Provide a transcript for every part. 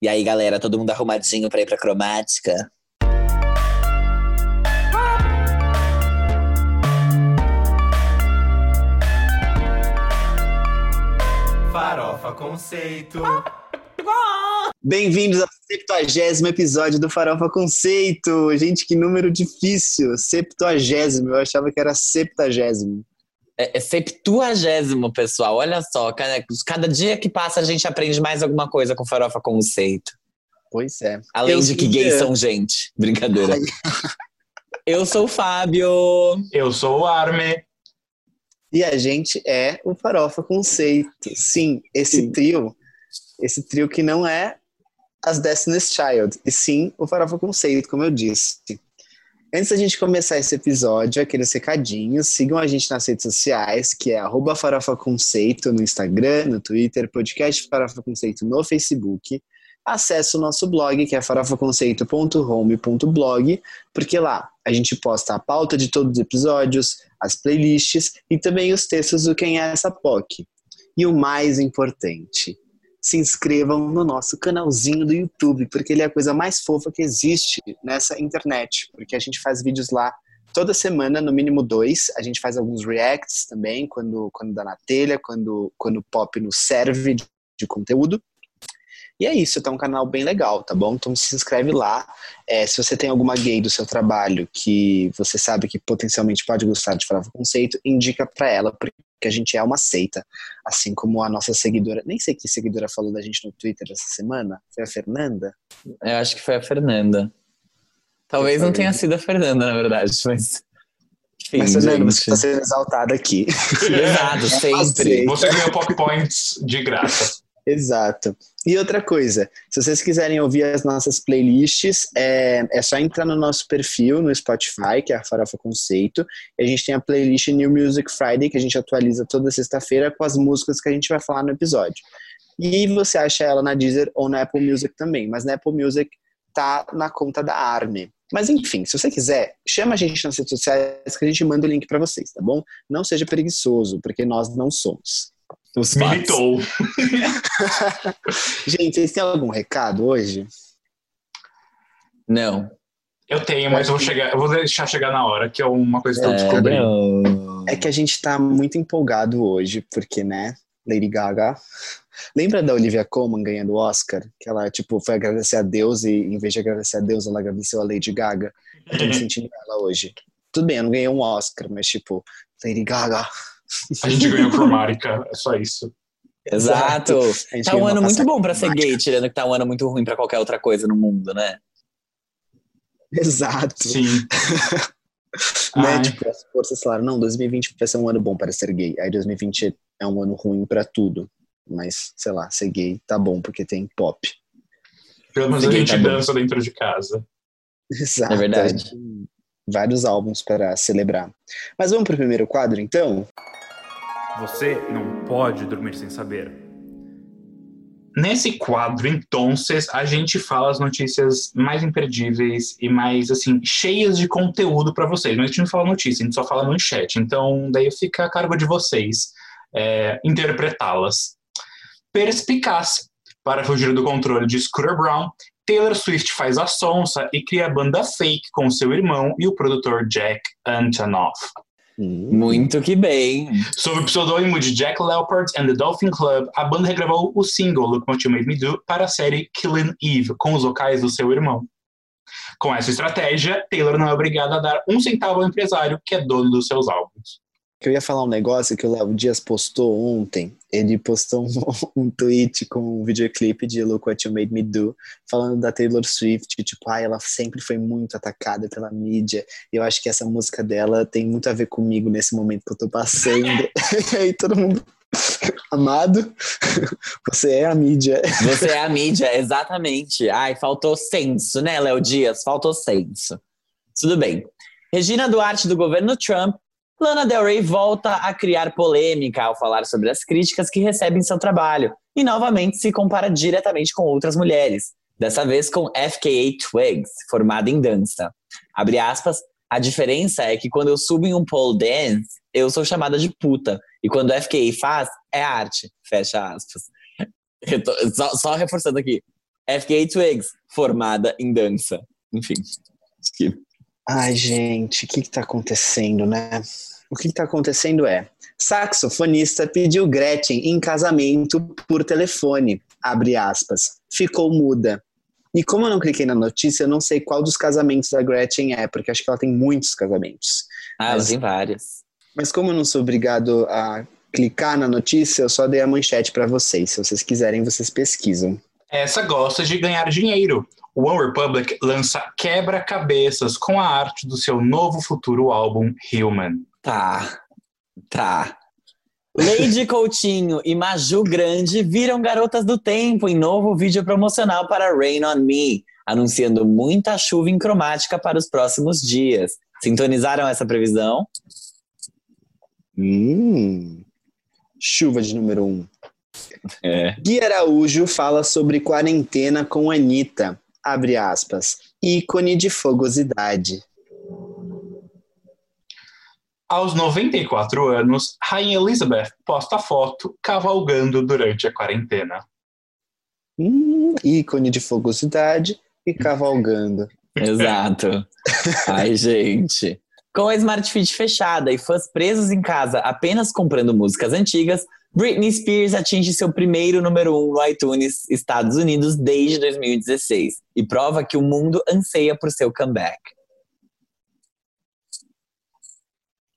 E aí, galera, todo mundo arrumadinho pra ir pra cromática? Farofa Conceito. Bem-vindos ao 70 episódio do Farofa Conceito. Gente, que número difícil. 70. Eu achava que era 70. É, é septuagésimo, pessoal. Olha só, cada, cada dia que passa a gente aprende mais alguma coisa com Farofa Conceito. Pois é. Além Eu de que queria- gays são gente. Brincadeira. Ai. Eu sou o Fábio. Eu sou o Arme. E a gente é o Farofa Conceito. Sim, esse Sim. trio, esse trio que não é as Destiny's Child, e sim o Farofa Conceito, como eu disse. Antes da gente começar esse episódio, aqueles recadinhos, sigam a gente nas redes sociais, que é arroba Farofa Conceito no Instagram, no Twitter, podcast Farofa Conceito no Facebook. Acesse o nosso blog, que é farofaconceito.home.blog, porque lá a gente posta a pauta de todos os episódios, as playlists e também os textos do Quem é essa POC. E o mais importante, se inscrevam no nosso canalzinho do YouTube, porque ele é a coisa mais fofa que existe nessa internet, porque a gente faz vídeos lá toda semana, no mínimo dois. A gente faz alguns reacts também, quando, quando dá na telha, quando, quando o pop nos serve de, de conteúdo. E é isso, tá um canal bem legal, tá bom? Então se inscreve lá. É, se você tem alguma gay do seu trabalho que você sabe que potencialmente pode gostar de Farofa Conceito, indica pra ela, porque a gente é uma seita. Assim como a nossa seguidora, nem sei que seguidora falou da gente no Twitter essa semana, foi a Fernanda? Eu acho que foi a Fernanda. Talvez não tenha sido a Fernanda, na verdade, mas. Enfim, Mas Fernanda, você está sendo exaltada aqui. Exato, sempre. Sei. Você ganhou Pop Points de graça. Exato. E outra coisa, se vocês quiserem ouvir as nossas playlists, é, é só entrar no nosso perfil no Spotify, que é a Farofa Conceito. A gente tem a playlist New Music Friday, que a gente atualiza toda sexta-feira com as músicas que a gente vai falar no episódio. E você acha ela na Deezer ou na Apple Music também, mas na Apple Music tá na conta da Arme. Mas enfim, se você quiser, chama a gente nas redes sociais que a gente manda o link para vocês, tá bom? Não seja preguiçoso, porque nós não somos. Os fatos. Militou. Gente, vocês têm algum recado hoje? Não. Eu tenho, mas eu vou chegar, eu vou deixar chegar na hora, que é uma coisa que eu É, descobri. não. É que a gente tá muito empolgado hoje, porque, né, Lady Gaga. Lembra da Olivia Colman ganhando o Oscar? Que ela, tipo, foi agradecer a Deus e, em vez de agradecer a Deus, ela agradeceu a Lady Gaga. Eu tô me sentindo ela hoje. Tudo bem, eu não ganhei um Oscar, mas, tipo, Lady Gaga. A gente ganhou cromática, é só isso. Exato. Tá um ano muito bom pra ser gay, tirando que tá um ano muito ruim pra qualquer outra coisa no mundo, né? Exato. Sim. Né? Tipo, as forças falaram, não, 2020 vai ser um ano bom para ser gay. Aí 2020 é um ano ruim pra tudo. Mas, sei lá, ser gay tá bom, porque tem pop. Pelo menos a gente tá bom. dança dentro de casa. Exato. É verdade. a gente tem Vários álbuns para celebrar. Mas vamos pro primeiro quadro, então? Você não pode dormir sem saber. Nesse quadro, então, a gente fala as notícias mais imperdíveis e mais, assim, cheias de conteúdo para vocês. Mas a gente não fala notícia, a gente só fala manchete. Então, daí fica a cargo de vocês é, interpretá-las. Perspicaz. Para fugir do controle de Scooter Brown, Taylor Swift faz a sonsa e cria a banda fake com seu irmão e o produtor Jack Antonoff. Hum, Muito que bem. Sob o pseudônimo de Jack Leopard and the Dolphin Club, a banda regravou o single Look What You Made Me Do para a série Killing Eve, com os vocais do seu irmão. Com essa estratégia, Taylor não é obrigada a dar um centavo ao empresário que é dono dos seus álbuns. Que eu ia falar um negócio que o Léo Dias postou ontem. Ele postou um, um tweet com um videoclipe de Look What You Made Me Do, falando da Taylor Swift, tipo, ah, ela sempre foi muito atacada pela mídia. E eu acho que essa música dela tem muito a ver comigo nesse momento que eu tô passando. e aí todo mundo. Amado, você é a mídia. Você é a mídia, exatamente. Ai, faltou senso, né, Léo Dias? Faltou senso. Tudo bem. Regina Duarte, do governo Trump, Lana Del Rey volta a criar polêmica ao falar sobre as críticas que recebe em seu trabalho e novamente se compara diretamente com outras mulheres, dessa vez com FKA Twigs, formada em dança. Abre aspas, a diferença é que quando eu subo em um pole dance, eu sou chamada de puta, e quando FKA faz, é arte, fecha aspas. Só, só reforçando aqui, FKA Twigs, formada em dança. Enfim. skip. Ai, gente, o que está acontecendo, né? O que está acontecendo é: saxofonista pediu Gretchen em casamento por telefone. Abre aspas. Ficou muda. E como eu não cliquei na notícia, eu não sei qual dos casamentos da Gretchen é, porque acho que ela tem muitos casamentos. Ah, Mas- tem vários. Mas como eu não sou obrigado a clicar na notícia, eu só dei a manchete para vocês. Se vocês quiserem, vocês pesquisam. Essa gosta de ganhar dinheiro. One Republic lança quebra-cabeças com a arte do seu novo futuro álbum Human. Tá. Tá. Lady Coutinho e Maju Grande viram garotas do tempo em novo vídeo promocional para Rain on Me, anunciando muita chuva em cromática para os próximos dias. Sintonizaram essa previsão? Hum. Chuva de número um. É. Gui Araújo fala sobre quarentena com Anitta. Abre aspas. Ícone de fogosidade. Aos 94 anos, Rainha Elizabeth posta foto cavalgando durante a quarentena. Hum, ícone de fogosidade e cavalgando. Exato. Ai, gente. Com a Smart Fit fechada e fãs presos em casa apenas comprando músicas antigas, Britney Spears atinge seu primeiro número um no iTunes Estados Unidos desde 2016 e prova que o mundo anseia por seu comeback.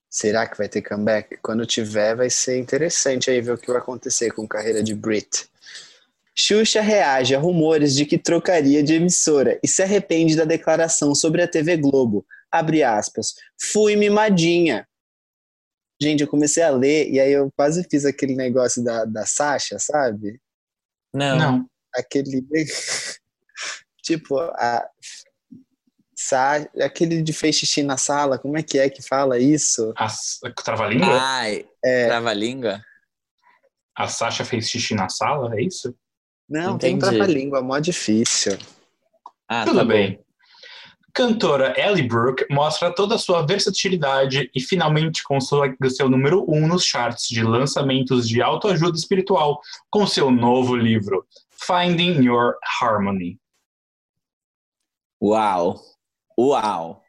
Será que vai ter comeback? Quando tiver, vai ser interessante aí ver o que vai acontecer com a carreira de Brit. Xuxa reage a rumores de que trocaria de emissora e se arrepende da declaração sobre a TV Globo. Abre aspas. Fui mimadinha. Gente, eu comecei a ler e aí eu quase fiz aquele negócio da, da Sasha, sabe? Não. Não. Aquele. tipo, a. Sa... Aquele de fez xixi na sala, como é que é que fala isso? A, trava-língua? Ai, É. trava-língua? A Sasha fez xixi na sala, é isso? Não, tem Entendi. trava-língua, mó difícil. Ah, Tudo tá bem. bem. Cantora Ellie Brooke mostra toda a sua versatilidade e finalmente consegue seu número um nos charts de lançamentos de autoajuda espiritual com seu novo livro, Finding Your Harmony. Uau. Uau.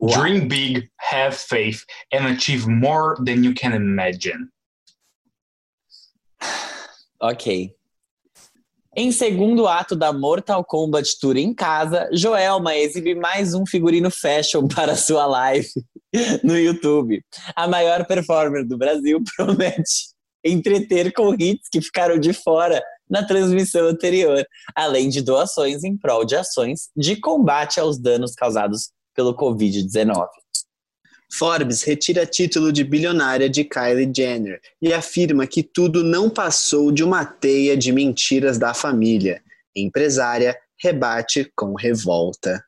Uau. Dream big, have faith, and achieve more than you can imagine. Ok. Em segundo ato da Mortal Kombat Tour em casa, Joelma exibe mais um figurino fashion para sua live no YouTube. A maior performer do Brasil promete entreter com hits que ficaram de fora na transmissão anterior, além de doações em prol de ações de combate aos danos causados pelo Covid-19. Forbes retira título de bilionária de Kylie Jenner e afirma que tudo não passou de uma teia de mentiras da família. Empresária rebate com revolta.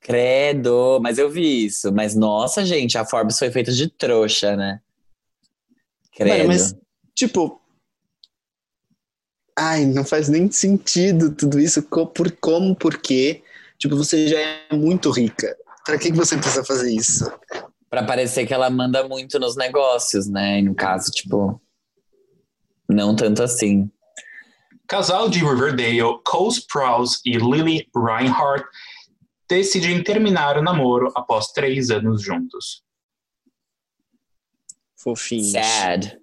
Credo, mas eu vi isso. Mas nossa, gente, a Forbes foi feita de trouxa, né? Credo. Mas, tipo. Ai, não faz nem sentido tudo isso. Por como, por quê? Tipo, você já é muito rica. Pra que, que você precisa fazer isso? Pra parecer que ela manda muito nos negócios, né? E no caso, tipo, não tanto assim. Casal de Riverdale, Cole Sprouse e Lily Reinhardt decidem terminar o namoro após três anos juntos. Fofinho. Sad.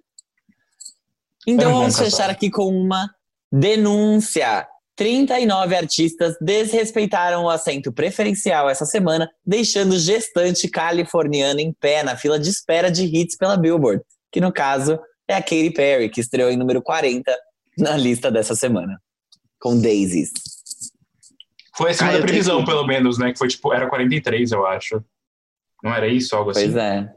Então vamos fechar aqui com uma denúncia. 39 artistas desrespeitaram o assento preferencial essa semana, deixando gestante californiana em pé na fila de espera de hits pela Billboard, que no caso é a Katy Perry, que estreou em número 40 na lista dessa semana, com Daisies. Foi a segunda Ah, eu previsão, tenho- pelo menos, né? Que foi tipo, era 43, eu acho. Não era isso, algo assim? Pois é.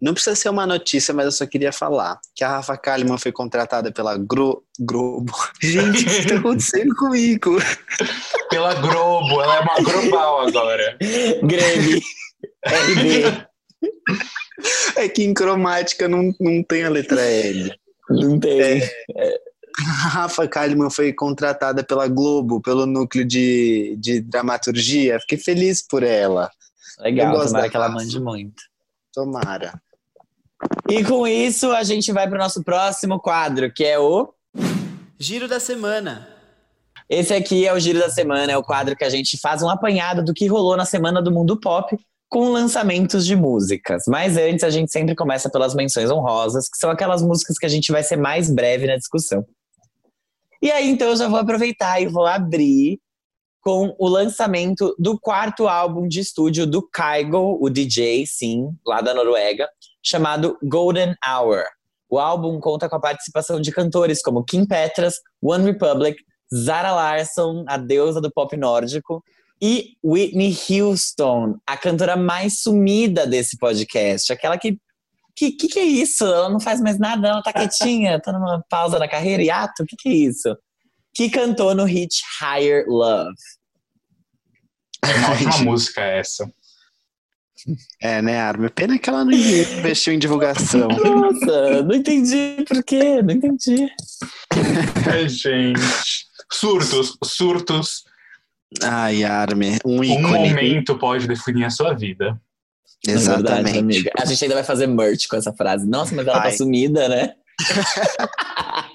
Não precisa ser uma notícia, mas eu só queria falar que a Rafa Kalimann foi contratada pela Gro... Globo. Gente, o que está acontecendo comigo? Pela Globo, ela é uma global agora. Greve. RB. É que em cromática não, não tem a letra L. Não tem. A Rafa Kalimann foi contratada pela Globo, pelo núcleo de, de dramaturgia. Fiquei feliz por ela. Eu Legal, gosto tomara da que ela mande muito. Giro da semana. Esse aqui é o Giro da Semana, é o quadro que a gente faz um apanhado do que rolou na semana do mundo pop com lançamentos de músicas. Mas antes, a gente sempre começa pelas menções honrosas, que são aquelas músicas que a gente vai ser mais breve na discussão. E aí, então, eu já vou aproveitar e vou abrir com o lançamento do quarto álbum de estúdio do Kygo, o DJ, sim, lá da Noruega, chamado Golden Hour. O álbum conta com a participação de cantores como Kim Petras, One Republic, Zara Larsson, a deusa do pop nórdico, e Whitney Houston, a cantora mais sumida desse podcast. Aquela que. Que, que, que é isso? Ela não faz mais nada, ela tá quietinha, tá numa pausa na carreira, hiato? O que, que é isso? Que cantou no hit Higher Love. É uma música essa. É, né, Armin? Pena que ela não investiu em divulgação. Nossa, não entendi por quê, não entendi. É, gente. Surtos, surtos. Ai, Armin, um Um ícone. momento pode definir a sua vida. É verdade, Exatamente. amiga. A gente ainda vai fazer merch com essa frase. Nossa, mas ela Vai. tá sumida, né?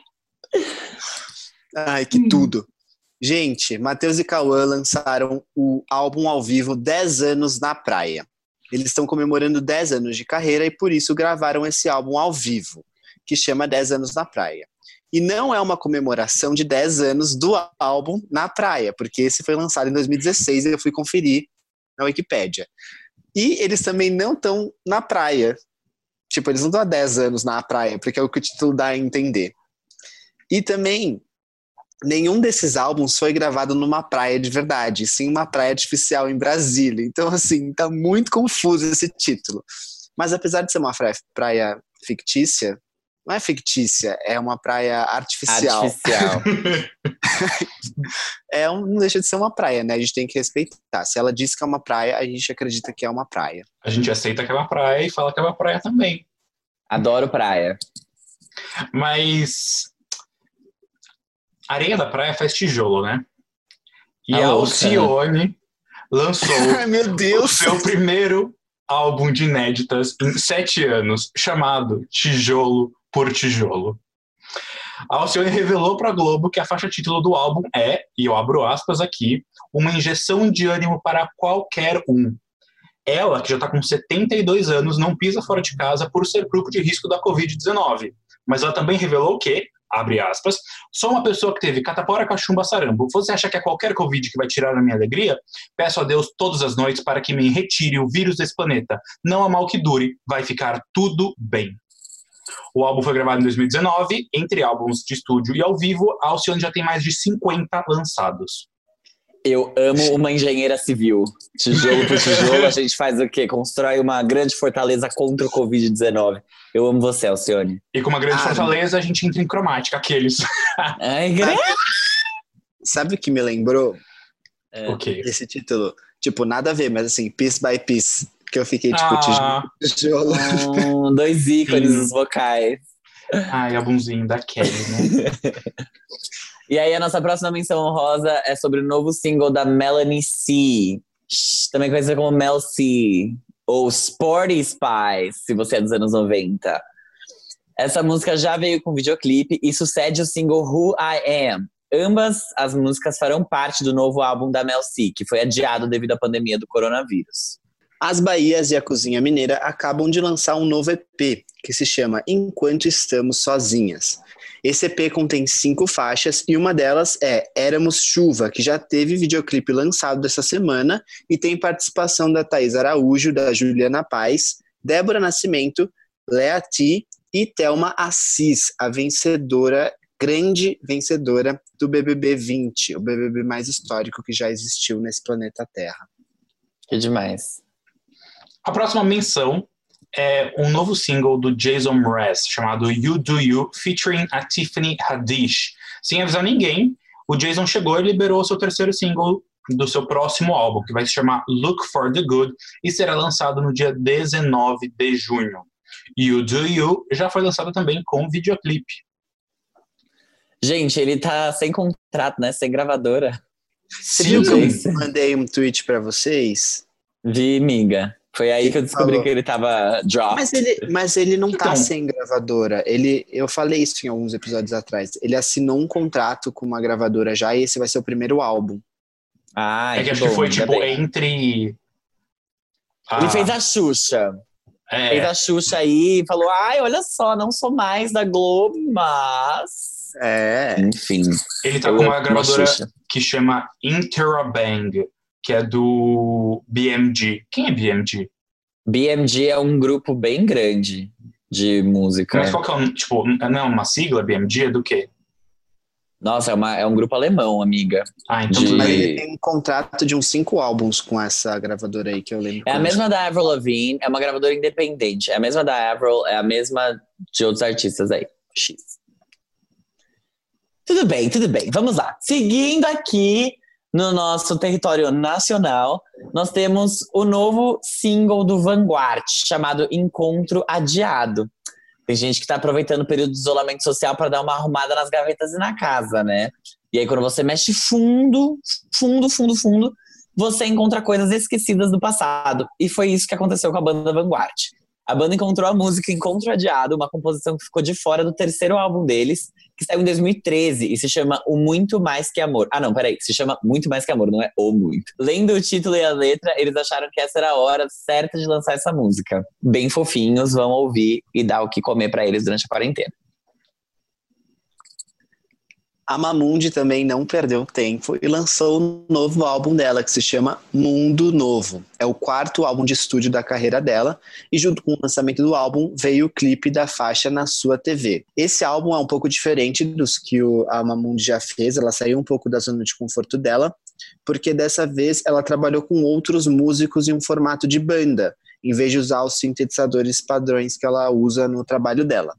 Ai, que tudo. Gente, Matheus e Cauã lançaram o álbum ao vivo 10 anos na praia. Eles estão comemorando 10 anos de carreira e por isso gravaram esse álbum ao vivo, que chama 10 anos na praia. E não é uma comemoração de 10 anos do álbum na praia, porque esse foi lançado em 2016 e eu fui conferir na Wikipédia. E eles também não estão na praia. Tipo, eles não estão há 10 anos na praia, porque é o que o título dá a entender. E também nenhum desses álbuns foi gravado numa praia de verdade, sim uma praia artificial em Brasília. Então, assim, tá muito confuso esse título. Mas apesar de ser uma praia, fictícia, não é fictícia, é uma praia artificial. Artificial. É um, não deixa de ser uma praia, né? A gente tem que respeitar. Se ela diz que é uma praia, a gente acredita que é uma praia. A gente aceita que é uma praia e fala que é uma praia também. Adoro praia. Mas areia da praia faz tijolo, né? E A a. Alcione lançou Ai, o seu primeiro álbum de inéditas em sete anos, chamado Tijolo por Tijolo. A Alcione revelou para a Globo que a faixa título do álbum é, e eu abro aspas aqui, uma injeção de ânimo para qualquer um. Ela, que já está com 72 anos, não pisa fora de casa por ser grupo de risco da Covid-19. Mas ela também revelou que, abre aspas, sou uma pessoa que teve catapora, cachumba, sarambo. Você acha que é qualquer Covid que vai tirar a minha alegria? Peço a Deus todas as noites para que me retire o vírus desse planeta. Não há mal que dure, vai ficar tudo bem. O álbum foi gravado em 2019, entre álbuns de estúdio e ao vivo, a Alcione já tem mais de 50 lançados. Eu amo uma engenheira civil. Tijolo por tijolo, a gente faz o quê? Constrói uma grande fortaleza contra o Covid-19. Eu amo você, Alcione. E com uma grande Ah, fortaleza, a gente entra em cromática, aqueles. Ai, Sabe o que me lembrou É. O quê? esse título? Tipo, nada a ver, mas assim, piece by piece. Que eu fiquei, tipo, Ah. tijolo. Hum, dois ícones Sim. dos vocais. Ai, álbumzinho da Kelly, né? E aí, a nossa próxima menção honrosa é sobre o novo single da Melanie C. Também conhecida como Mel C. Ou Sporty Spice, se você é dos anos 90. Essa música já veio com videoclipe e sucede o single Who I Am. Ambas as músicas farão parte do novo álbum da Mel C, que foi adiado devido à pandemia do coronavírus. As Bahias e a Cozinha Mineira acabam de lançar um novo EP, que se chama Enquanto Estamos Sozinhas. Esse EP contém cinco faixas e uma delas é Éramos Chuva, que já teve videoclipe lançado essa semana e tem participação da Thaís Araújo, da Juliana Paz, Débora Nascimento, Lea T e Thelma Assis, a vencedora, grande vencedora do BBB 20, o BBB mais histórico que já existiu nesse planeta Terra. Que demais. A próxima menção é um novo single do Jason Mraz, chamado You Do You, featuring a Tiffany Haddish. Sem avisar ninguém, o Jason chegou e liberou seu terceiro single do seu próximo álbum, que vai se chamar Look for the Good e será lançado no dia 19 de junho. You Do You já foi lançado também com videoclipe. Gente, ele tá sem contrato, né? Sem gravadora. Sim. eu mandei um tweet pra vocês? Vi, miga. Foi aí que eu descobri falou. que ele tava dropped. Mas ele, mas ele não tá Então. sem gravadora. Ele, eu falei isso em alguns episódios atrás. Ele assinou um contrato com uma gravadora já e esse vai ser o primeiro álbum. Ah, é que acho que foi, tipo, entre... Ele Ah, fez a Xuxa. é, Fez a Xuxa aí e falou: ai, olha só, não sou mais da Globo, mas. É. Enfim. Ele tá eu com uma gravadora Xuxa. que chama Interabang, que é do BMG. Quem é BMG? BMG é um grupo bem grande de música. Mas qual que é o... Tipo, não é uma sigla BMG? É do quê? Nossa, é, uma- é um grupo alemão, amiga. Ah, então De- Mas ele tem um contrato de uns cinco álbuns com essa gravadora aí que eu lembro. É a mesma da Avril Lavigne, é uma gravadora independente. É a mesma da Avril, é a mesma de outros artistas aí. X. Tudo bem, tudo bem. Vamos lá. Seguindo aqui no nosso território nacional, nós temos o novo single do Vanguard, chamado Encontro Adiado. Tem gente que está aproveitando o período de isolamento social para dar uma arrumada nas gavetas e na casa, né? E aí, quando você mexe fundo, fundo, fundo, fundo, você encontra coisas esquecidas do passado. E foi isso que aconteceu com a banda Vanguard. A banda encontrou a música Encontro Adiado, uma composição que ficou de fora do terceiro álbum deles, que saiu em 2013 e se chama O Muito Mais Que Amor. Ah, não, peraí, se chama Muito Mais Que Amor, não é O Muito. Lendo o título e a letra, eles acharam que essa era a hora certa de lançar essa música. Bem fofinhos, vão ouvir e dar o que comer pra eles durante a quarentena. A Mamundi também não perdeu tempo e lançou um novo álbum dela, que se chama Mundo Novo. É o quarto álbum de estúdio da carreira dela, e junto com o lançamento do álbum veio o clipe da faixa na sua TV. Esse álbum é um pouco diferente dos que a Mamundi já fez, ela saiu um pouco da zona de conforto dela, porque dessa vez ela trabalhou com outros músicos em um formato de banda, em vez de usar os sintetizadores padrões que ela usa no trabalho dela.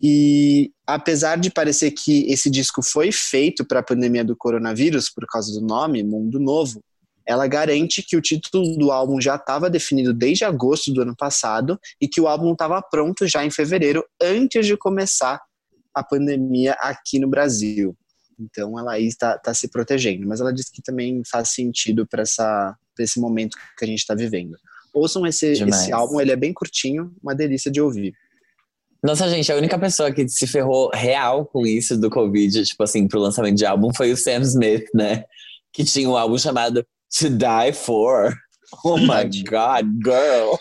E apesar de parecer que esse disco foi feito para a pandemia do coronavírus por causa do nome Mundo Novo, ela garante que o título do álbum já estava definido desde agosto do ano passado e que o álbum estava pronto já em fevereiro, antes de começar a pandemia aqui no Brasil. Então ela aí está tá se protegendo, mas ela disse que também faz sentido para esse momento que a gente está vivendo. Ouçam esse, esse álbum, ele é bem curtinho, uma delícia de ouvir. Nossa, gente, a única pessoa que se ferrou real com isso do Covid, tipo assim, pro lançamento de álbum foi o Sam Smith, né? Que tinha um álbum chamado To Die For. Oh my. God, girl.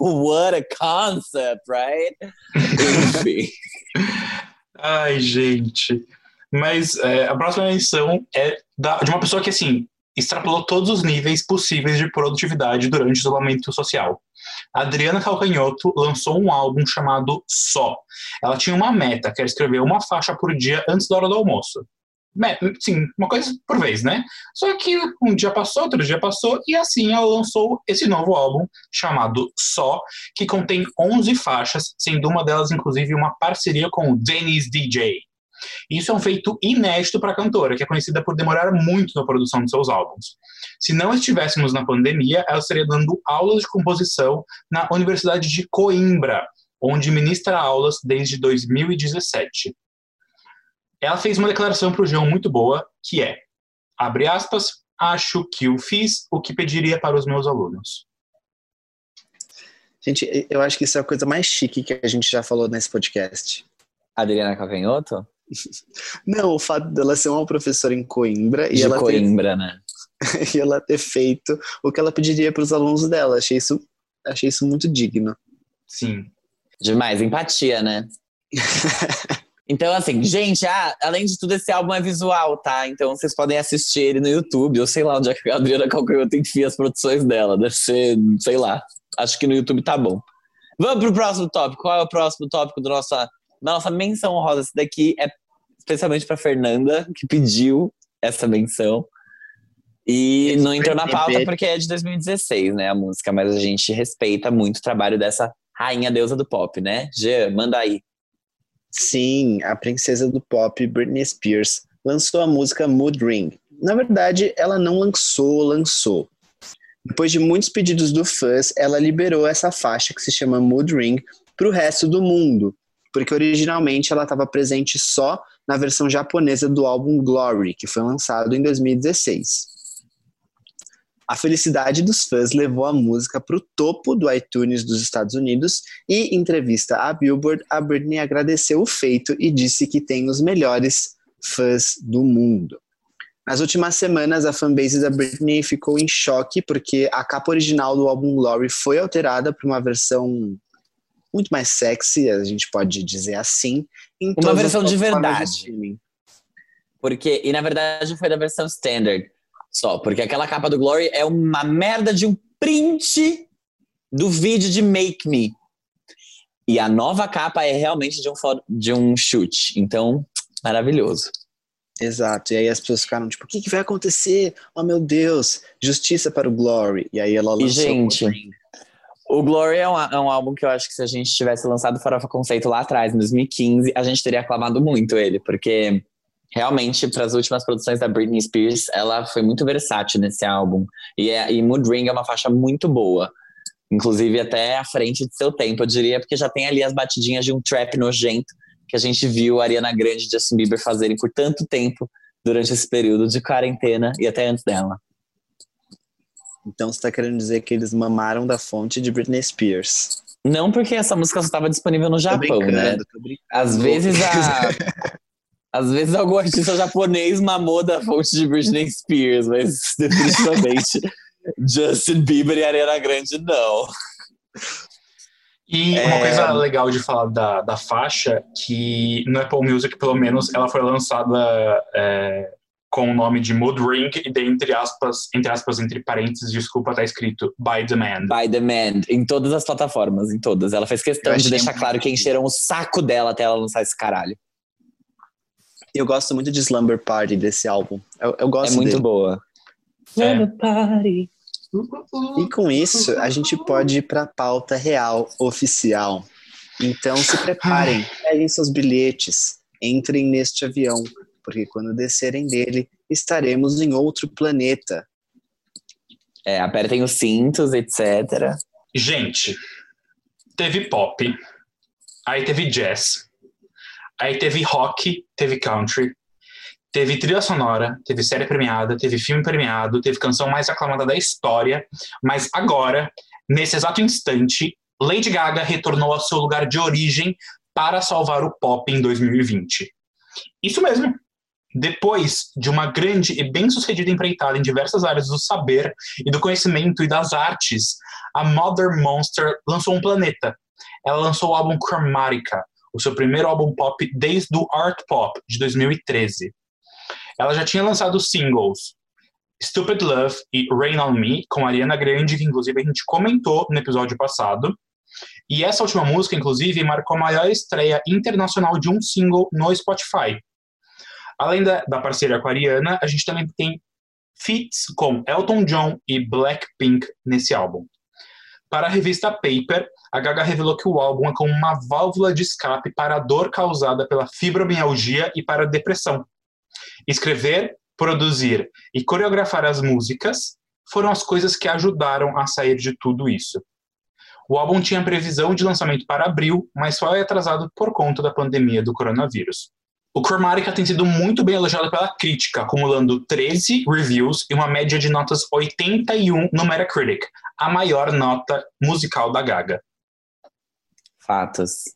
What a concept, right? Enfim. Ai, gente. Mas é, a próxima menção é da- de uma pessoa que, assim, extrapolou todos os níveis possíveis de produtividade durante o isolamento social. Adriana Calcanhoto lançou um álbum chamado Só. Ela tinha uma meta, que era escrever uma faixa por dia antes da hora do almoço. Sim, uma coisa por vez, né? Só que um dia passou, outro dia passou, e assim ela lançou esse novo álbum chamado Só, que contém 11 faixas, sendo uma delas, inclusive, uma parceria com o Dennis DJ. Isso é um feito inédito para a cantora, que é conhecida por demorar muito na produção de seus álbuns. Se não estivéssemos na pandemia, ela estaria dando aulas de composição na Universidade de Coimbra, onde ministra aulas desde 2017. Ela fez uma declaração para o João muito boa, que é, abre aspas, acho que eu fiz o que pediria para os meus alunos. Gente, eu acho que isso é a coisa mais chique que a gente já falou nesse podcast. Adriana Calcanhoto? Não, o fato dela ser uma professora em Coimbra e De ela, ter, Coimbra, né? e ela ter feito o que ela pediria para os alunos dela. Achei isso, achei isso muito digno. Sim. Demais, empatia, né? Então, assim, gente, ah, além de tudo, esse álbum é visual, tá? Então vocês podem assistir ele no YouTube, ou sei lá onde é que a Adriana Calcanhoto enfia as produções dela. Deve ser, sei lá. Acho que no YouTube tá bom. Vamos pro próximo tópico. Qual é o próximo tópico do nossa, da nossa menção honrosa? Esse daqui é especialmente pra Fernanda, que pediu essa menção. E Esse não entrou na pauta bebê. porque é de 2016, né, a música. Mas a gente respeita muito o trabalho dessa rainha deusa do pop, né? Jean, manda aí. Sim, a princesa do pop, Britney Spears, lançou a música Mood Ring. Na verdade, ela não lançou, lançou. Depois de muitos pedidos do fãs, ela liberou essa faixa que se chama Mood Ring para o resto do mundo, porque originalmente ela estava presente só na versão japonesa do álbum Glory, que foi lançado em 2016. A felicidade dos fãs levou a música para o topo do iTunes dos Estados Unidos e, em entrevista à Billboard, a Britney agradeceu o feito e disse que tem os melhores fãs do mundo. Nas últimas semanas, a fanbase da Britney ficou em choque porque a capa original do álbum Glory foi alterada para uma versão muito mais sexy, a gente pode dizer assim. uma versão de verdade. De porque, e na verdade foi da versão standard só, porque aquela capa do Glory é uma merda de um print do vídeo de Make Me. E a nova capa é realmente de um, de um shoot. Então, maravilhoso. Exato. E aí as pessoas ficaram tipo, o que, que vai acontecer? Oh meu Deus, justiça para o Glory. E aí ela lançou. E, gente, o Glory é um, é um, álbum que eu acho que se a gente tivesse lançado Farofa Conceito lá atrás, em 2015, a gente teria aclamado muito ele, porque realmente, para as últimas produções da Britney Spears, ela foi muito versátil nesse álbum. E, é, e Mood Ring é uma faixa muito boa. Inclusive, até à frente de seu tempo, eu diria, porque já tem ali as batidinhas de um trap nojento que a gente viu a Ariana Grande e Justin Bieber fazerem por tanto tempo durante esse período de quarentena e até antes dela. Então você está querendo dizer que eles mamaram da fonte de Britney Spears? Não, porque essa música só estava disponível no Japão, né? Às vezes a. Às vezes algum artista japonês mamou da fonte de Britney Spears, mas definitivamente Justin Bieber e Ariana Grande não. E uma é... coisa legal de falar da, da faixa, que no Apple Music, pelo menos, ela foi lançada é, com o nome de Mood Ring e de, entre aspas, entre aspas, entre parênteses, desculpa, tá escrito By Demand. By Demand, em todas as plataformas, em todas. Ela fez questão de deixar claro que encheram o saco dela até ela lançar esse caralho. Eu gosto muito de Slumber Party desse álbum. Eu, eu gosto É muito dele. boa. É. Slumber Party. E com isso, a gente pode ir para a pauta real, oficial. Então se preparem, peguem seus bilhetes, entrem neste avião, porque quando descerem dele, estaremos em outro planeta. É, apertem os cintos, etc. Gente, teve pop, aí teve jazz, aí teve rock, teve country, teve trilha sonora, teve série premiada, teve filme premiado, teve canção mais aclamada da história, mas agora, nesse exato instante, Lady Gaga retornou ao seu lugar de origem para salvar o pop em 2020. Isso mesmo. Depois de uma grande e bem-sucedida empreitada em diversas áreas do saber e do conhecimento e das artes, a Mother Monster lançou um planeta. Ela lançou o álbum Chromatica, o seu primeiro álbum pop desde o Art Pop, de 2013. Ela já tinha lançado singles Stupid Love e Rain on Me, com Ariana Grande, que inclusive a gente comentou no episódio passado. E essa última música, inclusive, marcou a maior estreia internacional de um single no Spotify. Além da, da parceria com a Ariana, a gente também tem feats com Elton John e Blackpink nesse álbum. Para a revista Paper, a Gaga revelou que o álbum é como uma válvula de escape para a dor causada pela fibromialgia e para a depressão. Escrever, produzir e coreografar as músicas foram as coisas que ajudaram a sair de tudo isso. O álbum tinha previsão de lançamento para abril, mas foi atrasado por conta da pandemia do coronavírus. O Chromatica tem sido muito bem elogiado pela crítica, acumulando 13 reviews e uma média de notas 81 no Metacritic, a maior nota musical da Gaga. Fatos.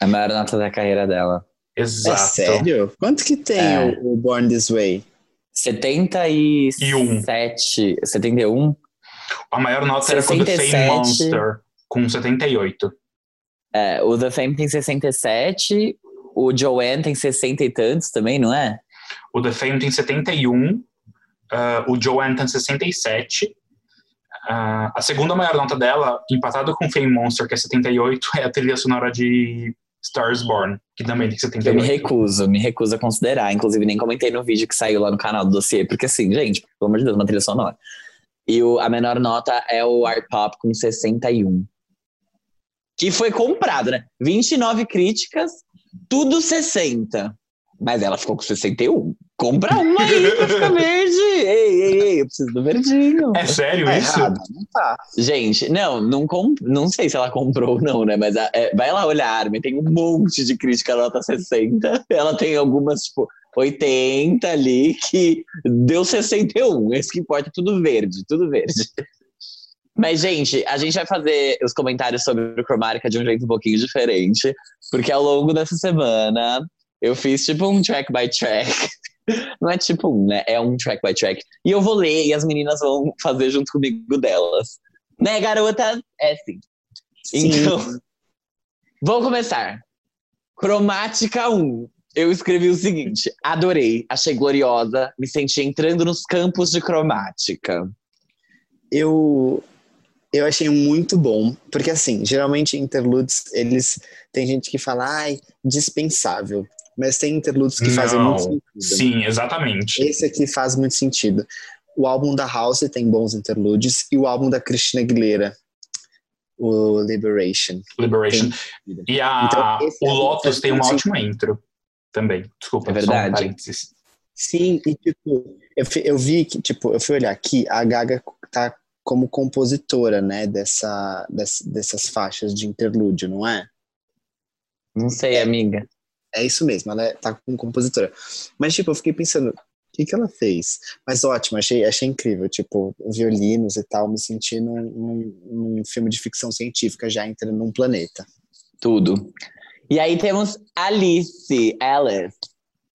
A maior nota da carreira dela. Exato. É sério? Quanto que tem é. o, Born This Way? 77. 71? A maior nota 67. era com The Fame Monster, com 78. É, o The Fame tem 67, o Joanne tem 60 e tantos também, não é? O The Fame tem 71, uh, o Joanne tem 67. Uh, a segunda maior nota dela, empatada com Fame Monster, que é 78, é a trilha sonora de Stars Born, que também tem 78. Eu me recuso, me recuso a considerar. Inclusive, nem comentei no vídeo que saiu lá no canal do dossiê, porque assim, gente, pelo amor de Deus, uma trilha sonora. E o, a menor nota é o Art Pop com 61. Que foi comprado, né? 29 críticas, tudo 60. Mas ela ficou com 61. Compra uma aí pra ficar verde. Ei, ei, ei, eu preciso do verdinho. É sério é isso? Errado. Não tá. Gente, não, não, comp... não sei se ela comprou ou não, né? Mas é, vai lá olhar, Armin, tem um monte de crítica nota 60. Ela tem algumas, tipo, 80 ali, que deu 61. Esse que importa, tudo verde, tudo verde. Mas, gente, a gente vai fazer os comentários sobre o Cromática de um jeito um pouquinho diferente, porque ao longo dessa semana eu fiz tipo um track by track. Não é tipo um, né? É um track by track. E eu vou ler e as meninas vão fazer junto comigo delas. Né, garota? É sim. Sim. Então, vamos começar. Cromática 1. Eu escrevi o seguinte: adorei, achei gloriosa, me senti entrando nos campos de cromática. Eu, eu achei muito bom, porque assim, geralmente interludes, eles tem gente que fala, ai, dispensável. Mas tem interludes que fazem Não. muito sentido. Sim, exatamente. Esse aqui faz muito sentido. O álbum da House tem bons interludes e o álbum da Christina Aguilera, o Liberation. Liberation. tem- E a, Então, o Lotus tem uma ótima intro também. Desculpa, É só um verdade. parênteses. Sim, e tipo, eu, eu vi que, tipo, eu fui olhar aqui, a Gaga tá como compositora, né, dessa, dess- dessas faixas de interlúdio, não é? Não sei, amiga. É isso mesmo, ela é- tá como compositora. Mas, tipo, eu fiquei pensando, o que que ela fez? Mas ótimo, achei, achei incrível, tipo, violinos e tal, me senti num, num, num filme de ficção científica já entrando num planeta. Tudo. E aí temos Alice, Alice,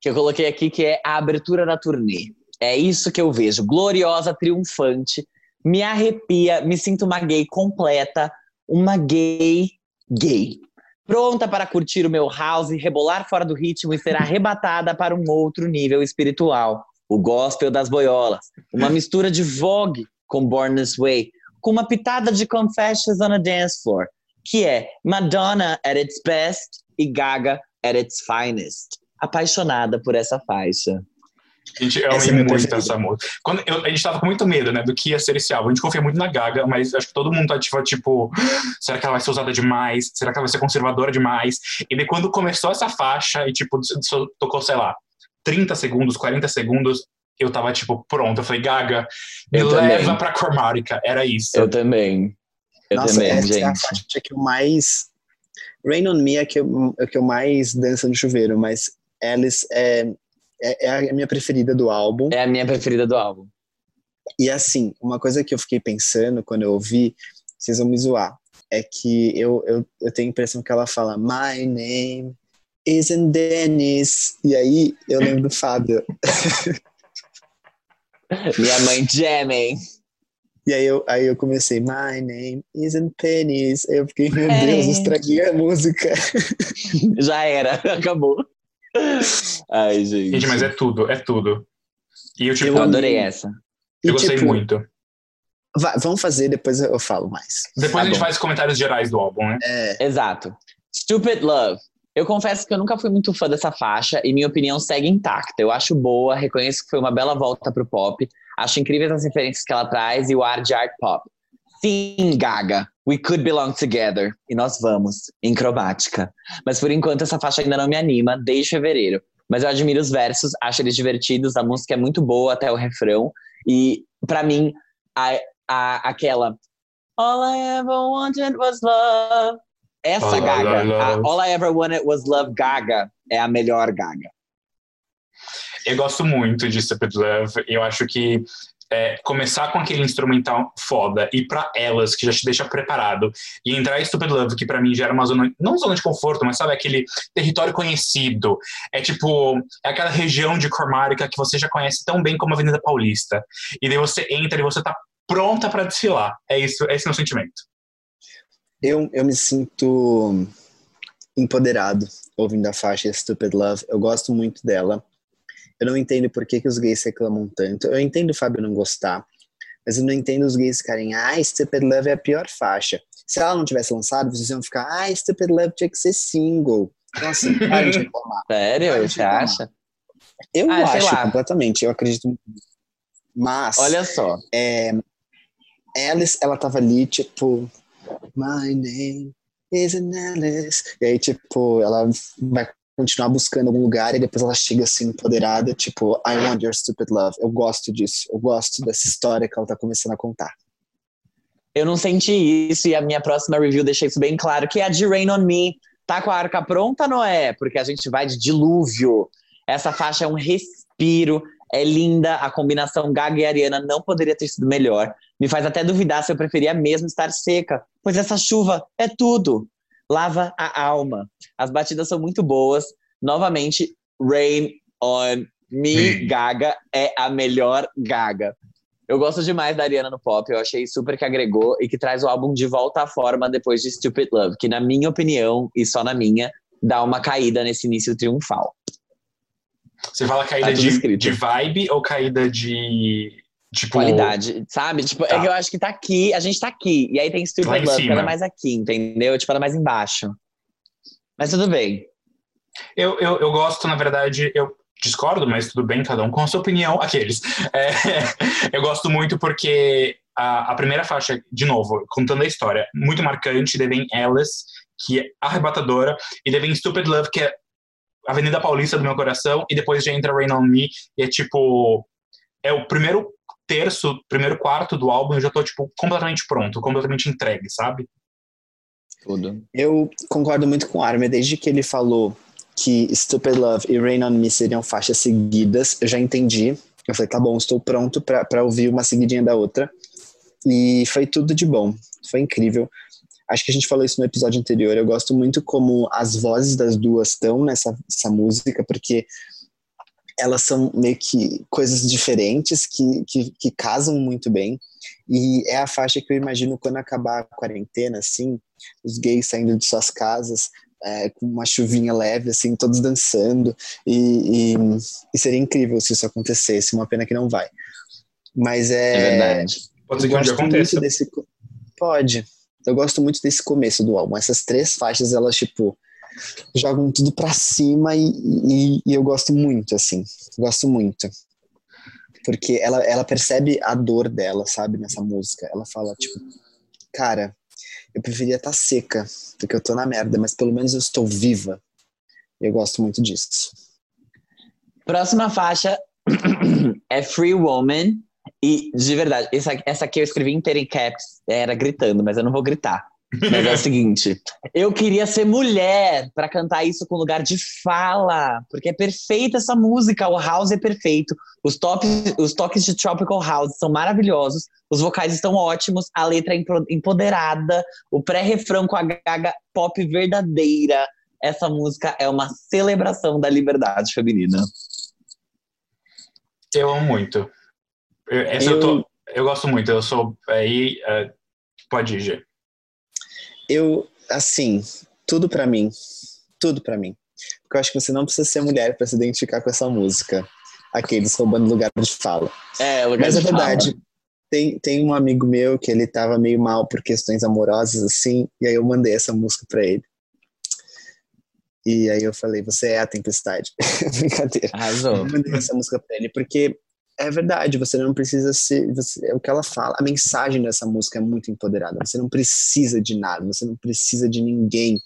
que eu coloquei aqui, que é a abertura da turnê. É isso que eu vejo. Gloriosa, triunfante, me arrepia, me sinto uma gay completa, uma gay gay. Pronta para curtir o meu house, rebolar fora do ritmo e ser arrebatada para um outro nível espiritual. O gospel das boiolas. Uma mistura de Vogue com Born This Way, com uma pitada de Confessions on a Dance Floor que é Madonna at its best e Gaga at its finest. Apaixonada por essa faixa. Gente, eu Essa é amei minha muito preferida. essa música. Quando eu- a gente tava com muito medo, né, do que ia ser esse álbum. A gente confia muito na Gaga, mas acho que todo mundo tá tipo, tipo, será que ela vai ser usada demais? Será que ela vai ser conservadora demais? E daí quando começou essa faixa e tipo, tocou, sei lá, 30 segundos, 40 segundos, eu tava tipo, pronto. Eu falei, Gaga, me Eu leva também. pra Cromática. Era isso. Eu também. Eu Nossa, também, essa é a gente. faixa que eu mais. Rain on Me é que eu, é que eu mais dança no chuveiro, mas Alice é, é, é a minha preferida do álbum. É a minha preferida do álbum. E assim, uma coisa que eu fiquei pensando quando eu ouvi, vocês vão me zoar, é que eu, eu, eu tenho a impressão que ela fala My name isn't Dennis. E aí eu lembro do Fábio. Minha mãe jamming. E aí eu, aí eu comecei, My name isn't Pennies. Aí eu fiquei, meu É. Deus, estraguei a música. Já era, acabou. Ai, gente. Gente, mas é tudo, é tudo. E eu, tipo, Eu adorei essa. eu E, gostei tipo, muito. vai- vamos fazer, depois eu falo mais. Depois Tá a gente bom. faz os comentários gerais do álbum, né? É, Exato. Stupid Love. Eu confesso que eu nunca fui muito fã dessa faixa e minha opinião segue intacta. Eu acho boa, reconheço que foi uma bela volta pro pop. Acho incríveis as referências que ela traz e o ar de art pop. Sim, Gaga, we could belong together. E nós vamos, em cromática. Mas por enquanto essa faixa ainda não me anima, desde fevereiro. Mas eu admiro os versos, acho eles divertidos, a música é muito boa até o refrão. E pra mim, a, a, aquela All I ever wanted was love. Essa All Gaga, a All I Ever Wanted Was Love Gaga, é a melhor Gaga. Eu gosto muito de Stupid Love. Eu acho que é, começar com aquele instrumental foda e pra elas, que já te deixa preparado, e entrar em Stupid Love, que pra mim já era uma zona, não zona de conforto, mas sabe, aquele território conhecido. É tipo, é aquela região de Cromática que você já conhece tão bem como a Avenida Paulista. E daí você entra e você tá pronta pra desfilar. É isso, esse é o meu sentimento. eu, eu me sinto empoderado ouvindo a faixa Stupid Love. Eu gosto muito dela. Eu não entendo por que, que os gays reclamam tanto. Eu entendo o Fábio não gostar, mas eu não entendo os gays ficarem, ah, Stupid Love é a pior faixa. Se ela não tivesse lançado, vocês iam ficar, ah, Stupid Love tinha que ser single. Então, assim, para de reclamar. Sério? Você acha? Eu Ah, acho completamente, eu acredito muito. Mas, Olha só. Alice, ela tava ali, tipo, My name isn't Alice. E aí, tipo, ela vai continuar buscando algum lugar e depois ela chega assim, empoderada, tipo, I want your stupid love. Eu gosto disso. Eu gosto dessa história que ela tá começando a contar. Eu não senti isso e a minha próxima review deixa isso bem claro, que é a de Rain On Me. Tá com a arca pronta, Noé? Porque a gente vai de dilúvio. Essa faixa é um respiro, é linda, a combinação Gaga e Ariana não poderia ter sido melhor. Me faz até duvidar se eu preferia mesmo estar seca, pois essa chuva é tudo. Lava a alma. As batidas são muito boas. Novamente, Rain on Me Gaga é a melhor Gaga. Eu gosto demais da Ariana no pop, eu achei super que agregou e que traz o álbum de volta à forma depois de Stupid Love, que na minha opinião, e só na minha, dá uma caída nesse início triunfal. Você fala caída Tá de, de vibe ou caída de. Tipo, Qualidade, sabe? Tipo, é Tá. que eu acho que tá aqui, a gente tá aqui. E aí tem Stupid Love, que ela é mais aqui, entendeu? Tipo, ela é mais embaixo. Mas tudo bem. Eu, eu, eu gosto, na verdade, eu discordo, mas tudo bem, cada um com a sua opinião. Aqueles. É, eu gosto muito porque a, a primeira faixa, de novo, contando a história, muito marcante, daí vem Alice, que é arrebatadora, e daí vem Stupid Love, que é Avenida Paulista do meu coração, e depois já entra Rain on Me, e é tipo. É o primeiro terço, primeiro quarto do álbum, eu já tô, tipo, completamente pronto, completamente entregue, sabe? Tudo. Eu concordo muito com o Armin, desde que ele falou que Stupid Love e Rain on Me seriam faixas seguidas, eu já entendi. Eu falei, tá bom, estou pronto pra pra ouvir uma seguidinha da outra. E foi tudo de bom, foi incrível. Acho que a gente falou isso no episódio anterior. Eu gosto muito como as vozes das duas estão nessa essa música, porque elas são meio que coisas diferentes que, que, que casam muito bem. E é a faixa que eu imagino quando acabar a quarentena, assim, os gays saindo de suas casas é, com uma chuvinha leve, assim, todos dançando. E, e, e seria incrível se isso acontecesse. Uma pena que não vai. Mas é. É, verdade. Pode ser que um dia aconteça. desse. Pode. Eu gosto muito desse começo do álbum. Essas três faixas, elas, tipo, jogam tudo pra cima e, e, e eu gosto muito, assim. Gosto muito. Porque ela, ela percebe a dor dela, sabe, nessa música. Ela fala, tipo, cara, eu preferia estar seca, porque eu tô na merda, mas pelo menos eu estou viva. Eu gosto muito disso. Próxima faixa é Free Woman. E, de verdade, essa, essa aqui eu escrevi inteira em caps. Era gritando, mas eu não vou gritar. Mas é o seguinte: eu queria ser mulher pra cantar isso com lugar de fala, porque é perfeita essa música. O house é perfeito, os, toques, os toques de tropical house são maravilhosos, os vocais estão ótimos, a letra é empo- empoderada, o pré-refrão com a gaga pop verdadeira. Essa música é uma celebração da liberdade feminina. Eu amo muito. Eu, essa eu, Eu- tô, eu gosto muito. Eu sou. Aí. é, pode ir. Eu, assim, tudo pra mim. Tudo pra mim. Porque eu acho que você não precisa ser mulher pra se identificar com essa música. Aqueles roubando lugar de fala. É, lugar Mas é de fala. verdade. Tem, tem um amigo meu que ele tava meio mal por questões amorosas, assim, e aí eu mandei essa música pra ele. E aí eu falei, você é a tempestade. Brincadeira. Arrasou. Eu mandei essa música pra ele, porque é verdade, você não precisa ser. Você, é o que ela fala. A mensagem dessa música é muito empoderada. Você não precisa de nada, você não precisa de ninguém.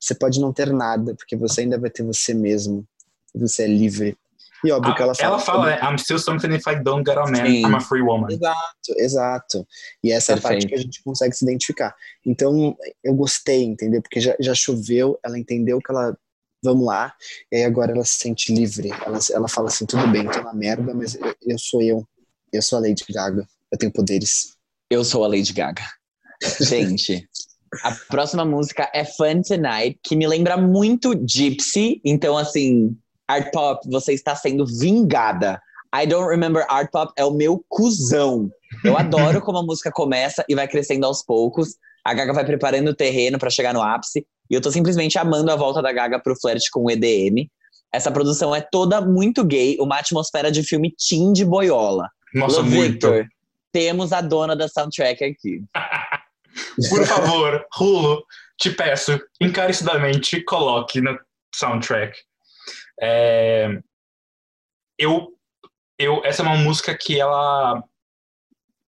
Você pode não ter nada, porque você ainda vai ter você mesmo. Você é livre. E óbvio que ela fala. Ah, ela fala, né? I'm still something if I don't get a man. Sim. I'm a free woman. Exato, exato. E essa é a parte que a gente consegue se identificar. Então, eu gostei, entendeu? Porque já, já choveu, ela entendeu que ela. Vamos lá. E aí agora ela se sente livre. Ela, ela fala assim: tudo bem, tô na merda, mas eu, eu sou eu. Eu sou a Lady Gaga. Eu tenho poderes. Eu sou a Lady Gaga. Gente, a próxima música é Fun Tonight, que me lembra muito Gypsy. Então, assim, Art Pop, você está sendo vingada. I Don't Remember Art Pop é o meu cuzão. Eu adoro como a música começa e vai crescendo aos poucos. A Gaga vai preparando o terreno para chegar no ápice. E eu tô simplesmente amando a volta da Gaga pro flerte com o EDM. Essa produção é toda muito gay, uma atmosfera de filme teen de boiola. Nossa, Love muito. Victor, temos a dona da soundtrack aqui. Por favor, Rulo, te peço, encarecidamente, coloque no soundtrack. É, eu, eu, essa é uma música que ela.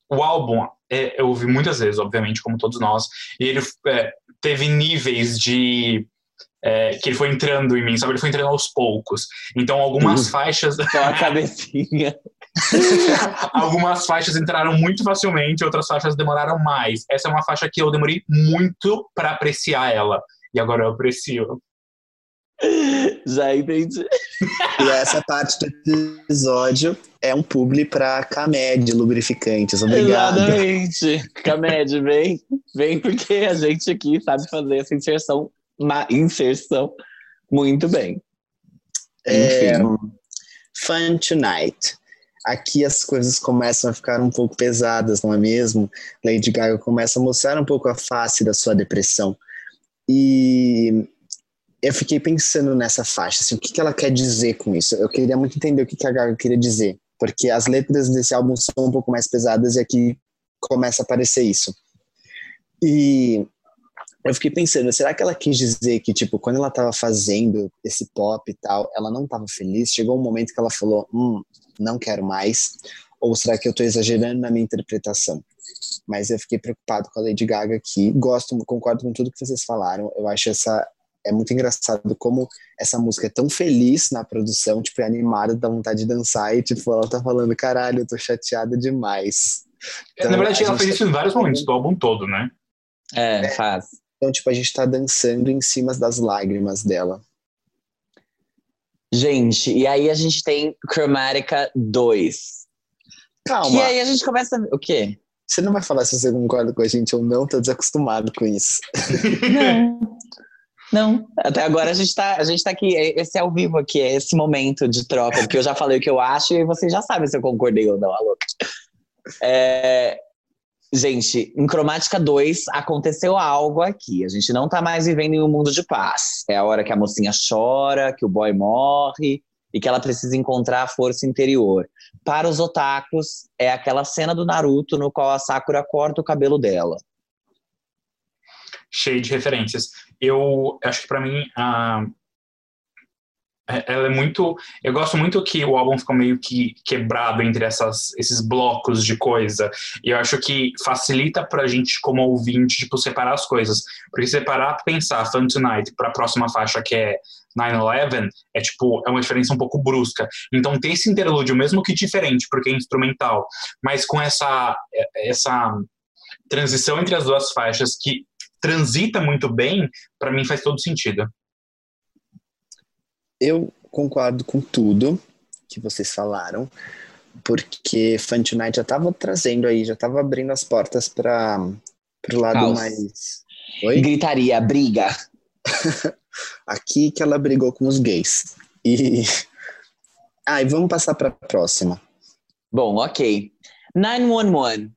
O álbum, é, eu ouvi muitas vezes, obviamente, como todos nós, e ele é, teve níveis de. é, que ele foi entrando em mim, sabe? Ele foi entrando aos poucos. Então, algumas Uhum. faixas. Só a cabecinha. Algumas faixas entraram muito facilmente, outras faixas demoraram mais. Essa é uma faixa que eu demorei muito pra apreciar ela. E agora eu aprecio. Já entendi. E essa parte do episódio é um publi pra Camed, lubrificantes. Obrigado. Exatamente. Camed, vem. Vem porque a gente aqui sabe fazer essa inserção, uma inserção muito bem. É, Enfim. Fun Tonight. Aqui as coisas começam a ficar um pouco pesadas, não é mesmo? Lady Gaga começa a mostrar um pouco a face da sua depressão. E eu fiquei pensando nessa faixa, assim, o que, que ela quer dizer com isso? Eu queria muito entender o que, que a Gaga queria dizer, porque as letras desse álbum são um pouco mais pesadas e aqui começa a aparecer isso. E eu fiquei pensando, será que ela quis dizer que, tipo, quando ela tava fazendo esse pop e tal, ela não tava feliz? Chegou um momento que ela falou, hum, não quero mais? Ou será que eu tô exagerando na minha interpretação? Mas eu fiquei preocupado com a Lady Gaga aqui. Gosto, concordo com tudo que vocês falaram. Eu acho essa é muito engraçado como essa música é tão feliz na produção, tipo, é animada, dá vontade de dançar e tipo, ela tá falando, caralho, eu tô chateada demais. É, Na verdade, ela fez isso em vários momentos do álbum todo, né? É, faz. Então, tipo, a gente tá dançando em cima das lágrimas dela. Gente, e aí a gente tem Chromatica 2. Calma, E aí a gente começa. O quê? você não vai falar se você concorda com a gente ou não, tô desacostumado com isso. Não. Não. Até agora a gente tá, a gente tá aqui. Esse é ao vivo aqui, é esse momento de troca, porque eu já falei o que eu acho e vocês já sabem se eu concordei ou não, alô. É, gente, em Cromática 2 aconteceu algo aqui. A gente não tá mais vivendo em um mundo de paz. É a hora que a mocinha chora, que o boy morre e que ela precisa encontrar a força interior. Para os otakus, é aquela cena do Naruto no qual a Sakura corta o cabelo dela. Cheio de referências. Eu acho que pra mim a é- ela é muito. Eu gosto muito que o álbum ficou meio que quebrado entre essas, esses blocos de coisa. E eu acho que facilita pra gente, como ouvinte, tipo, separar as coisas. Porque separar, pensar Fun Tonight pra próxima faixa, que é 9-11, é tipo, é uma diferença um pouco brusca. Então ter esse interlúdio, mesmo que diferente, porque é instrumental, mas com essa, essa transição entre as duas faixas que transita muito bem, pra mim faz todo sentido. Eu concordo com tudo que vocês falaram, porque Fun Tonight já tava trazendo aí, já tava abrindo as portas para pro lado Caos. mais. Oi? Gritaria, briga. Aqui que ela brigou com os gays. E. Ah, e vamos passar para a próxima. Bom, ok. 911.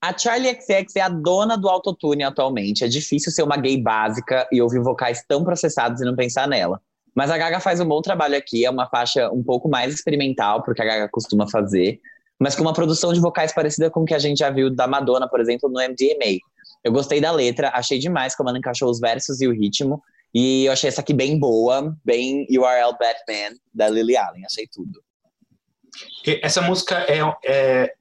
A Charlie XX é a dona do autotune atualmente. É difícil ser uma gay básica e ouvir vocais tão processados e não pensar nela. Mas a Gaga faz um bom trabalho aqui, é uma faixa um pouco mais experimental, porque a Gaga costuma fazer, mas com uma produção de vocais parecida com o que a gente já viu da Madonna, por exemplo, no MDMA. Eu gostei da letra, achei demais como ela encaixou os versos e o ritmo, e eu achei essa aqui bem boa, bem URL Batman, da Lily Allen, achei tudo. Essa música é, é,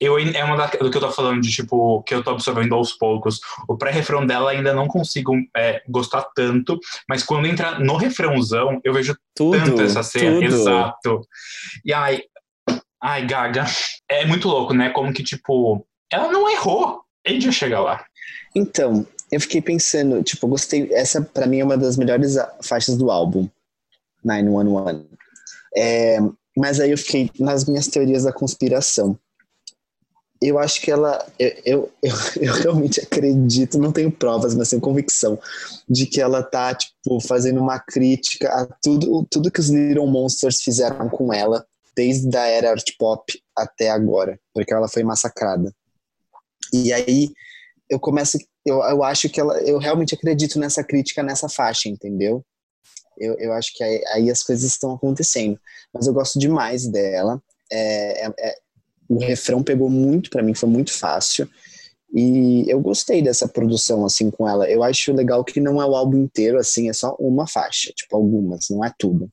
eu, é uma da, do que eu tô falando, de tipo, que eu tô absorvendo aos poucos. O pré-refrão dela ainda não consigo é, gostar tanto, mas quando entra no refrãozão, eu vejo Tudo, tanto essa cena. tudo. Exato. E ai, ai, Gaga, é muito louco, né? Como que, tipo, ela não errou. A gente já chega lá. Então, eu fiquei pensando, tipo, eu gostei. Essa, pra mim, é uma das melhores faixas do álbum, 911. É, mas aí eu fiquei nas minhas teorias da conspiração. Eu acho que ela. Eu, eu, eu, eu realmente acredito, não tenho provas, mas tenho convicção de que ela tá, tipo, fazendo uma crítica a tudo, tudo que os Little Monsters fizeram com ela, desde a era art pop até agora, porque ela foi massacrada. E aí eu começo, eu, eu acho que ela, eu realmente acredito nessa crítica nessa faixa, entendeu? Eu, eu acho que aí, aí as coisas estão acontecendo. Mas eu gosto demais dela. É, é- é- o refrão pegou muito pra mim, foi muito fácil. E eu gostei dessa produção assim com ela. Eu acho legal que não é o álbum inteiro assim, é só uma faixa, tipo algumas, não é tudo.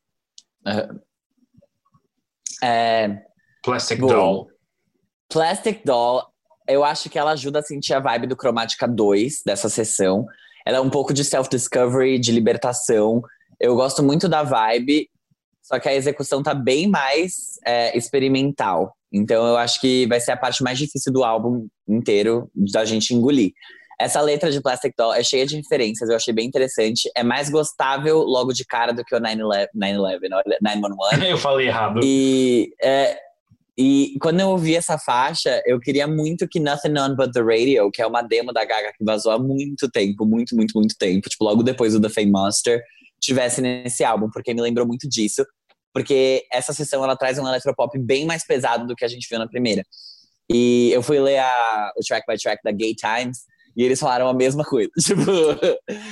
É, Plastic Bom. Doll. Plastic Doll, eu acho que ela ajuda a sentir a vibe do Cromática 2 dessa sessão. Ela é um pouco de self-discovery, de libertação. Eu gosto muito da vibe, só que a execução tá bem mais é, experimental. Então eu acho que vai ser a parte mais difícil do álbum inteiro da gente engolir. Essa letra de Plastic Doll é cheia de referências, eu achei bem interessante. É mais gostável logo de cara do que o 9-11, 911. Eu falei errado. E, é, e quando eu ouvi essa faixa, eu queria muito que Nothing On But The Radio, que é uma demo da Gaga que vazou há muito tempo, muito, muito, muito tempo, tipo, logo depois do The Fame Monster, tivesse nesse álbum, porque me lembrou muito disso. Porque essa sessão, ela traz um eletropop bem mais pesado do que a gente viu na primeira. E eu fui ler a, o track by track da Gay Times, e eles falaram a mesma coisa. Tipo,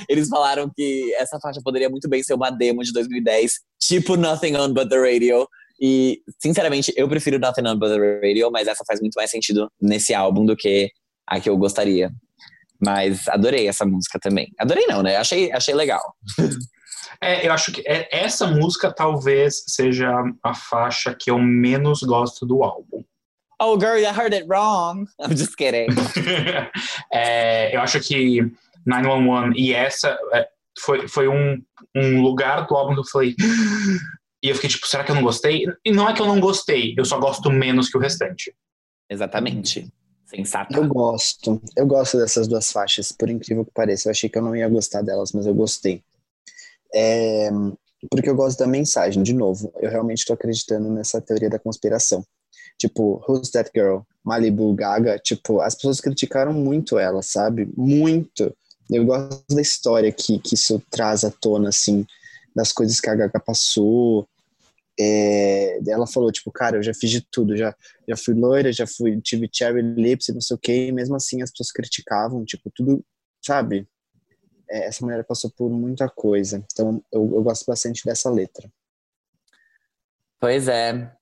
eles falaram que essa faixa poderia muito bem ser uma demo de 2010, tipo Nothing On But The Radio. E, sinceramente, eu prefiro Nothing On But The Radio, mas essa faz muito mais sentido nesse álbum do que a que eu gostaria. Mas adorei essa música também. Adorei não, né? Achei, achei legal. É, eu acho que é, essa música talvez seja a faixa que eu menos gosto do álbum. Oh, girl, you heard it wrong. I'm just kidding. é, eu acho que 911 e essa é, foi, foi um, um lugar do álbum que eu falei. E eu fiquei tipo, será que eu não gostei? E não é que eu não gostei, eu só gosto menos que o restante. Exatamente. Sensato. Eu gosto. Eu gosto dessas duas faixas, por incrível que pareça. Eu achei que eu não ia gostar delas, mas eu gostei. É, porque eu gosto da mensagem. De novo, eu realmente estou acreditando nessa teoria da conspiração. Tipo, Who's That Girl? Malibu Gaga, tipo, as pessoas criticaram muito ela, sabe? Muito. Eu gosto da história que, que isso traz à tona, assim, das coisas que a Gaga passou. É, ela falou, tipo, cara, eu já fiz de tudo, já, já fui loira, já fui, tive cherry lips e não sei o que, e mesmo assim as pessoas criticavam, tipo, tudo, sabe? É, essa mulher passou por muita coisa, então eu, eu gosto bastante dessa letra. Pois é,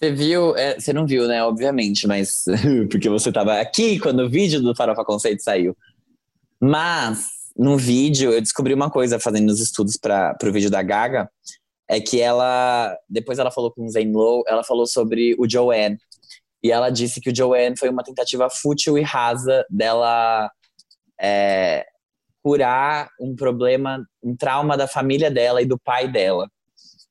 você viu, é, você não viu, né? Obviamente, mas porque você estava aqui quando o vídeo do Farofa Conceito saiu. Mas no vídeo eu descobri uma coisa fazendo os estudos para o vídeo da Gaga, é que ela depois ela falou com o Zane Lowe, ela falou sobre o Joanne e ela disse que o Joanne foi uma tentativa fútil e rasa dela é, curar um problema, um trauma da família dela e do pai dela.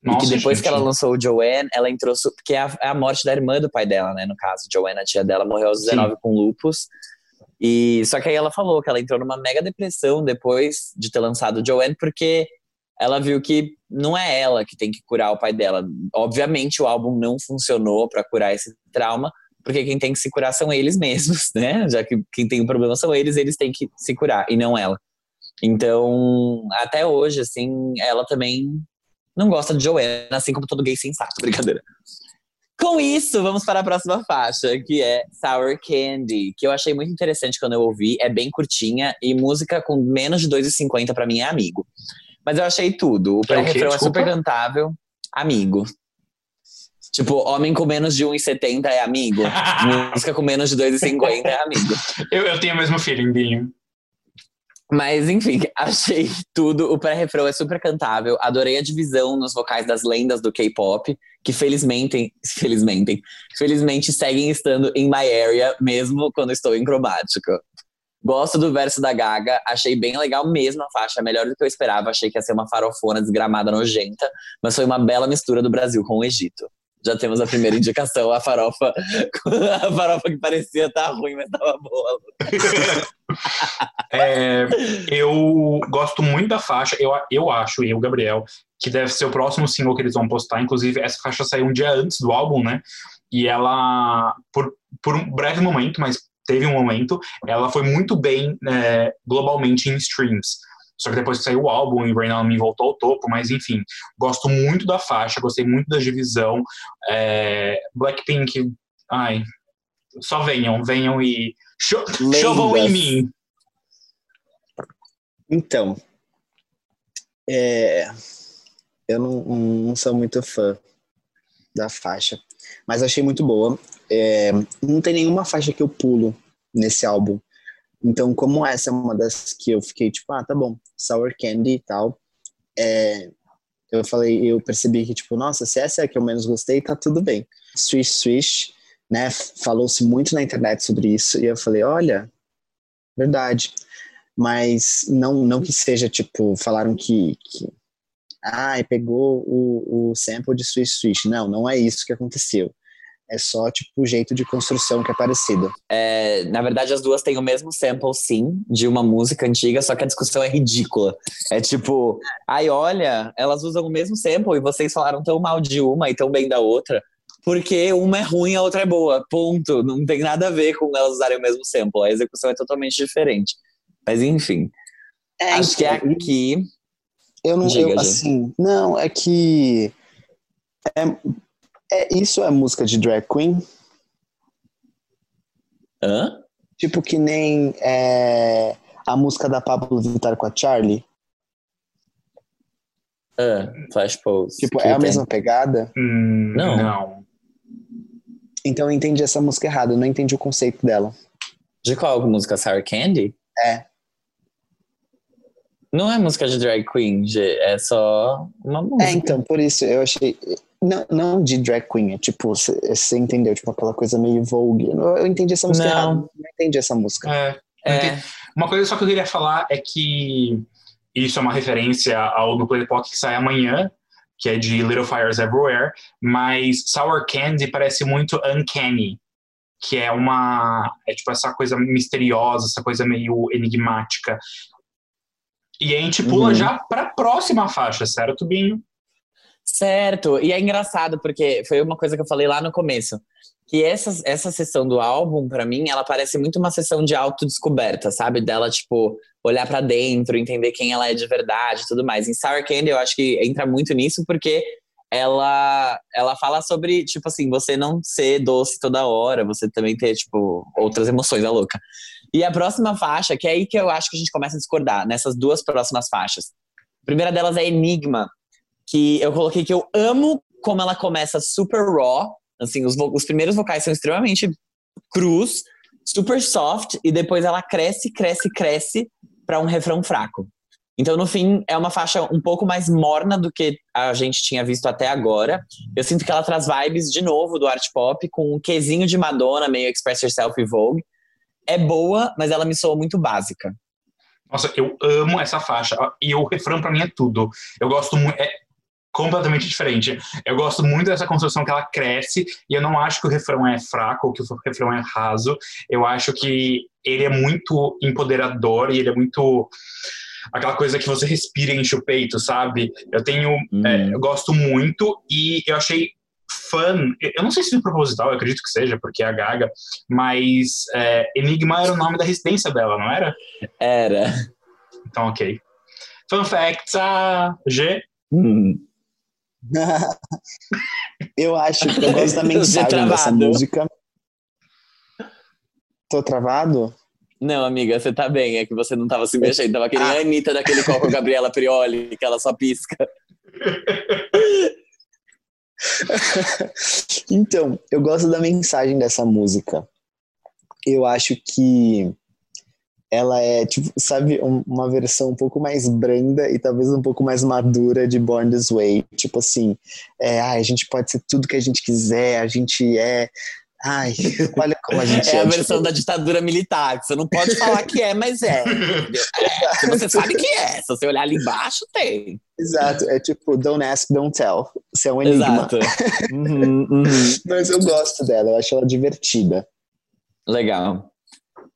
Nossa, e que depois gente. que ela lançou o Joanne, ela entrou. Porque é a, é a, morte da irmã do pai dela, né? No caso, Joanne, a tia dela, morreu aos 19 Sim. com lupus. E só que aí ela falou que ela entrou numa mega depressão depois de ter lançado o Joanne, porque ela viu que não é ela que tem que curar o pai dela. Obviamente o álbum não funcionou para curar esse trauma, porque quem tem que se curar são eles mesmos, né? Já que quem tem o um problema são eles, eles têm que se curar e não ela. Então, até hoje, assim, ela também não gosta de Joanna, assim como todo gay sensato, brincadeira. Com isso, vamos para a próxima faixa, que é Sour Candy, que eu achei muito interessante quando eu ouvi. É bem curtinha e música com menos de 2,50 para mim é amigo. Mas eu achei tudo. O pré-refrão é, é super cantável. Amigo. Tipo, homem com menos de 1,70 é amigo. música com menos de 2,50 é amigo. Eu, eu tenho o mesmo feeling, Binho. Mas, enfim, achei tudo. O pré-refrão é super cantável. Adorei a divisão nos vocais das lendas do K-pop, que felizmente, felizmente, felizmente seguem estando em my area, mesmo quando estou em cromático. Gosto do verso da Gaga, achei bem legal mesmo a faixa, melhor do que eu esperava. Achei que ia ser uma farofona desgramada nojenta, mas foi uma bela mistura do Brasil com o Egito já temos a primeira indicação, a farofa, a farofa que parecia estar tá ruim, mas estava boa. é, eu gosto muito da faixa, eu, eu acho, eu, Gabriel, que deve ser o próximo single que eles vão postar. Inclusive, essa faixa saiu um dia antes do álbum, né? E ela, por, por um breve momento, mas teve um momento, ela foi muito bem é, globalmente em streams. Só que depois que saiu o álbum e Rain On Me voltou ao topo, mas enfim, gosto muito da faixa, gostei muito da divisão. É, Blackpink, ai, só venham, venham e cho chovam em mim. Então, é, eu não, não, sou muito fã da faixa, mas achei muito boa. É, não tem nenhuma faixa que eu pulo nesse álbum. Então, como essa é uma das que eu fiquei tipo, ah, tá bom, Sour Candy e tal, é, eu falei, eu percebi que, tipo, nossa, se essa é a que eu menos gostei, tá tudo bem. Swish Swish, né, falou-se muito na internet sobre isso, e eu falei, olha, verdade. Mas não, não que seja, tipo, falaram que, que ah, pegou o, o sample de Swish Swish. Não, não é isso que aconteceu. É só, tipo, o jeito de construção que é parecido. É, na verdade, as duas têm o mesmo sample, sim, de uma música antiga, só que a discussão é ridícula. É tipo, ai, olha, elas usam o mesmo sample e vocês falaram tão mal de uma e tão bem da outra. Porque uma é ruim e a outra é boa. Ponto. Não tem nada a ver com elas usarem o mesmo sample. A execução é totalmente diferente. Mas enfim. É, acho que então, aqui. Eu não, Diga, eu, assim, não, é que é, é isso é música de drag queen, Hã? tipo que nem é, a música da Pablo Vittar com a Charlie, Hã? Flash Pose. tipo Que é a tem- mesma pegada. Hum, Não. não. Então eu entendi essa música errada, eu não entendi o conceito dela. De qual música? Sour Candy? É. Não é música de drag queen, Gê, é só uma música. É, então por isso eu achei não, não de drag queen, é tipo você entendeu, tipo aquela coisa meio Vogue. Eu, entendi essa música Não. errada, não entendi essa música. É, É. Uma coisa só que eu queria falar é que isso é uma referência ao No Play Pop que sai amanhã, que é de Little Fires Everywhere, mas Sour Candy parece muito Uncanny, que é uma. É tipo essa coisa misteriosa, essa coisa meio enigmática. E a gente pula Uhum. já pra próxima faixa, certo, Binho? Certo, e é engraçado porque foi uma coisa que eu falei lá no começo, que essa, essa sessão do álbum, pra mim, ela parece muito uma sessão de autodescoberta, sabe? Dela, tipo, olhar pra dentro, entender quem ela é de verdade tudo mais. Em Sour Candy, eu acho que entra muito nisso porque ela, ela fala sobre, tipo assim, você não ser doce toda hora, você também ter, tipo, outras emoções, a louca. E a próxima faixa, que é aí que eu acho que a gente começa a discordar, nessas duas próximas faixas. A primeira delas é Enigma, que eu coloquei que eu amo como ela começa super raw, assim, os, os primeiros vocais são extremamente crus, super soft, e depois ela cresce, cresce, cresce para um refrão fraco. Então, no fim, é uma faixa um pouco mais morna do que a gente tinha visto até agora. Eu sinto que ela traz vibes, de novo, do art pop, com um quesinho de Madonna, meio Express Yourself e Vogue. É boa, mas ela me soa muito básica. Nossa, eu amo essa faixa. E o refrão pra mim é tudo. Eu gosto muito. É completamente diferente. Eu gosto muito dessa construção que ela cresce. E eu não acho que o refrão é fraco ou que o refrão é raso. Eu acho que ele é muito empoderador e ele é muito. Aquela coisa que você respira e enche o peito, sabe? Eu tenho. Uhum. é, eu gosto muito e eu achei fã. Eu não sei se foi proposital, eu acredito que seja, porque é a Gaga. Mas é, Enigma era o nome da residência dela, não era? Era. Então, ok. Fun facts, a G. Hum. eu acho que eu gosto da mensagem dessa música. Tô travado? Não, amiga, você tá bem. É que você não tava se mexendo. Tava que nem a Anitta daquele coco Gabriela Prioli, que ela só pisca. Então, eu gosto da mensagem dessa música. Eu acho que ela é, tipo, sabe, um- uma versão um pouco mais branda e talvez um pouco mais madura de Born This Way. Tipo assim, é, ai, a gente pode ser tudo que a gente quiser, a gente é. Ai, olha como a gente é. É a tipo, versão da ditadura militar, que você não pode falar que é, mas é. É, você sabe que é. Se você olhar ali embaixo, tem. Exato, é tipo, don't ask, don't tell. Isso é um enigma. Exato. Uhum, uhum. Mas eu gosto dela, eu acho ela divertida. Legal.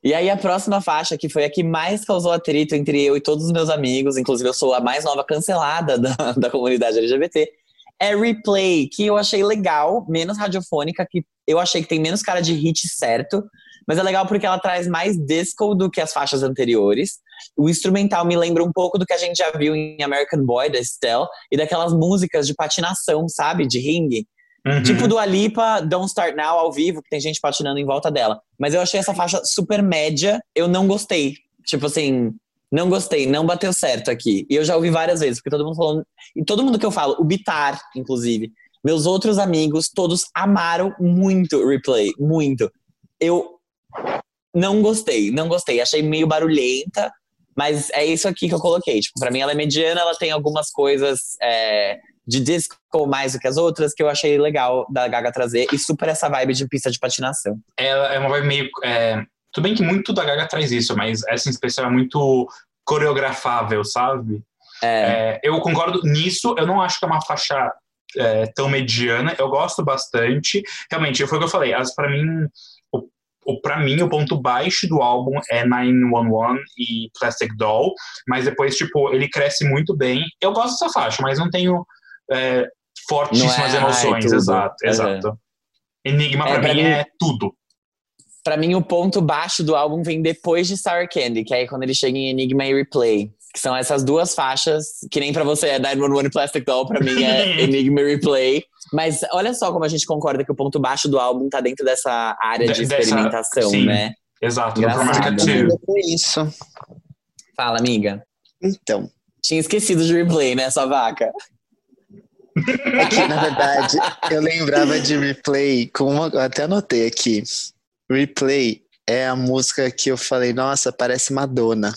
E aí a próxima faixa, que foi a que mais causou atrito entre eu e todos os meus amigos, inclusive eu sou a mais nova cancelada da, da comunidade LGBT, é Replay, que eu achei legal, menos radiofônica, que eu achei que tem menos cara de hit certo, mas é legal porque ela traz mais disco do que as faixas anteriores. O instrumental me lembra um pouco do que a gente já viu em American Boy, da Estelle, e daquelas músicas de patinação, sabe? De ringue. Uhum. Tipo do Alipa, Don't Start Now, ao vivo, que tem gente patinando em volta dela. Mas eu achei essa faixa super média, eu não gostei. Tipo assim, não gostei, não bateu certo aqui. E eu já ouvi várias vezes, porque todo mundo falou. E todo mundo que eu falo, o Bitar, inclusive, meus outros amigos, todos amaram muito Replay, muito. Eu não gostei, não gostei. Achei meio barulhenta, mas é isso aqui que eu coloquei. Tipo, pra mim ela é mediana, ela tem algumas coisas é, de disco mais do que as outras que eu achei legal da Gaga trazer e super essa vibe de pista de patinação. Ela é uma vibe meio. É, tudo bem que muito da Gaga traz isso, mas essa em especial é muito coreografável, sabe? É, É, eu concordo nisso, eu não acho que é uma faixa é, tão mediana. Eu gosto bastante. Realmente, foi o que eu falei. As para mim o, o para mim o ponto baixo do álbum é 911 e Plastic Doll, mas depois tipo ele cresce muito bem. Eu gosto dessa faixa, mas não tenho é, fortíssimas é, emoções. ai, exato, Uhum. exato. Enigma É, pra pra mim mim- é tudo. Pra mim, o ponto baixo do álbum vem depois de Sour Candy, que é aí quando ele chega em Enigma e Replay. Que são essas duas faixas, que nem pra você é 911 e Plastic Doll, pra mim é Enigma e Replay. Mas olha só como a gente concorda que o ponto baixo do álbum tá dentro dessa área de De- dessa- experimentação, sim. né? Exato. do Engraçado, Chromatica né? 2. Foi isso. Fala, amiga. Então, Tinha esquecido de Replay, né, sua vaca? É que, na verdade, eu lembrava de Replay com uma. eu Até anotei aqui. Replay é a música que eu falei, nossa, parece Madonna.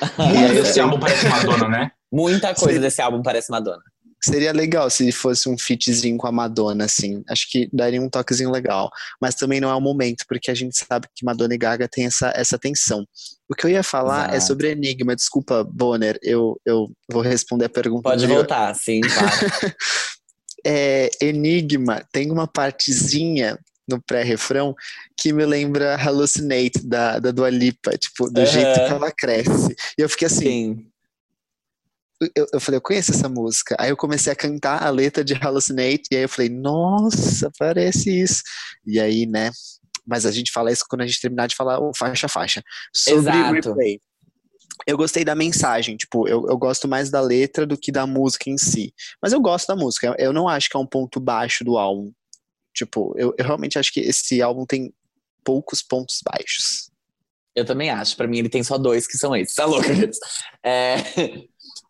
Muito desse álbum parece Madonna, né? Muita coisa Sim. desse álbum parece Madonna. Seria legal se fosse um featzinho com a Madonna, assim. Acho que daria um toquezinho legal. Mas também não é o momento, porque a gente sabe que Madonna e Gaga têm essa, essa tensão. O que eu ia falar é sobre Enigma. Desculpa, Bonner, eu, eu vou responder a pergunta. Pode anterior. voltar, sim, claro. É, Enigma tem uma partezinha no pré-refrão que me lembra Hallucinate, da, da Dua Lipa, tipo, do Aham. jeito que ela cresce. E eu fiquei assim, sim. Eu, eu falei, eu conheço essa música. Aí eu comecei a cantar a letra de Hallucinate, e aí eu falei, nossa, parece isso. E aí, né? Mas a gente fala isso quando a gente terminar de falar o faixa faixa. Sobre Exato. replay. Eu gostei da mensagem, tipo, eu, eu gosto mais da letra do que da música em si. Mas eu gosto da música, eu não acho que é um ponto baixo do álbum. Tipo, eu, eu realmente acho que esse álbum tem poucos pontos baixos. Eu também acho. Pra mim, ele tem só dois, que são esses. Tá louco? É...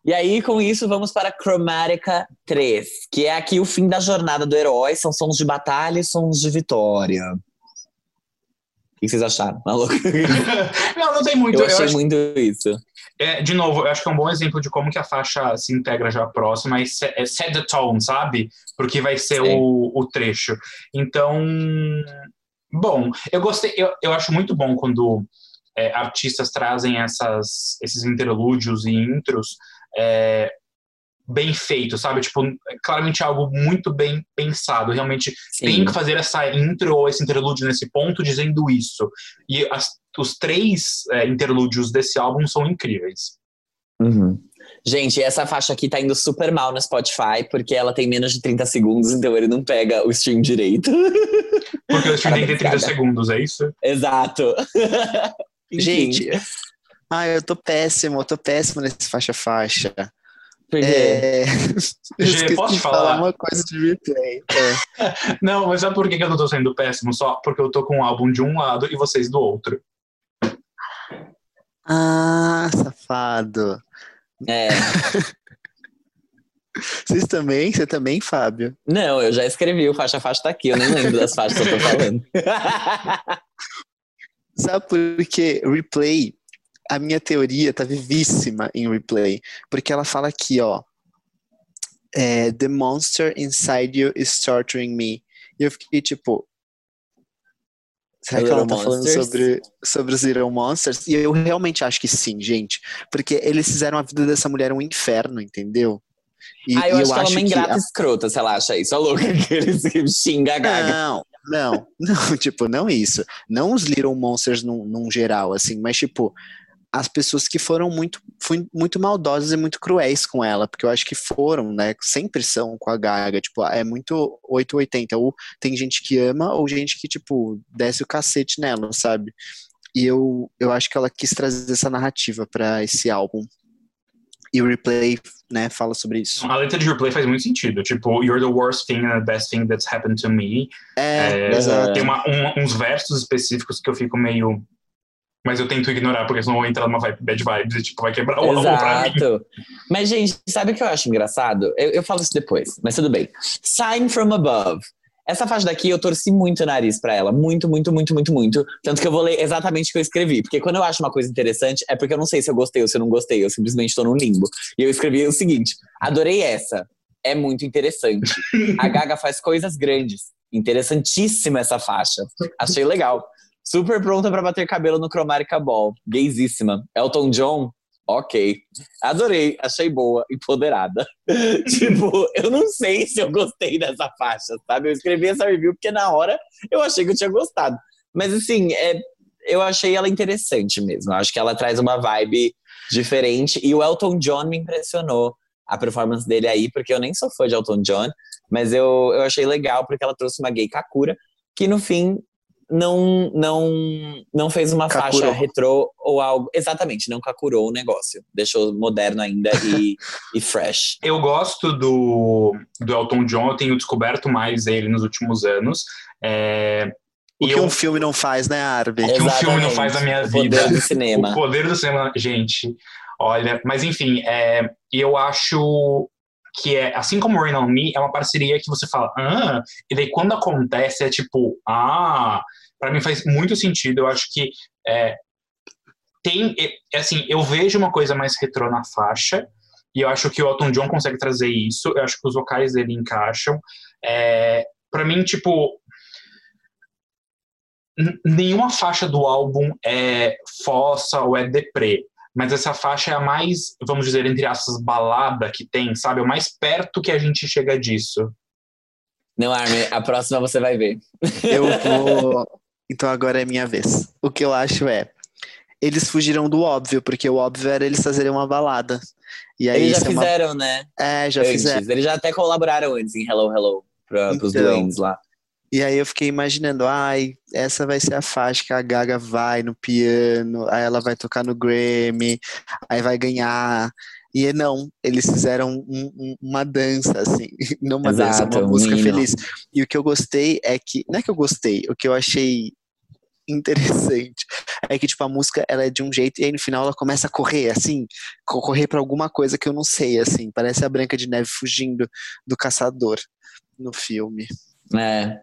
E aí, com isso, vamos para Chromatica 3, que é aqui o fim da jornada do herói. São sons de batalha e sons de vitória. O que vocês acharam? Tá louco? não, não tem muito. Eu Eu achei acho- muito isso. é, de novo, eu acho que é um bom exemplo de como que a faixa se integra já próxima e se- é set the tone, sabe? Porque vai ser o, o trecho. Então, bom, eu gostei, eu, eu acho muito bom quando é, artistas trazem essas, esses interlúdios e intros é, bem feitos, sabe? Tipo, é claramente algo muito bem pensado. Realmente tem Sim. que fazer essa intro ou esse interlúdio nesse ponto dizendo isso. E as- os três é, interlúdios desse álbum são incríveis. Uhum. Gente, essa faixa aqui tá indo super mal no Spotify, porque ela tem menos de 30 segundos, então ele não pega o stream direito. Porque o stream tem que ter 30 Parabéns, segundos, é isso? Exato. Gente, ah, eu tô péssimo, eu tô péssimo nesse faixa-faixa. É... eu Gê, posso falar? falar uma coisa de replay. É. Não, mas sabe por que que eu não tô sendo péssimo? Só porque eu tô com um álbum de um lado e vocês do outro. Ah, safado. é. Vocês também? Você também, Fábio? Não, eu já escrevi, o faixa faixa tá aqui, eu nem lembro das faixas que eu tô falando. Sabe por quê? Replay, a minha teoria tá vivíssima em replay. Porque ela fala aqui, ó. é, The monster inside you is torturing me. E eu fiquei tipo. Será que ela tá falando Monsters? sobre, sobre os Little Monsters? E eu realmente acho que sim, gente. Porque eles fizeram a vida dessa mulher um inferno, entendeu? E, ah, eu e acho que ela é uma ingrata a- escrota, se ela acha isso. A louca que eles xinga a gaga. Não, não, não, tipo, não isso. Não os Little Monsters num, num geral, assim, mas tipo, as pessoas que foram muito, muito maldosas e muito cruéis com ela, porque eu acho que foram, né? Sempre são com a Gaga, tipo, é muito 880. Ou tem gente que ama, ou gente que, tipo, desce o cacete nela, sabe? E eu, eu acho que ela quis trazer essa narrativa pra esse álbum. E o replay, né, fala sobre isso. A letra de replay faz muito sentido. Tipo, you're the worst thing and the best thing that's happened to me. É, É, exato. Tem uma- um- uns versos específicos que eu fico meio. Mas eu tento ignorar, porque senão eu vou entrar numa vibe, bad vibes e tipo, vai quebrar o álbum pra mim. Mas, gente, sabe o que eu acho engraçado? Eu, eu falo isso depois, mas tudo bem. Sign from Above. Essa faixa daqui eu torci muito o nariz pra ela. Muito, muito, muito, muito, muito. Tanto que eu vou ler exatamente o que eu escrevi. Porque quando eu acho uma coisa interessante, é porque eu não sei se eu gostei ou se eu não gostei. Eu simplesmente tô num limbo. E eu escrevi o seguinte: adorei essa. É muito interessante. A Gaga faz coisas grandes. Interessantíssima essa faixa. Achei legal. Super pronta pra bater cabelo no Chromatica Ball. Gaysíssima. Elton John, ok. Adorei, achei boa, empoderada. tipo, eu não sei se eu gostei dessa faixa, sabe? Eu escrevi essa review porque na hora eu achei que eu tinha gostado. Mas assim, é, eu achei ela interessante mesmo. Eu acho que ela traz uma vibe diferente. E o Elton John me impressionou a performance dele aí, porque eu nem sou fã de Elton John, mas eu, eu achei legal porque ela trouxe uma gay Kakura, que no fim não não não fez uma Kakurou. faixa retrô ou algo. Exatamente, não Kakurou o negócio. Deixou moderno ainda e, e fresh. Eu gosto do, do Elton John, eu tenho descoberto mais ele nos últimos anos. É, O e que eu- um filme não faz, né, Arby? que um filme não faz na minha O vida. poder do cinema. O poder do cinema, gente, olha. Mas enfim, é, eu acho que é, assim como Rain on Me, é uma parceria que você fala, ah, e daí quando acontece é tipo, ah, pra mim faz muito sentido. Eu acho que é, tem, é, assim, eu vejo uma coisa mais retrô na faixa, e eu acho que o Elton John consegue trazer isso, eu acho que os vocais dele encaixam. É, para mim, tipo, nenhuma faixa do álbum é fossa ou é deprê. Mas essa faixa é a mais, vamos dizer, entre aspas, balada que tem, sabe? É o mais perto que a gente chega disso. Não, Armin, a próxima você vai ver. Eu vou. Então agora é minha vez. O que eu acho é. Eles fugiram do óbvio, porque o óbvio era eles fazerem uma balada. E aí Eles já isso é uma- fizeram, né? É, já antes. fizeram. Eles já até colaboraram antes em Hello Hello pros Então. duendes lá. E aí eu fiquei imaginando, ai, essa vai ser a faixa que a Gaga vai no piano, aí ela vai tocar no Grammy, aí vai ganhar. E não, eles fizeram um- um- uma dança, assim, não uma dança, Exato, uma um música hino. feliz. E o que eu gostei é que, não é que eu gostei, o que eu achei interessante é que, tipo, a música, ela é de um jeito e aí no final ela começa a correr, assim, co- correr pra alguma coisa que eu não sei, assim, parece a Branca de Neve fugindo do caçador no filme. É.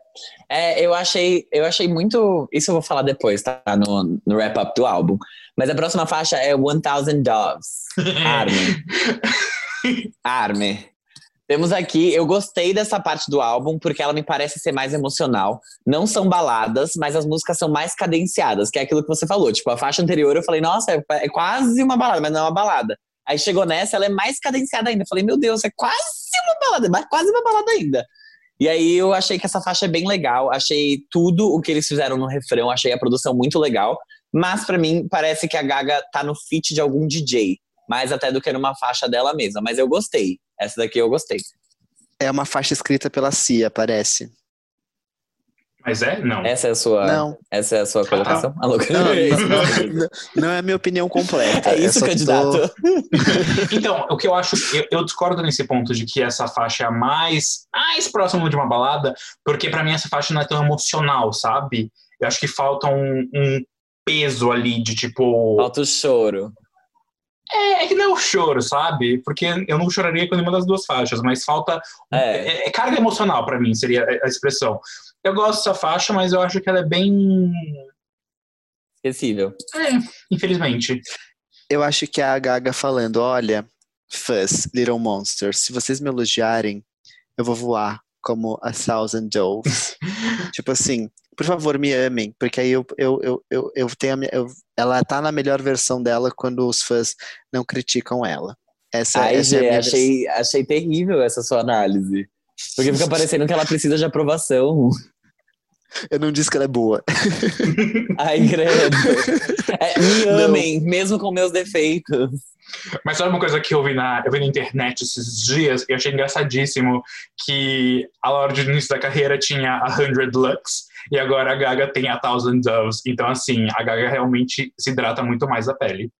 É, eu achei, eu achei muito. Isso eu vou falar depois, tá? No, no wrap-up do álbum. Mas a próxima faixa é 1000 Doves. Armin. Armin. Temos aqui, eu gostei dessa parte do álbum porque ela me parece ser mais emocional. Não são baladas, mas as músicas são mais cadenciadas, que é aquilo que você falou. Tipo, a faixa anterior eu falei, nossa, é, é quase uma balada, mas não é uma balada. Aí chegou nessa, ela é mais cadenciada ainda. Eu falei, meu Deus, é quase uma balada, mas quase uma balada ainda. E aí eu achei que essa faixa é bem legal, achei tudo o que eles fizeram no refrão, achei a produção muito legal, mas pra mim parece que a Gaga tá no feat de algum DJ, mais até do que numa faixa dela mesma, mas eu gostei. Essa daqui eu gostei. É uma faixa escrita pela Cia, parece. Mas é? Não. Essa é a sua, Não, essa é a sua colocação? Alô? não, não, não, não é a minha opinião completa. É isso, só tô- candidato. Então, o que eu acho, eu, eu discordo nesse ponto de que essa faixa é a mais, mais próxima de uma balada, porque pra mim essa faixa não é tão emocional, sabe? Eu acho que falta um, um peso ali de tipo. Falta o choro. É, é que não é o choro, sabe? Porque eu não choraria com nenhuma das duas faixas, mas falta. É, É, é carga emocional pra mim, seria a expressão. Eu gosto dessa faixa, mas eu acho que ela é bem. esquecível. É, infelizmente. Eu acho que é a Gaga falando: olha, fãs, Little Monsters, se vocês me elogiarem, eu vou voar como a Thousand Doves. tipo assim, por favor, me amem, porque aí eu, eu, eu, eu, eu tenho a minha, eu- ela tá na melhor versão dela quando os fãs não criticam ela. Essa, Ai, essa é Gê, achei, achei terrível essa sua análise. Porque fica parecendo que ela precisa de aprovação. Eu não disse que ela é boa. Ai, credo. É, me Não. amem, mesmo com meus defeitos. Mas sabe uma coisa que eu vi na, eu vi na internet esses dias e eu achei engraçadíssimo que a Laura de início da carreira tinha a 100 Lux e agora a Gaga tem a Thousand Doves. Então, assim, a Gaga realmente se hidrata muito mais a pele.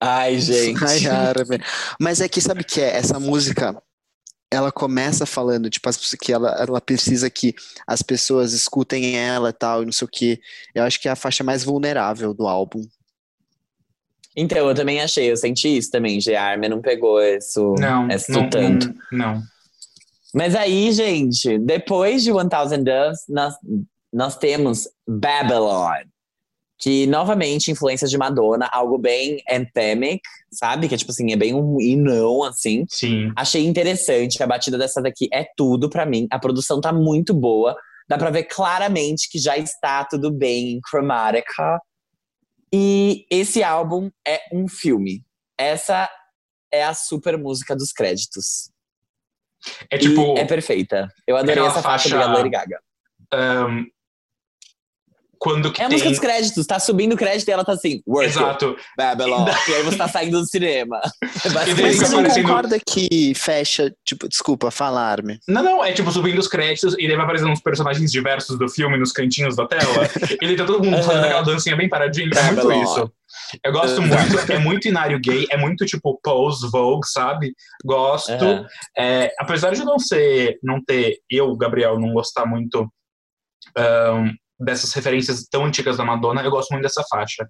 Ai, gente. Ai, Armin. Mas é que sabe o que é? Essa música, ela começa falando, tipo, as pessoas- que ela, ela precisa que as pessoas escutem ela e tal, e não sei o que. Eu acho que é a faixa mais vulnerável do álbum. Então, eu também achei, eu senti isso também, G. Armin não pegou isso, Não, isso não, tanto. não, não. Mas aí, gente, depois de 1000 Doves, nós, nós temos Babylon. Que, novamente, influências de Madonna, algo bem anthemic, sabe? Que, tipo assim, é bem um e não, assim. Sim. Achei interessante, a batida dessa daqui é tudo pra mim. A produção tá muito boa. Dá pra ver claramente que já está tudo bem em Chromatica. E esse álbum é um filme. Essa é a super música dos créditos. É tipo. E é perfeita. Eu adorei essa faixa, faixa- da Lady Gaga. ahn, quando que É a tem. música dos créditos. Tá subindo o crédito e ela tá assim, work it, Exato. Babylon. e aí você tá saindo do cinema. É daí Mas você não concorda que fecha, tipo, desculpa, falar-me. Não, não, é tipo subindo os créditos e daí vai aparecendo uns personagens diversos do filme nos cantinhos da tela. e daí tá todo mundo fazendo aquela dancinha bem paradinha. É muito Babylon. isso. Eu gosto muito, é muito inário gay, é muito tipo Pose, Vogue, sabe? Gosto. É, apesar de não ser, não ter, eu, Gabriel, não gostar muito ahn, dessas referências tão antigas da Madonna, eu gosto muito dessa faixa.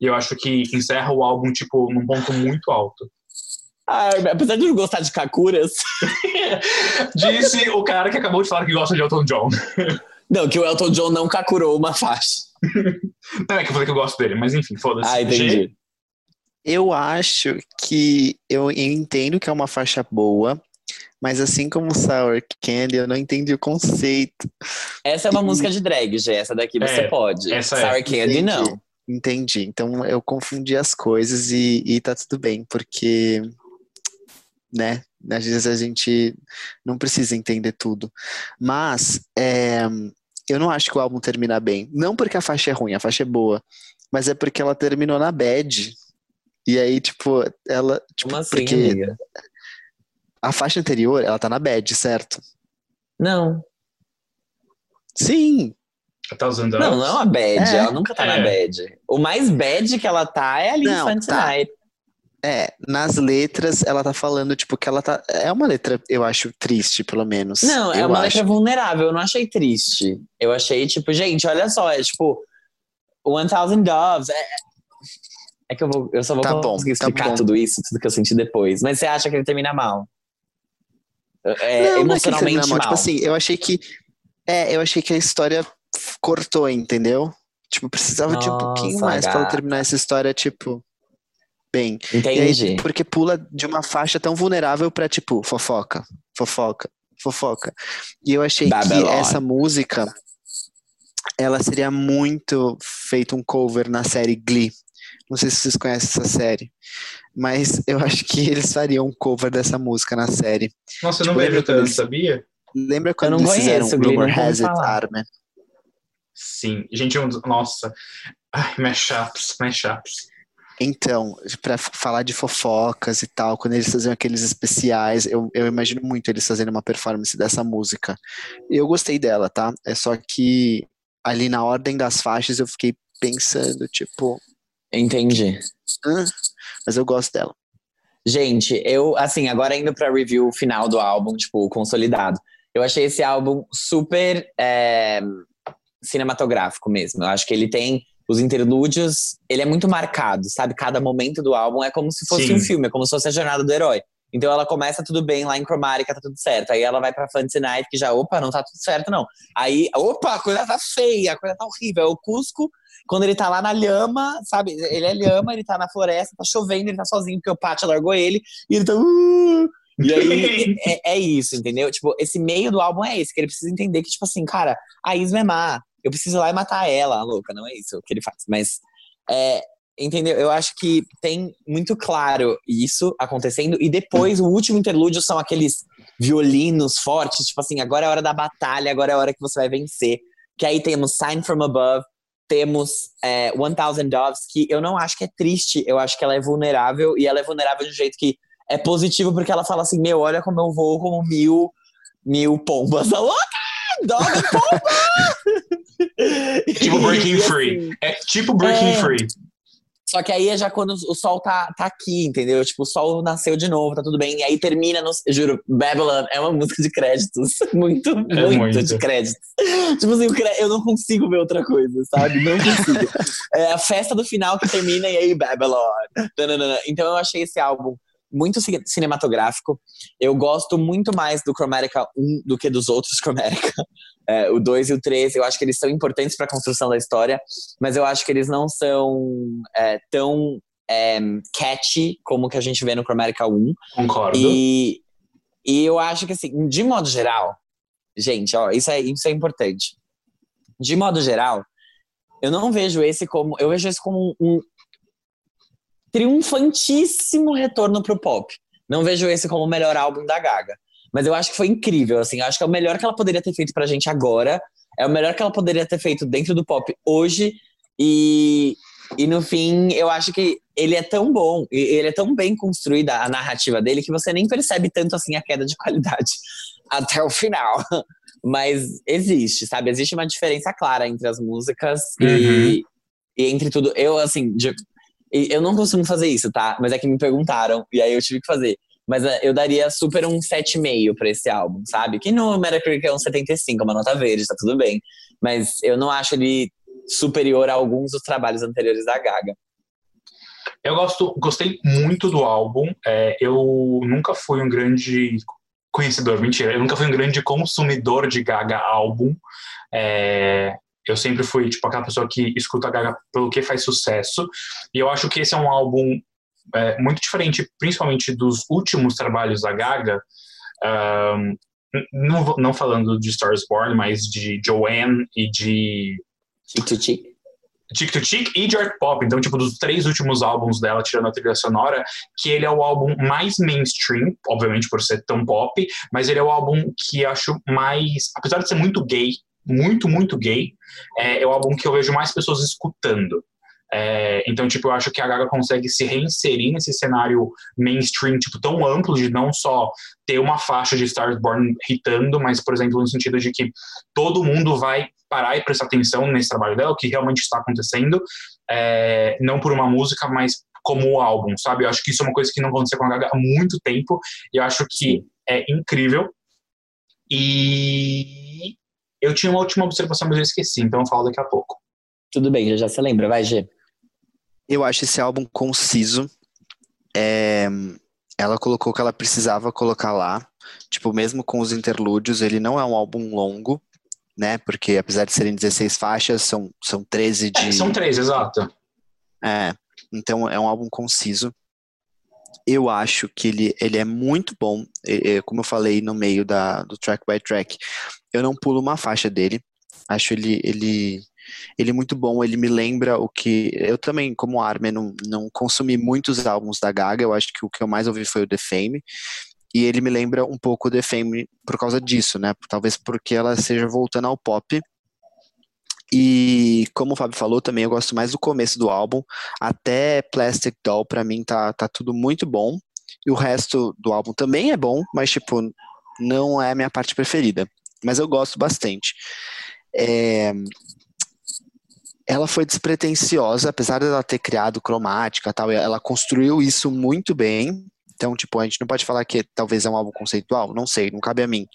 E eu acho que encerra o álbum, tipo, num ponto muito alto. Ai, apesar de não gostar de Kakuras. Disse o cara que acabou de falar que gosta de Elton John. Não, que o Elton John não Kakurou uma faixa. Não é que eu falei que eu gosto dele, mas enfim, foda-se. Ah, entendi. Eu acho que eu entendo que é uma faixa boa, mas assim como Sour Candy, eu não entendi o conceito. Essa é uma música de drag, Gê. Essa daqui você É, pode. essa é. Sour Candy, Entendi. não. Entendi. Então eu confundi as coisas e, e tá tudo bem, porque, né, às vezes a gente não precisa entender tudo. Mas é, eu não acho que o álbum termina bem. Não porque a faixa é ruim, a faixa é boa, mas é porque ela terminou na bad. E aí, tipo, ela. Tipo, Como assim, porque amiga? A faixa anterior, ela tá na bad, certo? Não. Sim, Tá usando Não, não é uma bad. É. ela nunca tá na É. bad. O mais bad que ela tá é ali Não, em Fancy tá. Night. É, nas letras ela tá falando, tipo, que ela tá. É uma letra, eu acho, triste, pelo menos. Não, é uma acho. letra vulnerável. Eu não achei triste. Eu achei, tipo, gente, olha só, é tipo. One Thousand Doves. É, é que eu, vou, eu só vou Tá bom, conseguir tá explicar bom. tudo isso, tudo que eu senti depois. Mas você acha que ele termina mal? É, não, não é emocionalmente termina mal. mal. Tipo assim, eu achei que. É, eu achei que a história cortou, entendeu? Tipo, precisava de um pouquinho Nossa, mais gata. terminar essa história, tipo. Bem. Entendi. aí, porque pula de uma faixa tão vulnerável pra, tipo, fofoca, fofoca, fofoca. E eu achei Babylon. que essa música, ela seria muito feito um cover na série Glee. Não sei se vocês conhecem essa série. Mas eu acho que eles fariam um cover dessa música na série. Nossa, eu não Tipo, vejo lembra quando tanto, eles- sabia? Lembra quando não eles fizeram Glee, Rumor Has It. Armin? Sim. Gente, um dos- nossa. Ai, mashups, mashups. Então, pra f- falar de fofocas e tal, quando eles faziam aqueles especiais, eu, eu imagino muito eles fazendo uma performance dessa música. Eu gostei dela, tá? É só que ali na ordem das faixas eu fiquei pensando, tipo, Entendi. "Hã?" mas eu gosto dela. Gente, eu, assim, agora indo pra review final do álbum, tipo, consolidado. Eu achei esse álbum super é, cinematográfico mesmo. Eu acho que ele tem os interlúdios, ele é muito marcado, sabe? Cada momento do álbum é como se fosse Sim. um filme, é como se fosse a jornada do herói. Então ela começa tudo bem lá em Cromática, tá tudo certo. Aí ela vai pra Fantasy Night, que já, opa, não tá tudo certo, não. Aí, opa, a coisa tá feia, a coisa tá horrível. É o Cusco, quando ele tá lá na lhama, sabe? Ele é lhama, ele tá na floresta, tá chovendo, ele tá sozinho, porque o Pátio largou ele, e ele tá. "Uh", e aí é, é isso, entendeu? Tipo, esse meio do álbum é esse, que ele precisa entender que, tipo assim, cara, a Isma é má. Eu preciso ir lá e matar ela, louca, não é isso que ele faz. Mas, é, entendeu? Eu acho que tem muito claro isso acontecendo. E depois, o último interlúdio são aqueles violinos fortes, tipo assim, agora é a hora da batalha, agora é a hora que você vai vencer. Que aí temos Sign From Above, temos é, One Thousand Doves, que eu não acho que é triste, eu acho que ela é vulnerável, e ela é vulnerável de um jeito que é positivo, porque ela fala assim, meu, olha como eu vou como mil, mil pombas. Louca! Dog pomba! Tipo Breaking Free. assim, É tipo Breaking É. Free. Só que aí é já quando o sol tá, tá aqui, entendeu? Tipo, o sol nasceu de novo, tá tudo bem. E aí termina no. Juro, Babylon é uma música de créditos. Muito, muito, É muito. de créditos. Tipo assim, eu não consigo ver outra coisa, sabe? Não consigo. é a festa do final que termina e aí Babylon. Então eu achei esse álbum muito ci- cinematográfico. Eu gosto muito mais do Chromatica 1 do que dos outros Chromatica. É, o 2 e o 3, eu acho que eles são importantes para a construção da história, mas eu acho que eles não são é, tão é, catchy como que a gente vê no Chromatica 1. Concordo. E, e eu acho que, assim, de modo geral, gente, ó, isso é, isso é importante. De modo geral, eu não vejo esse como. Eu vejo esse como um triunfantíssimo retorno pro pop. Não vejo esse como o melhor álbum da Gaga. Mas eu acho que foi incrível, assim. Eu acho que é o melhor que ela poderia ter feito pra gente agora. É o melhor que ela poderia ter feito dentro do pop hoje. E, e no fim, eu acho que ele é tão bom, ele é tão bem construída a narrativa dele que você nem percebe tanto assim a queda de qualidade até o final. Mas existe, sabe? Existe uma diferença clara entre as músicas uhum. e, e entre tudo. Eu, assim, de, eu não costumo fazer isso, tá? Mas é que me perguntaram e aí eu tive que fazer. Mas eh, eu daria super um 7,5 pra esse álbum, sabe? Que no Metacritic é um 75, é uma nota verde, tá tudo bem. Mas eu não acho ele superior a alguns dos trabalhos anteriores da Gaga. Eu gosto, gostei muito do álbum. É, eu nunca fui um grande conhecedor, mentira, eu nunca fui um grande consumidor de Gaga álbum. É, eu sempre fui tipo aquela pessoa que escuta a Gaga pelo que faz sucesso. E eu acho que esse é um álbum é, muito diferente, principalmente dos últimos trabalhos da Gaga. Um, não, não falando de Stars Born, mas de Joanne e de Chick to Chick. Chick to Chick e de Art Pop. Então, tipo, dos três últimos álbuns dela, tirando a trilha sonora, que ele é o álbum mais mainstream, obviamente por ser tão pop, mas ele é o álbum que acho mais. Apesar de ser muito gay, muito, muito gay, é, é o álbum que eu vejo mais pessoas escutando. É, então, tipo, eu acho que a Gaga consegue se reinserir nesse cenário mainstream, tipo, tão amplo de não só ter uma faixa de Stars Born hitando, mas, por exemplo, no sentido de que todo mundo vai parar e prestar atenção nesse trabalho dela, o que realmente está acontecendo, é, não por uma música, mas como o álbum, sabe? Eu acho que isso é uma coisa que não aconteceu com a Gaga há muito tempo, e eu acho que é incrível. E eu tinha uma última observação, mas eu esqueci, então eu falo daqui a pouco. Tudo bem, já, se lembra, vai, Gê. Eu acho esse álbum conciso. É, ela colocou o que ela precisava colocar lá. Tipo, mesmo com os interlúdios, ele não é um álbum longo, né? Porque apesar de serem 16 faixas, são, são 13 de. É, são 13, exato. É. Então é um álbum conciso. Eu acho que ele, ele é muito bom. Como eu falei no meio da, do track by track, eu não pulo uma faixa dele. Acho ele, ele ele é muito bom, ele me lembra o que. Eu também, como Armin, não, não consumi muitos álbuns da Gaga, eu acho que o que eu mais ouvi foi o The Fame. E ele me lembra um pouco o The Fame por causa disso, né? Talvez porque ela seja voltando ao pop. E como o Fábio falou, também eu gosto mais do começo do álbum. Até Plastic Doll, para mim, tá, tá tudo muito bom. E o resto do álbum também é bom, mas, tipo, não é a minha parte preferida. Mas eu gosto bastante. É, ela foi despretensiosa, apesar dela ter criado cromática tal, ela construiu isso muito bem. Então, tipo, a gente não pode falar que talvez é um álbum conceitual, não sei, não cabe a mim.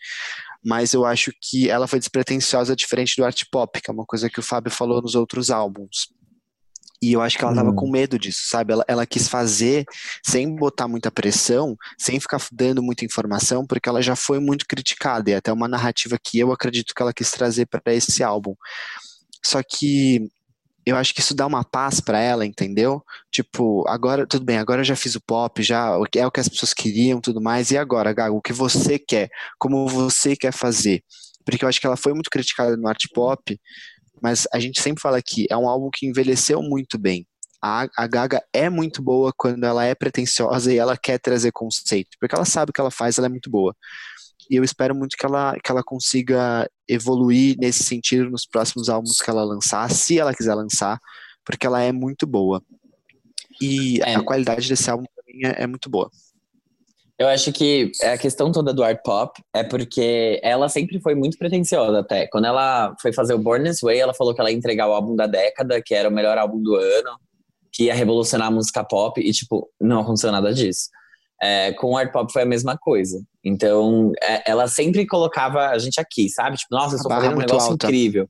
Mas eu acho que ela foi despretensiosa diferente do art pop, que é uma coisa que o Fábio falou nos outros álbuns. E eu acho que ela estava hum. com medo disso, sabe? Ela, ela, quis fazer sem botar muita pressão, sem ficar dando muita informação, porque ela já foi muito criticada. E é até uma narrativa que eu acredito que ela quis trazer para esse álbum. Só que eu acho que isso dá uma paz para ela, entendeu? Tipo, agora, tudo bem, agora eu já fiz o pop, já é o que as pessoas queriam, tudo mais, e agora, Gago, o que você quer? Como você quer fazer? Porque eu acho que ela foi muito criticada no art pop, mas a gente sempre fala que é um álbum que envelheceu muito bem. A, a Gaga é muito boa quando ela é pretensiosa e ela quer trazer conceito, porque ela sabe o que ela faz, ela é muito boa e eu espero muito que ela, que ela consiga evoluir nesse sentido nos próximos álbuns que ela lançar, se ela quiser lançar, porque ela é muito boa. E é. a qualidade desse álbum também é, é, muito boa. Eu acho que a questão toda do art pop é porque ela sempre foi muito pretensiosa até. Quando ela foi fazer o Born This Way, ela falou que ela ia entregar o álbum da década, que era o melhor álbum do ano, que ia revolucionar a música pop, e tipo, não aconteceu nada disso. É, com o art pop foi a mesma coisa. Então, é, ela sempre colocava a gente aqui, sabe? Tipo, nossa, eu estou fazendo um negócio alta. incrível.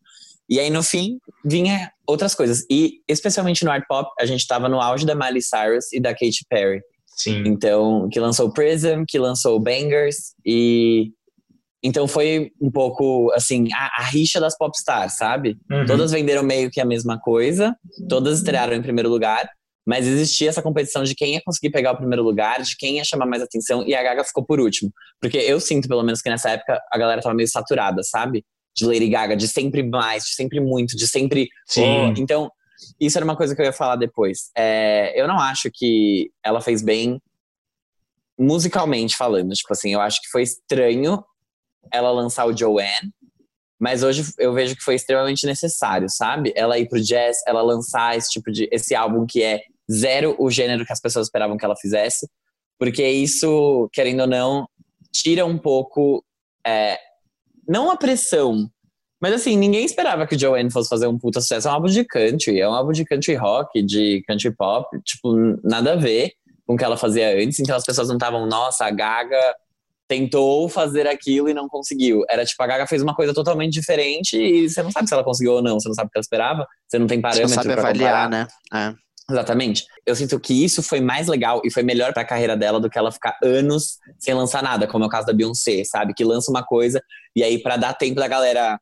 E aí, no fim, vinha outras coisas. E, especialmente no art pop, a gente estava no auge da Miley Cyrus e da Katy Perry. Sim. Então, que lançou Prism, que lançou Bangers. E. Então foi um pouco, assim, a, a rixa das popstars, sabe? Uhum. Todas venderam meio que a mesma coisa, todas estrearam em primeiro lugar, mas existia essa competição de quem ia conseguir pegar o primeiro lugar, de quem ia chamar mais atenção, e a Gaga ficou por último. Porque eu sinto, pelo menos, que nessa época a galera tava meio saturada, sabe? de Lady Gaga, de sempre mais, de sempre muito, de sempre. Sim. Oh, então, isso era uma coisa que eu ia falar depois. É, eu não acho que ela fez bem musicalmente falando. Tipo assim, eu acho que foi estranho ela lançar o Joanne, mas hoje eu vejo que foi extremamente necessário, sabe? Ela ir pro jazz, ela lançar esse tipo de esse álbum que é zero o gênero que as pessoas esperavam que ela fizesse, porque isso, querendo ou não, tira um pouco é, não a pressão, mas assim, ninguém esperava que o Joanne fosse fazer um puta sucesso. É um álbum de country, é um álbum de country rock, de country pop, tipo, nada a ver com o que ela fazia antes. Então as pessoas não estavam, nossa, a Gaga tentou fazer aquilo e não conseguiu. Era tipo, a Gaga fez uma coisa totalmente diferente e você não sabe se ela conseguiu ou não, você não sabe o que ela esperava, você não tem Você parâmetro não sabe avaliar, comparar. né? É. Exatamente. Eu sinto que isso foi mais legal e foi melhor pra carreira dela do que ela ficar anos sem lançar nada, como é o caso da Beyoncé, sabe? Que lança uma coisa e aí pra dar tempo da galera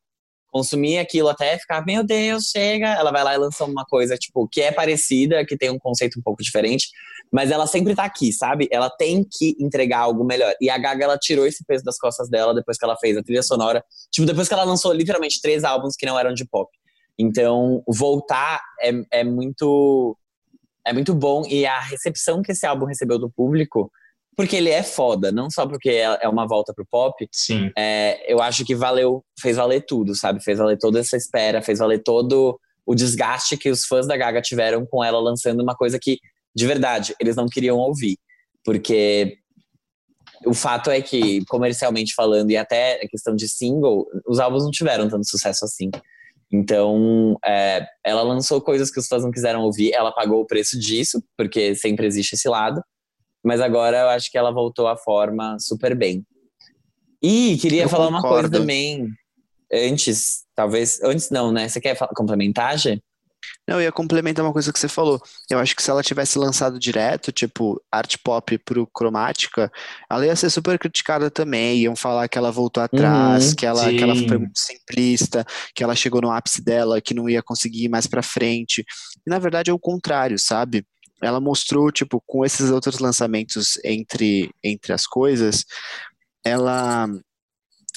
consumir aquilo até ficar, meu Deus, chega, ela vai lá e lança uma coisa, tipo, que é parecida, que tem um conceito um pouco diferente, mas ela sempre tá aqui, sabe? Ela tem que entregar algo melhor. E a Gaga, ela tirou esse peso das costas dela depois que ela fez a trilha sonora, tipo, depois que ela lançou literalmente três álbuns que não eram de pop. Então, voltar é, é muito é muito bom e a recepção que esse álbum recebeu do público, porque ele é foda, não só porque é é uma volta pro pop, Sim. é, eu acho que valeu, fez valer tudo, sabe? Fez valer toda essa espera, fez valer todo o desgaste que os fãs da Gaga tiveram com ela lançando uma coisa que, de verdade, eles não queriam ouvir. Porque o fato é que, comercialmente falando, e até a questão de single, os álbuns não tiveram tanto sucesso assim. Então, é, ela lançou coisas que os fãs não quiseram ouvir, ela pagou o preço disso, porque sempre existe esse lado. Mas agora eu acho que ela voltou à forma super bem. E queria Eu falar uma coisa concordo. também, antes, talvez, antes não, né? Você quer complementar, Gê? Não, eu ia complementar uma coisa que você falou. Eu acho que se ela tivesse lançado direto, tipo, art pop pro cromática, ela ia ser super criticada também. Iam falar que ela voltou atrás, Uhum, que ela, que ela foi muito simplista, que ela chegou no ápice dela, que não ia conseguir ir mais pra frente. E na verdade é o contrário, sabe? Ela mostrou, tipo, com esses outros lançamentos entre, entre as coisas, ela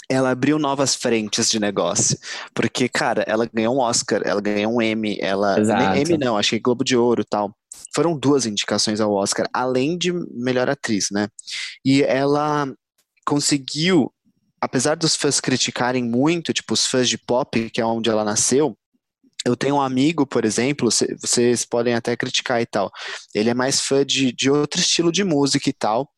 ela abriu novas frentes de negócio. Porque, cara, ela ganhou um Oscar, ela ganhou um Emmy, ela. Exato. Emmy não, acho que Globo de Ouro e tal. Foram duas indicações ao Oscar, além de melhor atriz, né? E ela conseguiu, apesar dos fãs criticarem muito, tipo, os fãs de pop, que é onde ela nasceu. Eu tenho um amigo, por exemplo, cê- vocês podem até criticar e tal. Ele é mais fã de, de outro estilo de música e tal.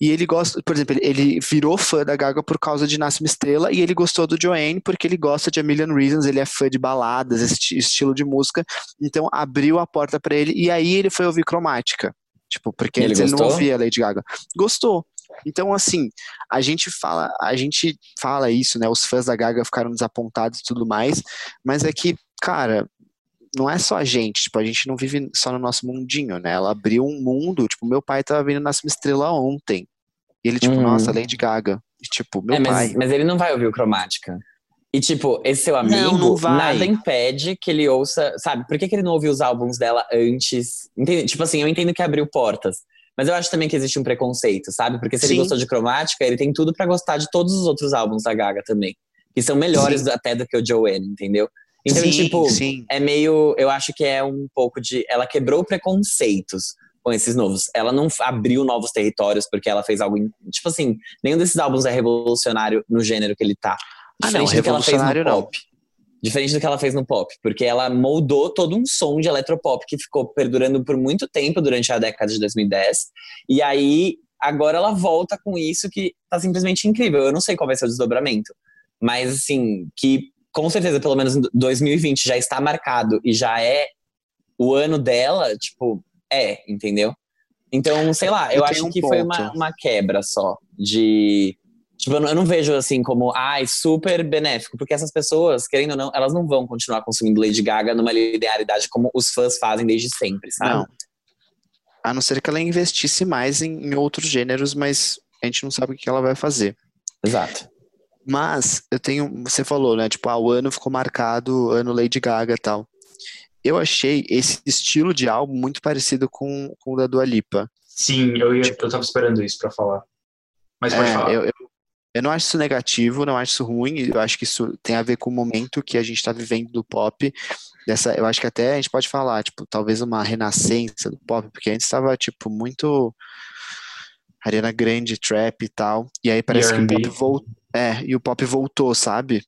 E ele gosta, por exemplo, ele- virou fã da Gaga por causa de Nasce uma Estrela e ele gostou do Joanne porque ele gosta de A Million Reasons, ele é fã de baladas, esse esti- estilo de música. Então abriu a porta pra ele e aí ele foi ouvir cromática. Tipo, porque ele ele não ouvia Lady Gaga. Gostou. Então, assim, a gente fala, a gente fala isso, né? Os fãs da Gaga ficaram desapontados e tudo mais, mas é que, cara, não é só a gente, tipo, a gente não vive só no nosso mundinho, né? Ela abriu um mundo, tipo, meu pai tava vendo Nasce uma Estrela ontem. E ele, tipo, Uhum. nossa, Lady Gaga. E, tipo, meu é, mas, pai. mas ele não vai ouvir o Cromática. E, tipo, esse seu amigo, Não, não nada impede que ele ouça, sabe? Por que, que ele não ouviu os álbuns dela antes? Entende? Tipo assim, eu entendo que abriu portas. Mas eu acho também que existe um preconceito, sabe? Porque se Sim. ele gostou de Cromática, ele tem tudo pra gostar de todos os outros álbuns da Gaga também. Que são melhores até do que o Joanne, entendeu? Então, sim, tipo, sim. é meio. Eu acho que é um pouco de. Ela quebrou preconceitos com esses novos. Ela não abriu novos territórios porque ela fez algo. Tipo assim, nenhum desses álbuns é revolucionário no gênero que ele tá. Ah, não, Diferente do que ela fez no não. pop. Diferente do que ela fez no pop, porque ela moldou todo um som de eletropop que ficou perdurando por muito tempo durante a década de 2010. E aí, agora ela volta com isso que tá simplesmente incrível. Eu não sei qual vai ser o desdobramento, mas assim, que com certeza, pelo menos em 2020 já está marcado e já é o ano dela, tipo, é, entendeu? Então, sei lá, eu, Eu acho um que foi uma, ponto. uma quebra só de. Tipo, eu não, eu não vejo assim como, ai, super benéfico, porque essas pessoas, querendo ou não, elas não vão continuar consumindo Lady Gaga numa linearidade como os fãs fazem desde sempre, sabe? Não. A não ser que ela investisse mais em, em outros gêneros, mas a gente não sabe o que ela vai fazer. Exato. Mas eu tenho, você falou, né? Tipo, ah, o ano ficou marcado, ano Lady Gaga e tal. Eu achei esse estilo de álbum muito parecido com, com o da Dua Lipa. Sim, eu, ia, eu tava esperando isso pra falar. Mas pode É, falar. eu, eu, Eu não acho isso negativo, não acho isso ruim, eu acho que isso tem a ver com o momento que a gente está vivendo do pop. Dessa, eu acho que até a gente pode falar, tipo, talvez uma renascença do pop, porque antes estava, tipo, muito arena grande, trap e tal. E aí parece que o pop voltou. É, e o pop voltou, sabe?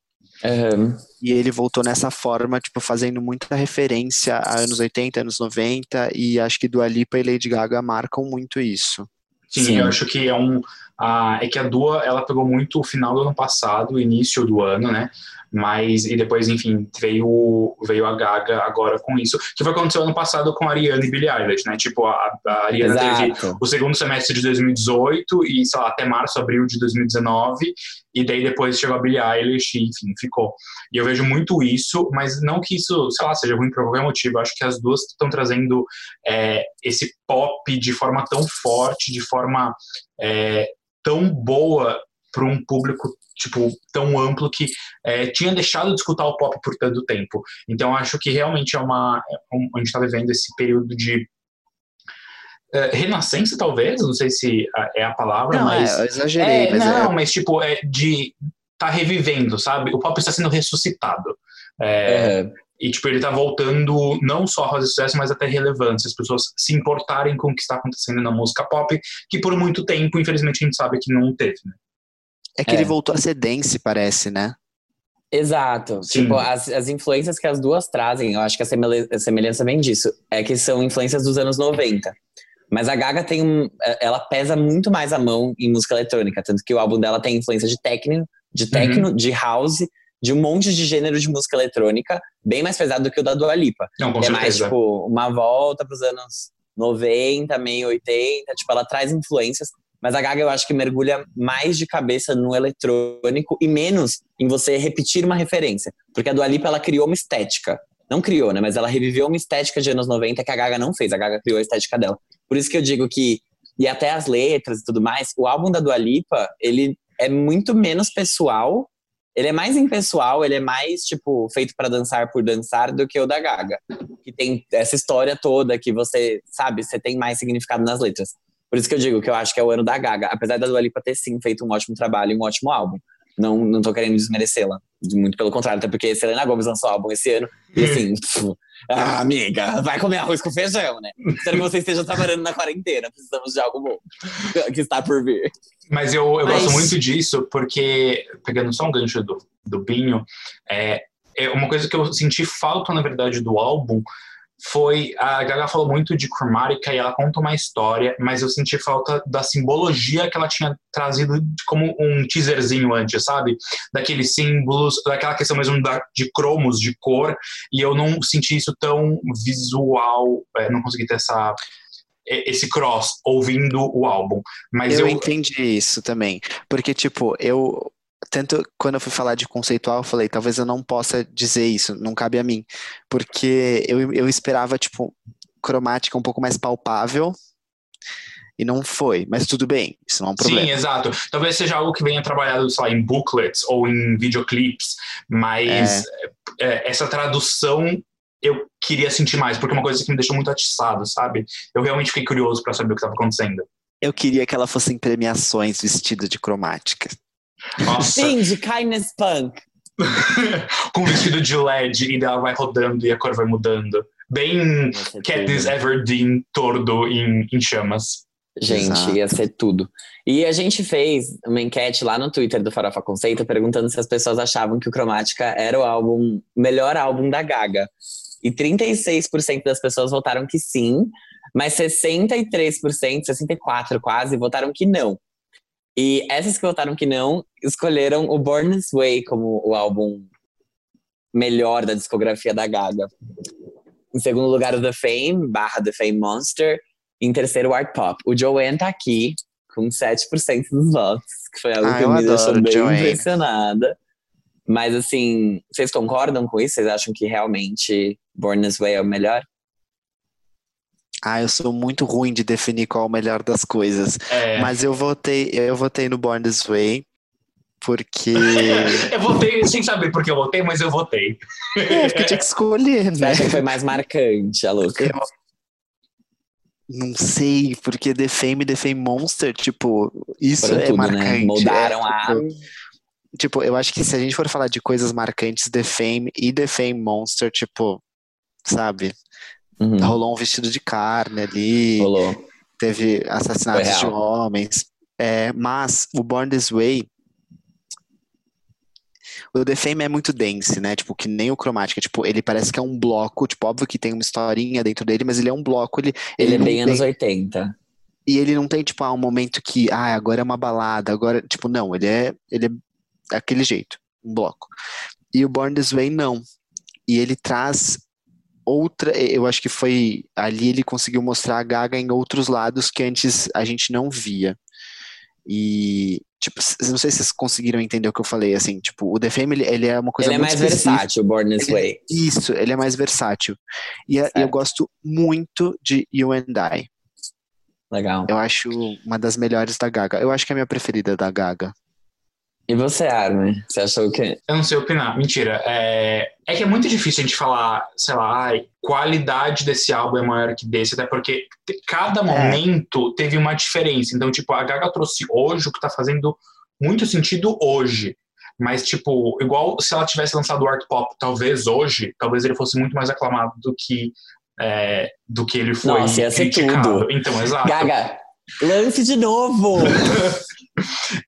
Uhum. E ele voltou nessa forma, tipo, fazendo muita referência a anos 80, anos 90, e acho que Dua Lipa e Lady Gaga marcam muito isso. Sim, Sim. eu acho que é um. A, é que a Dua, ela pegou muito o final do ano passado, o início do ano, né? Mas, e depois, enfim, veio, veio a Gaga agora com isso, que foi aconteceu ano passado com a Ariana e Billie Eilish, né? Tipo, a, a Ariana Exato. teve o segundo semestre de 2018 e, sei lá, até março, abril de 2019, e daí depois chegou a Billie Eilish e, enfim, ficou. E eu vejo muito isso, mas não que isso, sei lá, seja ruim por qualquer motivo, eu acho que as duas estão trazendo é, esse pop de forma tão forte, de forma é, tão boa para um público tipo tão amplo que é, tinha deixado de escutar o pop por tanto tempo. Então acho que realmente é uma é a gente está vivendo esse período de é, renascença talvez, não sei se é a palavra, não, mas é, eu exagerei, é, mas não, mas tipo é de tá revivendo, sabe? O pop está sendo ressuscitado. É, e, tipo, ele tá voltando não só a fazer sucesso, mas até relevância. As pessoas se importarem com o que está acontecendo na música pop, que por muito tempo, infelizmente, a gente sabe que não teve, né? É que é. ele voltou a ser dance, parece, né? Exato. Sim. Tipo, as, as influências que as duas trazem, eu acho que a semelhança, a semelhança vem disso. É que são influências dos anos 90. Mas a Gaga tem um. É, ela pesa muito mais a mão em música eletrônica. Tanto que o álbum dela tem influência de techno, de techno, uhum. de house, de um monte de gênero de música eletrônica, bem mais pesado do que o da Dua Lipa. Não, com é certeza. mais, tipo, uma volta pros anos 90, meio 80. Tipo, ela traz influências mas a Gaga eu acho que mergulha mais de cabeça no eletrônico e menos em você repetir uma referência. Porque a Dua Lipa, ela criou uma estética. Não criou, né? Mas ela reviveu uma estética de anos 90 que a Gaga não fez. A Gaga criou a estética dela. Por isso que eu digo que, e até as letras e tudo mais, o álbum da Dua Lipa, ele é muito menos pessoal. Ele é mais impessoal, ele é mais, tipo, feito para dançar por dançar do que o da Gaga. Que tem essa história toda que você, sabe, você tem mais significado nas letras. Por isso que eu digo que eu acho que é o ano da Gaga. Apesar da Dua Lipa ter sim feito um ótimo trabalho e um ótimo álbum. Não, não tô querendo desmerecê-la. Muito pelo contrário, até porque Selena Gomes lançou álbum esse ano. E assim, pff, ah, amiga, vai comer arroz com feijão, né? Espero que você esteja trabalhando na quarentena. Precisamos de algo bom que está por vir. Mas eu, eu Mas... gosto muito disso, porque, pegando só um gancho do, do Binho, é, é uma coisa que eu senti falta, na verdade, do álbum foi a Gaga falou muito de cromática e ela conta uma história, mas eu senti falta da simbologia que ela tinha trazido como um teaserzinho antes, sabe? Daqueles símbolos, daquela questão mesmo da, de cromos, de cor, e eu não senti isso tão visual, é, não consegui ter essa esse cross ouvindo o álbum. Mas eu, eu entendi isso também, porque tipo, eu tanto quando eu fui falar de conceitual, eu falei, talvez eu não possa dizer isso, não cabe a mim. Porque eu, eu esperava, tipo, cromática um pouco mais palpável, e não foi, mas tudo bem, isso não é um problema. Sim, exato. Talvez seja algo que venha trabalhado, sei lá, em booklets ou em videoclips, mas é. É, essa tradução eu queria sentir mais, porque é uma coisa que me deixou muito atiçado, sabe? Eu realmente fiquei curioso para saber o que estava acontecendo. Eu queria que ela fosse em premiações vestida de cromática. Nossa. Sim, de kindness punk. Com vestido de LED e ela vai rodando e a cor vai mudando. Bem Katniss Everdeen tordo em, em chamas. Gente, Exato. ia ser tudo. E a gente fez uma enquete lá no Twitter do Farofa Conceito perguntando se as pessoas achavam que o Cromática era o álbum, melhor álbum da Gaga. E 36% das pessoas votaram que sim, mas 63%, 64% quase, votaram que não. E essas que votaram que não, escolheram o Born This Way como o álbum melhor da discografia da Gaga. Em segundo lugar, o The Fame, barra The Fame Monster. Em terceiro, o Art Pop. O Joanne tá aqui, com 7% dos votos, que foi algo ah, que me deixou bem Joanne. impressionada. Mas, assim, vocês concordam com isso? Vocês acham que realmente Born This Way é o melhor? Ah, eu sou muito ruim de definir qual é o melhor das coisas. É. Mas eu votei, eu votei no Born This Way, porque. eu votei sem saber porque eu votei, mas eu votei. É, porque eu tinha que escolher, né? Você acha que foi mais marcante, a louca? Eu... Não sei, porque The Fame e The Fame Monster, tipo, isso Foram é tudo, marcante. né? Moldaram é, a. tipo, tipo, eu acho que se a gente for falar de coisas marcantes, The Fame e The Fame Monster, tipo, sabe? Uhum, Rolou um vestido de carne ali, rolou. teve assassinatos de homens. É, mas o Born This Way, o The Fame é muito dense, né? Tipo, que nem o Chromatica. Tipo, ele parece que é um bloco. Tipo, óbvio que tem uma historinha dentro dele, mas ele é um bloco. Ele, Ele é não bem tem- anos 80. E ele não tem, tipo, ah, um momento que, ah, agora é uma balada, agora. Tipo, não, ele é, ele é daquele jeito, um bloco. E o Born This Way, não. E ele traz outra. Eu acho que foi ali ele conseguiu mostrar a Gaga em outros lados que antes a gente não via. E, tipo, não sei se vocês conseguiram entender o que eu falei, assim, tipo, o The Fame, ele, ele é uma coisa Ele é muito mais específica. versátil, Born This Ele- Way. Isso, ele é mais versátil. E a- eu gosto muito de You and I. Legal. Eu acho uma das melhores da Gaga. Eu acho que é a minha preferida da Gaga. E você, Armin? Você achou que. Eu não sei opinar. Mentira. É, é que é muito difícil a gente falar, sei lá, ai, qualidade desse álbum é maior que desse, até porque cada momento teve uma diferença. Então, tipo, a Gaga trouxe hoje o que tá fazendo muito sentido hoje. Mas, tipo, igual se ela tivesse lançado o Art Pop, talvez hoje, talvez ele fosse muito mais aclamado do que, é, do que ele foi Nossa, ia ser criticado. tudo. Então, exato. Gaga, lance de novo!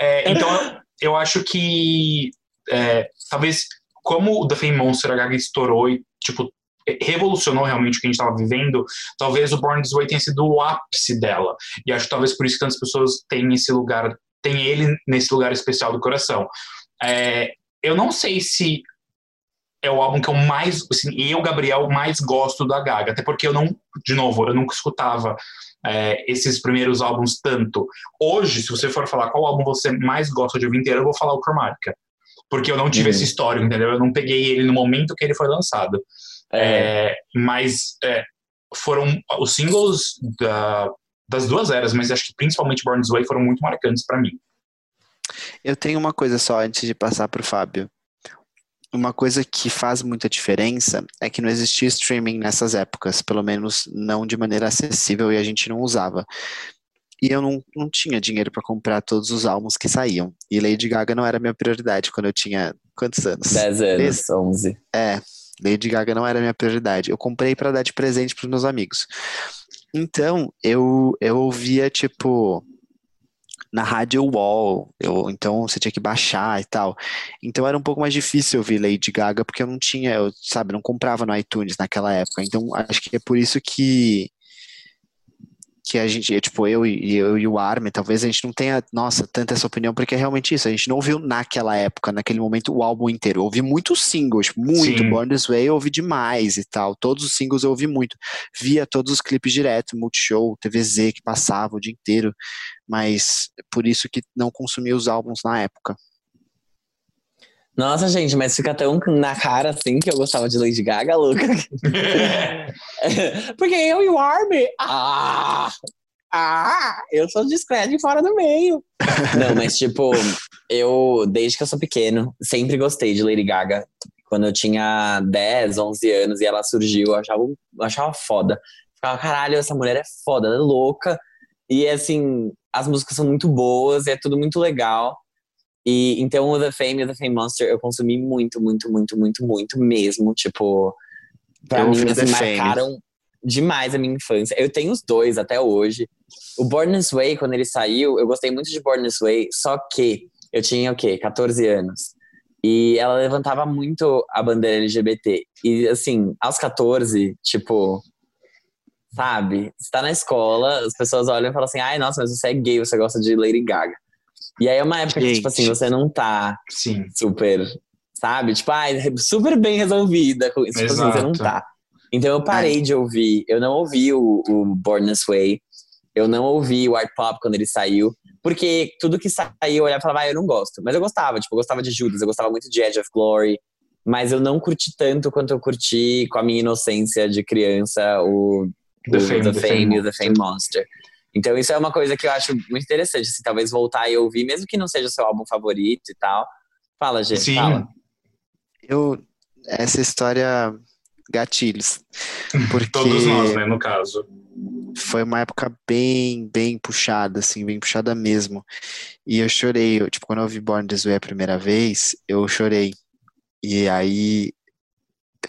É, então, eu- acho que é, talvez como o The Fame Monster a Gaga estourou e, tipo, revolucionou realmente o que a gente estava vivendo, talvez o Born This Way tenha sido o ápice dela. E acho que talvez por isso que tantas pessoas têm esse lugar, têm ele nesse lugar especial do coração. É, eu não sei se é o álbum que eu mais, assim, eu, Gabriel, mais gosto da Gaga, até porque eu não, de novo, eu nunca escutava é, esses primeiros álbuns tanto. Hoje, se você for falar qual álbum você mais gosta de ouvir inteiro, eu vou falar o Chromatica. Porque eu não tive Uhum. esse histórico, entendeu? Eu não peguei ele no momento que ele foi lançado. É, É, mas é, foram os singles da- das duas eras, mas acho que principalmente Born This Way foram muito marcantes pra mim. Eu tenho uma coisa só antes de passar pro Fábio. Uma coisa que faz muita diferença é que não existia streaming nessas épocas, pelo menos não de maneira acessível e a gente não usava. E eu não, não tinha dinheiro para comprar todos os álbuns que saíam. E Lady Gaga não era minha prioridade quando eu tinha quantos anos? 10 anos, Esse- 11. É, Lady Gaga não era minha prioridade. Eu comprei para dar de presente para meus amigos. Então, eu, eu ouvia, tipo, na rádio Wall. Eu, então, você tinha que baixar e tal. Então, era um pouco mais difícil ouvir Lady Gaga, porque eu não tinha, eu, sabe, não comprava no iTunes naquela época. Então, acho que é por isso que que a gente, tipo, eu e eu e o Armin, talvez a gente não tenha, nossa, tanta essa opinião, porque é realmente isso, a gente não ouviu naquela época, naquele momento, o álbum inteiro. Eu ouvi muitos singles, muito. Sim. Born This Way eu ouvi demais e tal. Todos os singles eu ouvi muito. Via todos os clipes direto, Multishow, TVZ, que passava o dia inteiro. Mas por isso que não consumi os álbuns na época. Nossa, gente, mas fica tão na cara assim que eu gostava de Lady Gaga, louca. Porque eu e o Armin. Ah! Ah! Eu sou discreto e fora do meio. Não, mas tipo, eu, desde que eu sou pequeno, sempre gostei de Lady Gaga. Quando eu tinha 10, 11 anos e ela surgiu, eu achava, eu achava foda. Ficava, caralho, essa mulher é foda, ela é louca. E assim, as músicas são muito boas, é tudo muito legal. E então o The Fame e o The Fame Monster eu consumi muito, muito, muito, muito, muito mesmo. Tipo, pra Eu mim, assim, Fame. marcaram demais a minha infância. Eu tenho os dois até hoje. O Born This Way, quando ele saiu, eu gostei muito de Born This Way, só que eu tinha o quê? 14 anos. E ela levantava muito a bandeira LGBT. E assim, aos 14, tipo, sabe? Você tá na escola, as pessoas olham e falam assim: ai, nossa, mas você é gay, você gosta de Lady Gaga. E aí é uma época que, tipo assim, Gente. você não tá Sim. super, sabe? Tipo, ai, super bem resolvida. Tipo assim, você não tá. Então eu parei de ouvir. Eu não ouvi o, o Born This Way. Eu não ouvi o Art Pop quando ele saiu. Porque tudo que saiu, eu olhava e falava, ah, eu não gosto. Mas eu gostava, tipo, eu gostava de Judas, eu gostava muito de Edge of Glory. Mas eu não curti tanto quanto eu curti com a minha inocência de criança o The o Fame, The The Fame, Fame Fame Monster. Então isso é uma coisa que eu acho muito interessante, assim, talvez voltar e ouvir, mesmo que não seja o seu álbum favorito e tal. Fala, gente, Sim. fala. Eu, essa história, gatilhos. Porque Todos nós, né, no caso. foi uma época bem, bem puxada, assim, bem puxada mesmo. E eu chorei, eu, tipo, quando eu vi Born This Way a primeira vez, eu chorei. E aí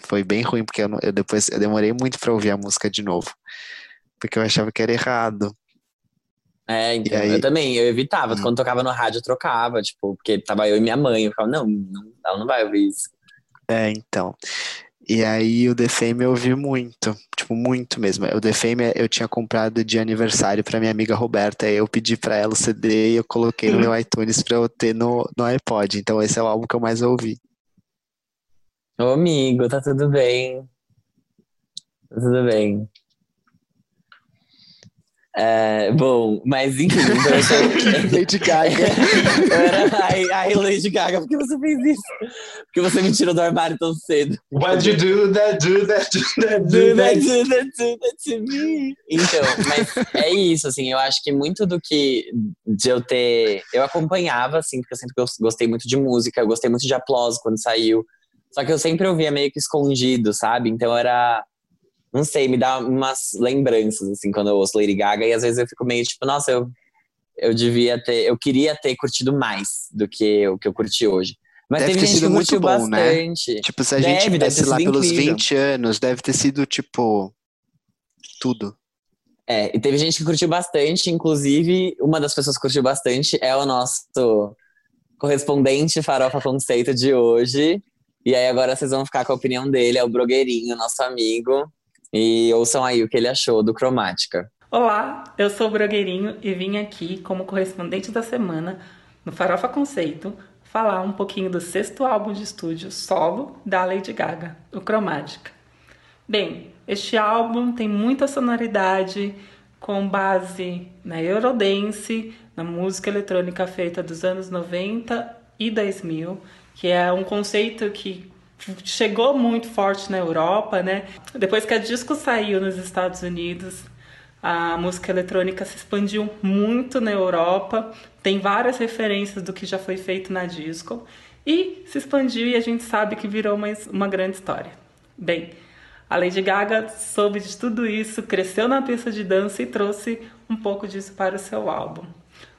foi bem ruim, porque eu, eu depois eu demorei muito para ouvir a música de novo. Porque eu achava que era errado. É, então, aí- eu também, eu evitava. Hum. Quando tocava no rádio, eu trocava, tipo, porque tava eu e minha mãe. Eu ficava, não, não ela não vai ouvir isso. É, então. E aí o The Fame eu ouvi muito, tipo, muito mesmo. O The Fame eu tinha comprado de aniversário pra minha amiga Roberta, aí eu pedi pra ela o CD e eu coloquei no meu iTunes pra eu ter no, no iPod. Então esse é o álbum que eu mais ouvi. Ô, amigo, tá tudo bem. Tá tudo bem. É, bom, mas enfim, então eu sou- Lady Gaga. eu era. Ai, ai, Lady Gaga, por que você fez isso? Porque você me tirou do armário tão cedo. Why'd you do that, do that, do that, Do that, do that, do that to me. Então, mas é isso, assim, eu acho que muito do que de eu ter. Eu acompanhava, assim, porque eu sempre gos- gostei muito de música, eu gostei muito de Aplauso quando saiu. Só que eu sempre ouvia meio que escondido, sabe? Então era. Não sei, me dá umas lembranças, assim, quando eu ouço Lady Gaga, e às vezes eu fico meio tipo, nossa, eu, eu devia ter. Eu queria ter curtido mais do que o que eu curti hoje. Mas Deve teve ter gente sido que muito curtiu bom, né? bastante. Tipo, se a Deve, gente tivesse lá pelos incrível. 20 anos, deve ter sido, tipo, tudo. É, e teve gente que curtiu bastante, inclusive uma das pessoas que curtiu bastante é o nosso correspondente Farofa Conceito de hoje. E aí agora vocês vão ficar com a opinião dele, é o Brogueirinho, nosso amigo. E ouçam aí o que ele achou do Cromática. Olá, eu sou o Brogueirinho e vim aqui como correspondente da semana no Farofa Conceito falar um pouquinho do sexto álbum de estúdio solo da Lady Gaga, o Cromática. Bem, este álbum tem muita sonoridade com base na Eurodance, na música eletrônica feita dos anos 90 e 2000, que é um conceito que chegou muito forte na Europa, né? Depois que a disco saiu nos Estados Unidos, a música eletrônica se expandiu muito na Europa, tem várias referências do que já foi feito na disco e se expandiu e a gente sabe que virou uma, uma grande história. Bem, a Lady Gaga soube de tudo isso, cresceu na pista de dança e trouxe um pouco disso para o seu álbum.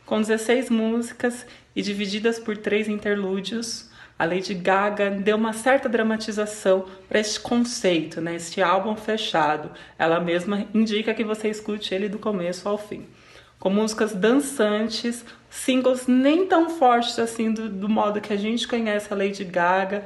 Com 16 músicas e divididas por três interlúdios, a Lady Gaga deu uma certa dramatização para este conceito, né? este álbum fechado. Ela mesma indica que você escute ele do começo ao fim. Com músicas dançantes, singles nem tão fortes assim do, do modo que a gente conhece a Lady Gaga,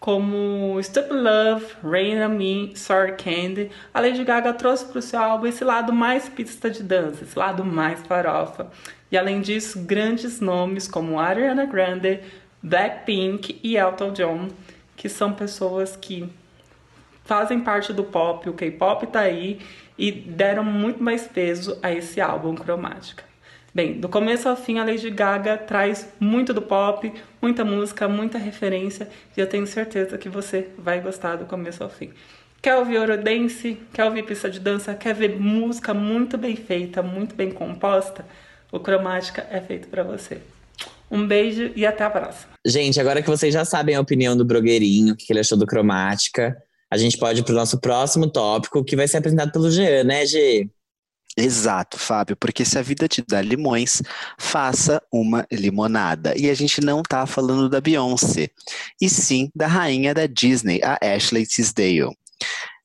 como Stupid Love, Rain on Me, Sorry Candy, a Lady Gaga trouxe para o seu álbum esse lado mais pista de dança, esse lado mais farofa. E além disso, grandes nomes como Ariana Grande, Blackpink e Elton John, que são pessoas que fazem parte do pop, o K-pop tá aí e deram muito mais peso a esse álbum Cromática. Bem, do começo ao fim, a Lady Gaga traz muito do pop, muita música, muita referência, e eu tenho certeza que você vai gostar do começo ao fim. Quer ouvir Eurodance? Quer ouvir pista de dança? Quer ver música muito bem feita, muito bem composta? O Cromática é feito para você. Um beijo e até a próxima. Gente, agora que vocês já sabem a opinião do Brogueirinho, o que ele achou do Cromática, a gente pode ir pro nosso próximo tópico, que vai ser apresentado pelo Jean, né, G? Exato, Fábio, porque se a vida te dá limões, faça uma limonada. E a gente não tá falando da Beyoncé, e sim da rainha da Disney, a Ashley Tisdale.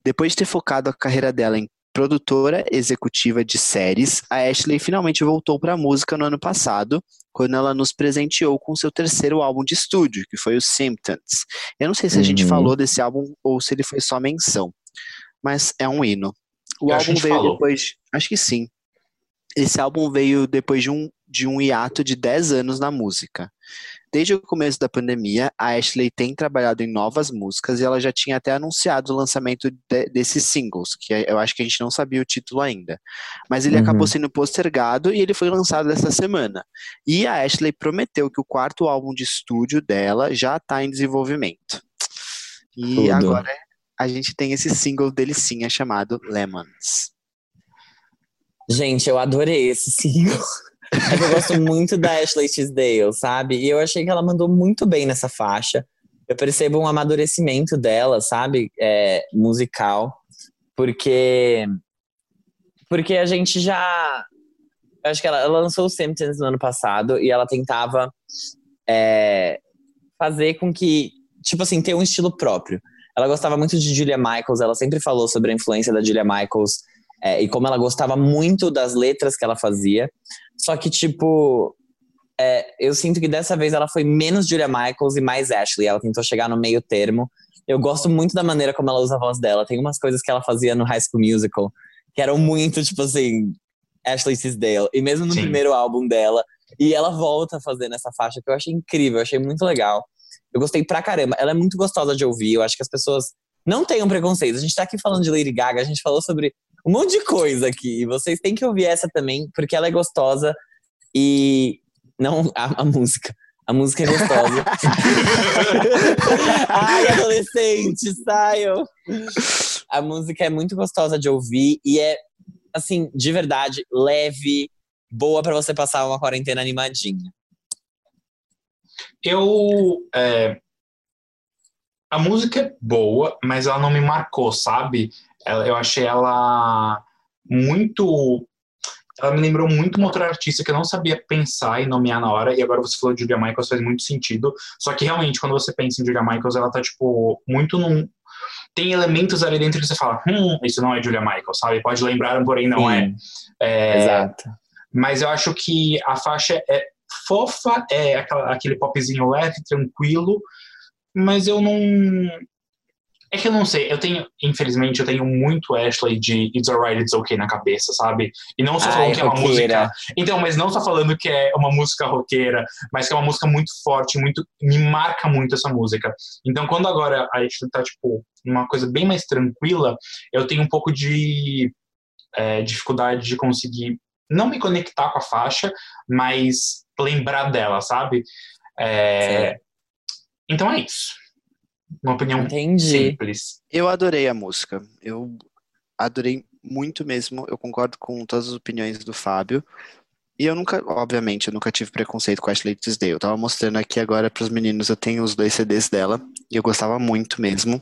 Depois de ter focado a carreira dela em produtora executiva de séries, a Ashley finalmente voltou para a música no ano passado, quando ela nos presenteou com seu terceiro álbum de estúdio, que foi o Symptoms. Eu não sei se a gente Uhum. falou desse álbum ou se ele foi só menção, mas é um hino. O Eu álbum gente veio falou. depois. Acho que sim. Esse álbum veio depois de um, de um hiato de 10 anos na música. Desde o começo da pandemia, a Ashley tem trabalhado em novas músicas e ela já tinha até anunciado o lançamento de- desses singles, que eu acho que a gente não sabia o título ainda. Mas ele Uhum. acabou sendo postergado e ele foi lançado essa semana. E a Ashley prometeu que o quarto álbum de estúdio dela já está em desenvolvimento. E Tudo. agora a gente tem esse single delicinha chamado Lemons. Gente, eu adorei esse single. Que eu gosto muito da Ashley Tisdale, sabe? E eu achei que ela mandou muito bem nessa faixa. Eu percebo um amadurecimento dela, sabe? É, musical. Porque Porque a gente já. Eu acho que ela, lançou o Simpsons no ano passado e ela tentava é, fazer com que. Tipo assim, ter um estilo próprio. Ela gostava muito de Julia Michaels, ela sempre falou sobre a influência da Julia Michaels é, e como ela gostava muito das letras que ela fazia. Só que, tipo, é, eu sinto que dessa vez ela foi menos Julia Michaels e mais Ashley. Ela tentou chegar no meio termo. Eu gosto muito da maneira como ela usa a voz dela. Tem umas coisas que ela fazia no High School Musical que eram muito, tipo assim, Ashley Tisdale. E mesmo no Sim. primeiro álbum dela. E ela volta a fazer nessa faixa que eu achei incrível, eu achei muito legal. Eu gostei pra caramba. Ela é muito gostosa de ouvir. Eu acho que as pessoas não tenham preconceito. A gente tá aqui falando de Lady Gaga, a gente falou sobre um monte de coisa aqui. E vocês têm que ouvir essa também, porque ela é gostosa e. Não a, a música. A música é gostosa. Ai, adolescente, saiam! A música é muito gostosa de ouvir e é, assim, de verdade, leve, boa pra você passar uma quarentena animadinha. Eu. é, a música é boa, mas ela não me marcou, sabe? Eu achei ela muito. Ela me lembrou muito uma outra artista que eu não sabia pensar e nomear na hora, e agora você falou de Julia Michaels, faz muito sentido. Só que realmente, quando você pensa em Julia Michaels, ela tá, tipo, muito num. Tem elementos ali dentro que você fala, hum, isso não é Julia Michaels, sabe? Pode lembrar, porém não é. É, Exato. mas eu acho que a faixa é fofa, é aquela- aquele popzinho leve, tranquilo, mas eu não. É que eu não sei, eu tenho, infelizmente, eu tenho muito Ashley de It's Alright, It's Okay na cabeça, sabe? E não só Ai, falando que é uma roqueira. música. Então, mas não só falando que é uma música roqueira, mas que é uma música muito forte, muito. Me marca muito essa música. Então, quando agora a Ashley tá, tipo, uma coisa bem mais tranquila, eu tenho um pouco de é, dificuldade de conseguir não me conectar com a faixa, mas lembrar dela, sabe? É, então é isso. Uma opinião Entendi. simples. Eu adorei a música. Eu adorei muito mesmo. Eu concordo com todas as opiniões do Fábio. E eu nunca, obviamente, eu nunca tive preconceito com a Ashley Tisdale. Eu tava mostrando aqui agora pros meninos, eu tenho os dois CDs dela. E eu gostava muito mesmo.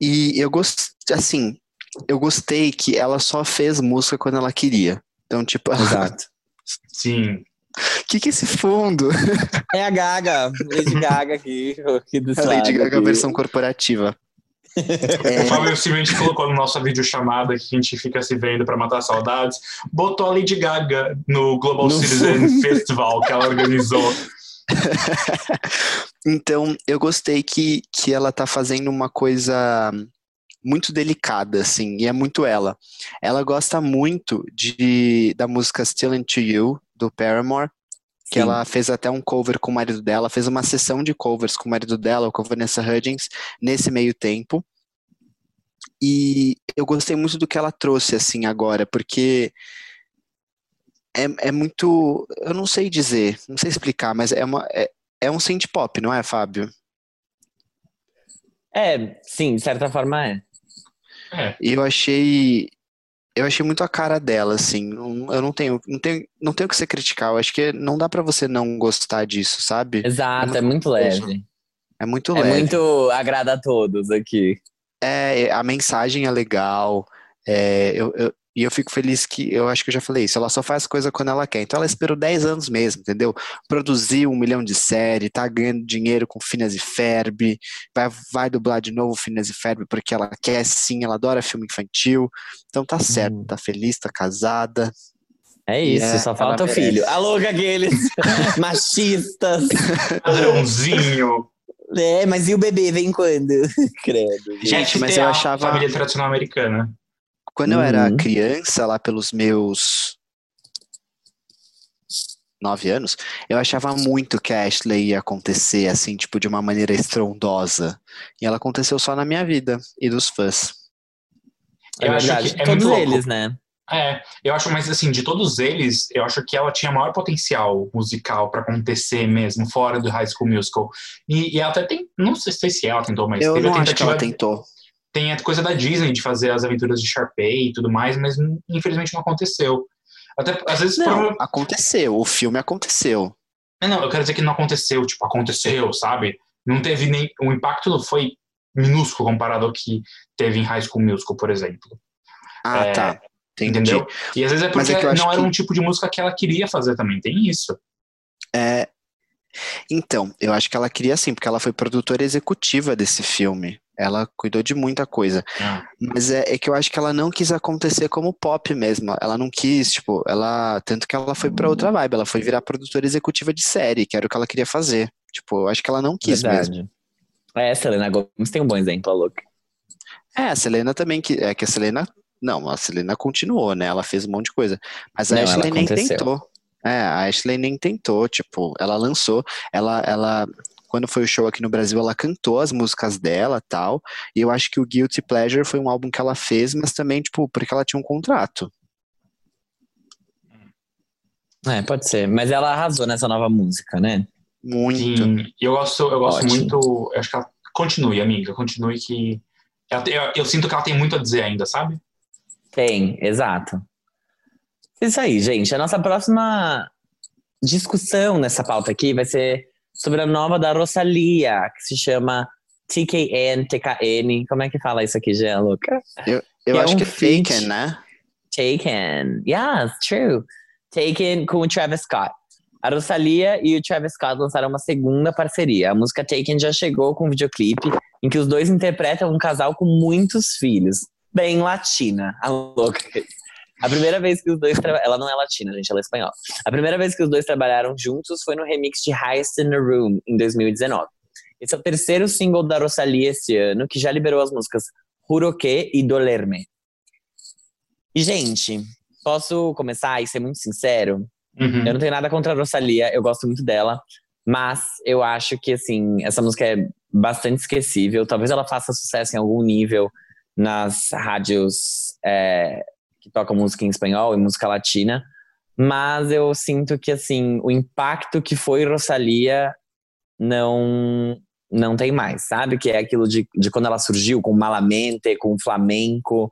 E eu gostei, assim, eu gostei que ela só fez música quando ela queria. Então, tipo, Exato. Sim. O que que é esse fundo? É a Gaga, Lady Gaga aqui, aqui do A Lady lado Gaga aqui. versão corporativa. O Fábio simplesmente colocou na nossa videochamada que a gente fica se vendo pra matar saudades, botou a Lady Gaga no Global No Citizen Festival que ela organizou. Então, eu gostei que, que ela tá fazendo uma coisa muito delicada, assim, e é muito ela. Ela gosta muito de, da música Still Into You, do Paramore, que Sim. ela fez até um cover com o marido dela, fez uma sessão de covers com o marido dela, com a Vanessa Hudgens, nesse meio tempo. E eu gostei muito do que ela trouxe, assim, agora, porque é, é muito. Eu não sei dizer, não sei explicar, mas é, uma, é, é um synth pop, não é, Fábio? É, sim, de certa forma é. É, E eu achei. Eu achei muito a cara dela, assim. não- Eu não tenho, não tenho, não tenho que ser criticar. Eu acho que não dá pra você não gostar disso, sabe? Exato, É é muito leve. É muito É leve. muito agrada a todos aqui. É, a mensagem é legal. é, eu, eu- e eu fico feliz que, eu acho que eu já falei isso, ela só faz coisa quando ela quer. Então ela esperou 10 anos mesmo, entendeu? Produziu um milhão de série, tá ganhando dinheiro com Finas e Ferb, vai, vai dublar de novo Finas e Ferb porque ela quer sim, ela adora filme infantil. Então tá certo, Uhum. tá feliz, tá casada. É isso, É, só falta o filho. Alô, aqueles machistas. padrãozinho. É, mas e o bebê vem quando? Credo. Gente, mas eu achava- Família tradicional americana. Quando eu era Uhum. criança, lá pelos meus nove anos, eu achava muito que a Ashley ia acontecer, assim, tipo, de uma maneira estrondosa. E ela aconteceu só na minha vida e dos fãs. É Eu acho verdade. que é Todos eles, né? É, eu acho, mas assim, de todos eles, eu acho que ela tinha maior potencial musical pra acontecer mesmo, fora do High School Musical. E, e ela até tem, não sei se ela tentou, mas eu teve não a acho que ela tentativa. tentou. Tem a coisa da Disney de fazer as aventuras de Sharpay e tudo mais, mas hum, infelizmente não aconteceu. Até, às vezes, Não, aconteceu, o filme aconteceu. É, Não, eu quero dizer que não aconteceu, tipo, aconteceu, sabe? Não teve nem. O impacto foi minúsculo comparado ao que teve em High School Musical, por exemplo. Ah, É, tá. Entendi. Entendeu? E às vezes é Mas porque é não era que- um tipo de música que ela queria fazer também. Tem isso. É, então, eu acho que ela queria sim, porque ela foi produtora executiva desse filme. Ela cuidou de muita coisa. Mas é, é que eu acho que ela não quis acontecer como pop mesmo. Ela não quis, tipo, ela. Tanto que ela foi pra outra vibe. Ela foi virar produtora executiva de série, que era o que ela queria fazer. Tipo, eu acho que ela não quis mesmo. Verdade. É, Selena Gomez tem um bom exemplo, a louca. É, a Selena também, que, é que a Selena. Não, a Selena continuou, né? Ela fez um monte de coisa. Mas a Não, Ashley nem tentou. É, a Ashley nem tentou, tipo, ela lançou, ela, ela, quando foi o show aqui no Brasil, ela cantou as músicas dela tal, e eu acho que o Guilty Pleasure foi um álbum que ela fez, mas também, tipo, porque ela tinha um contrato. É, pode ser. Mas ela arrasou nessa nova música, né? Muito. Sim, e eu gosto, eu gosto Ótimo. muito. Eu acho que ela continue, amiga. Continue que. ela eu, eu sinto que ela tem muito a dizer ainda, sabe? Tem, exato. Isso aí, gente. A nossa próxima discussão nessa pauta aqui vai ser sobre a nova da Rosalia, que se chama TKN, TKN. Como é que fala isso aqui, Gê, louca? Eu Que é acho um que é feat. Taken, né? Taken. Yes, true. Taken com o Travis Scott. A Rosalia e o Travis Scott lançaram uma segunda parceria. A música Taken já chegou com um videoclipe em que os dois interpretam um casal com muitos filhos. Bem latina, a louca. A primeira vez que os dois trabalharam. Ela não é latina, gente, ela é espanhola. A primeira vez que os dois trabalharam juntos foi no remix de Highest in the Room, em 2019. Esse é o terceiro single da Rosalia esse ano, que já liberou as músicas Juro que e Dolerme. E, gente, posso começar e ser muito sincero? Uhum. Eu não tenho nada contra a Rosalia, eu gosto muito dela, mas eu acho que, assim, essa música é bastante esquecível. Talvez ela faça sucesso em algum nível nas rádios é, que tocam música em espanhol e música latina, mas eu sinto que, assim, o impacto que foi Rosalia não não tem mais, sabe? Que é aquilo de, de quando ela surgiu com Malamente, com Flamenco.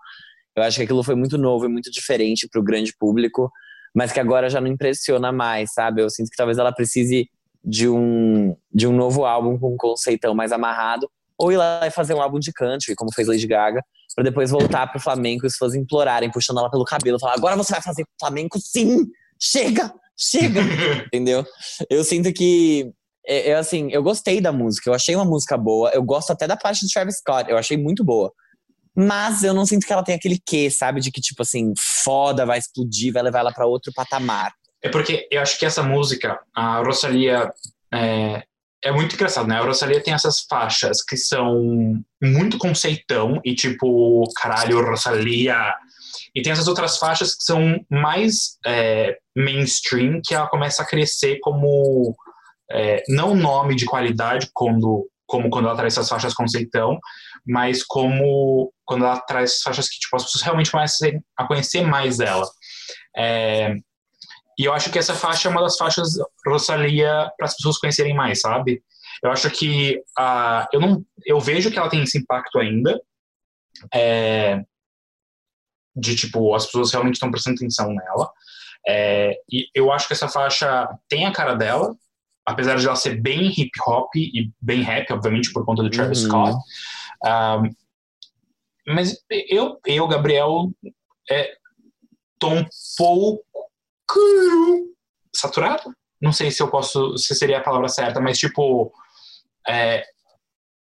Eu acho que aquilo foi muito novo e muito diferente para o grande público mas que agora já não impressiona mais, sabe? Eu sinto que talvez ela precise de um, de um novo álbum com um conceitão mais amarrado, ou ir lá e fazer um álbum de country, como fez Lady Gaga, para depois voltar pro flamenco e as pessoas implorarem, puxando ela pelo cabelo, falar: agora você vai fazer flamenco sim! Chega! Chega! Entendeu? Eu sinto que. é- Eu, assim, eu gostei da música, eu achei uma música boa, eu gosto até da parte do Travis Scott, eu achei muito boa. Mas eu não sinto que ela tem aquele quê, sabe? De que, tipo assim, foda, vai explodir, vai levar ela pra outro patamar. É porque eu acho que essa música, a Rosalia, é, é muito engraçado, né? A Rosalia tem essas faixas que são muito conceitão e tipo, caralho, Rosalia. E tem essas outras faixas que são mais é, mainstream, que ela começa a crescer como é, não nome de qualidade quando, como quando ela traz essas faixas conceitão, mas como quando ela traz faixas que tipo, as pessoas realmente começam a conhecer mais dela. É, e eu acho que essa faixa é uma das faixas Rosalia para as pessoas conhecerem mais, sabe? Eu acho que a eu não eu vejo que ela tem esse impacto ainda é, de tipo as pessoas realmente estão prestando atenção nela é, e eu acho que essa faixa tem a cara dela apesar de ela ser bem hip hop e bem rap obviamente por conta do Travis Uhum. Scott Um, mas eu eu Gabriel é, tô um pouco saturado não sei se eu posso se seria a palavra certa mas tipo é,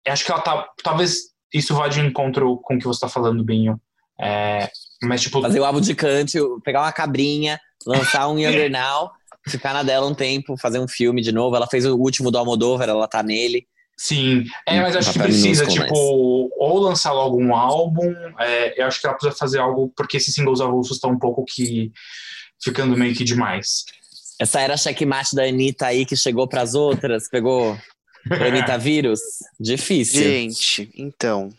acho que ela tá talvez isso vá de encontro com o que você tá falando Binho é, mas tipo Fazer o álbum de country, pegar uma cabrinha, lançar um Younger Now, ficar na dela um tempo, fazer um filme de novo. Ela fez o último do Almodóvar, ela tá nele. Sim, é, mas acho que precisa, tipo, ou lançar logo um álbum, é, eu acho que ela precisa fazer algo, porque esses singles avulsos estão um pouco que ficando meio que demais. Essa era a checkmate da Anitta aí, que chegou pras outras, pegou o Anitta vírus. Difícil. Gente, então.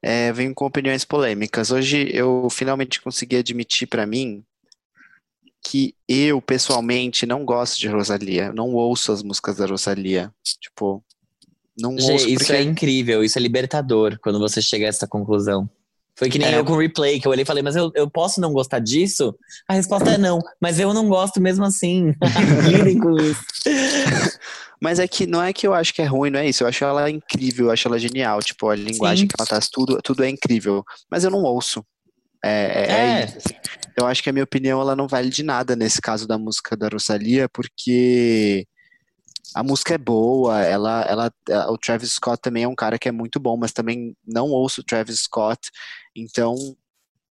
É, venho com opiniões polêmicas. Hoje eu finalmente consegui admitir pra mim que eu, pessoalmente, não gosto de Rosalia. Não ouço as músicas da Rosalia. Tipo, não Gê, ouço isso porque... é incrível, isso é libertador quando você chega a essa conclusão. Foi que nem É. eu com o replay, que eu olhei e falei, mas eu, eu posso não gostar disso? A resposta é não, mas eu não gosto mesmo assim. Lidem com isso. Mas é que não é que eu acho que é ruim, não é isso. Eu acho ela incrível, eu acho ela genial. Tipo, a linguagem Sim. que ela traz, tudo, tudo é incrível. Mas eu não ouço. É, é, É. é isso. assim. Eu acho que a minha opinião ela não vale de nada nesse caso da música da Rosalia, porque a música é boa, ela, ela, a- o Travis Scott também é um cara que é muito bom, mas também não ouço o Travis Scott, então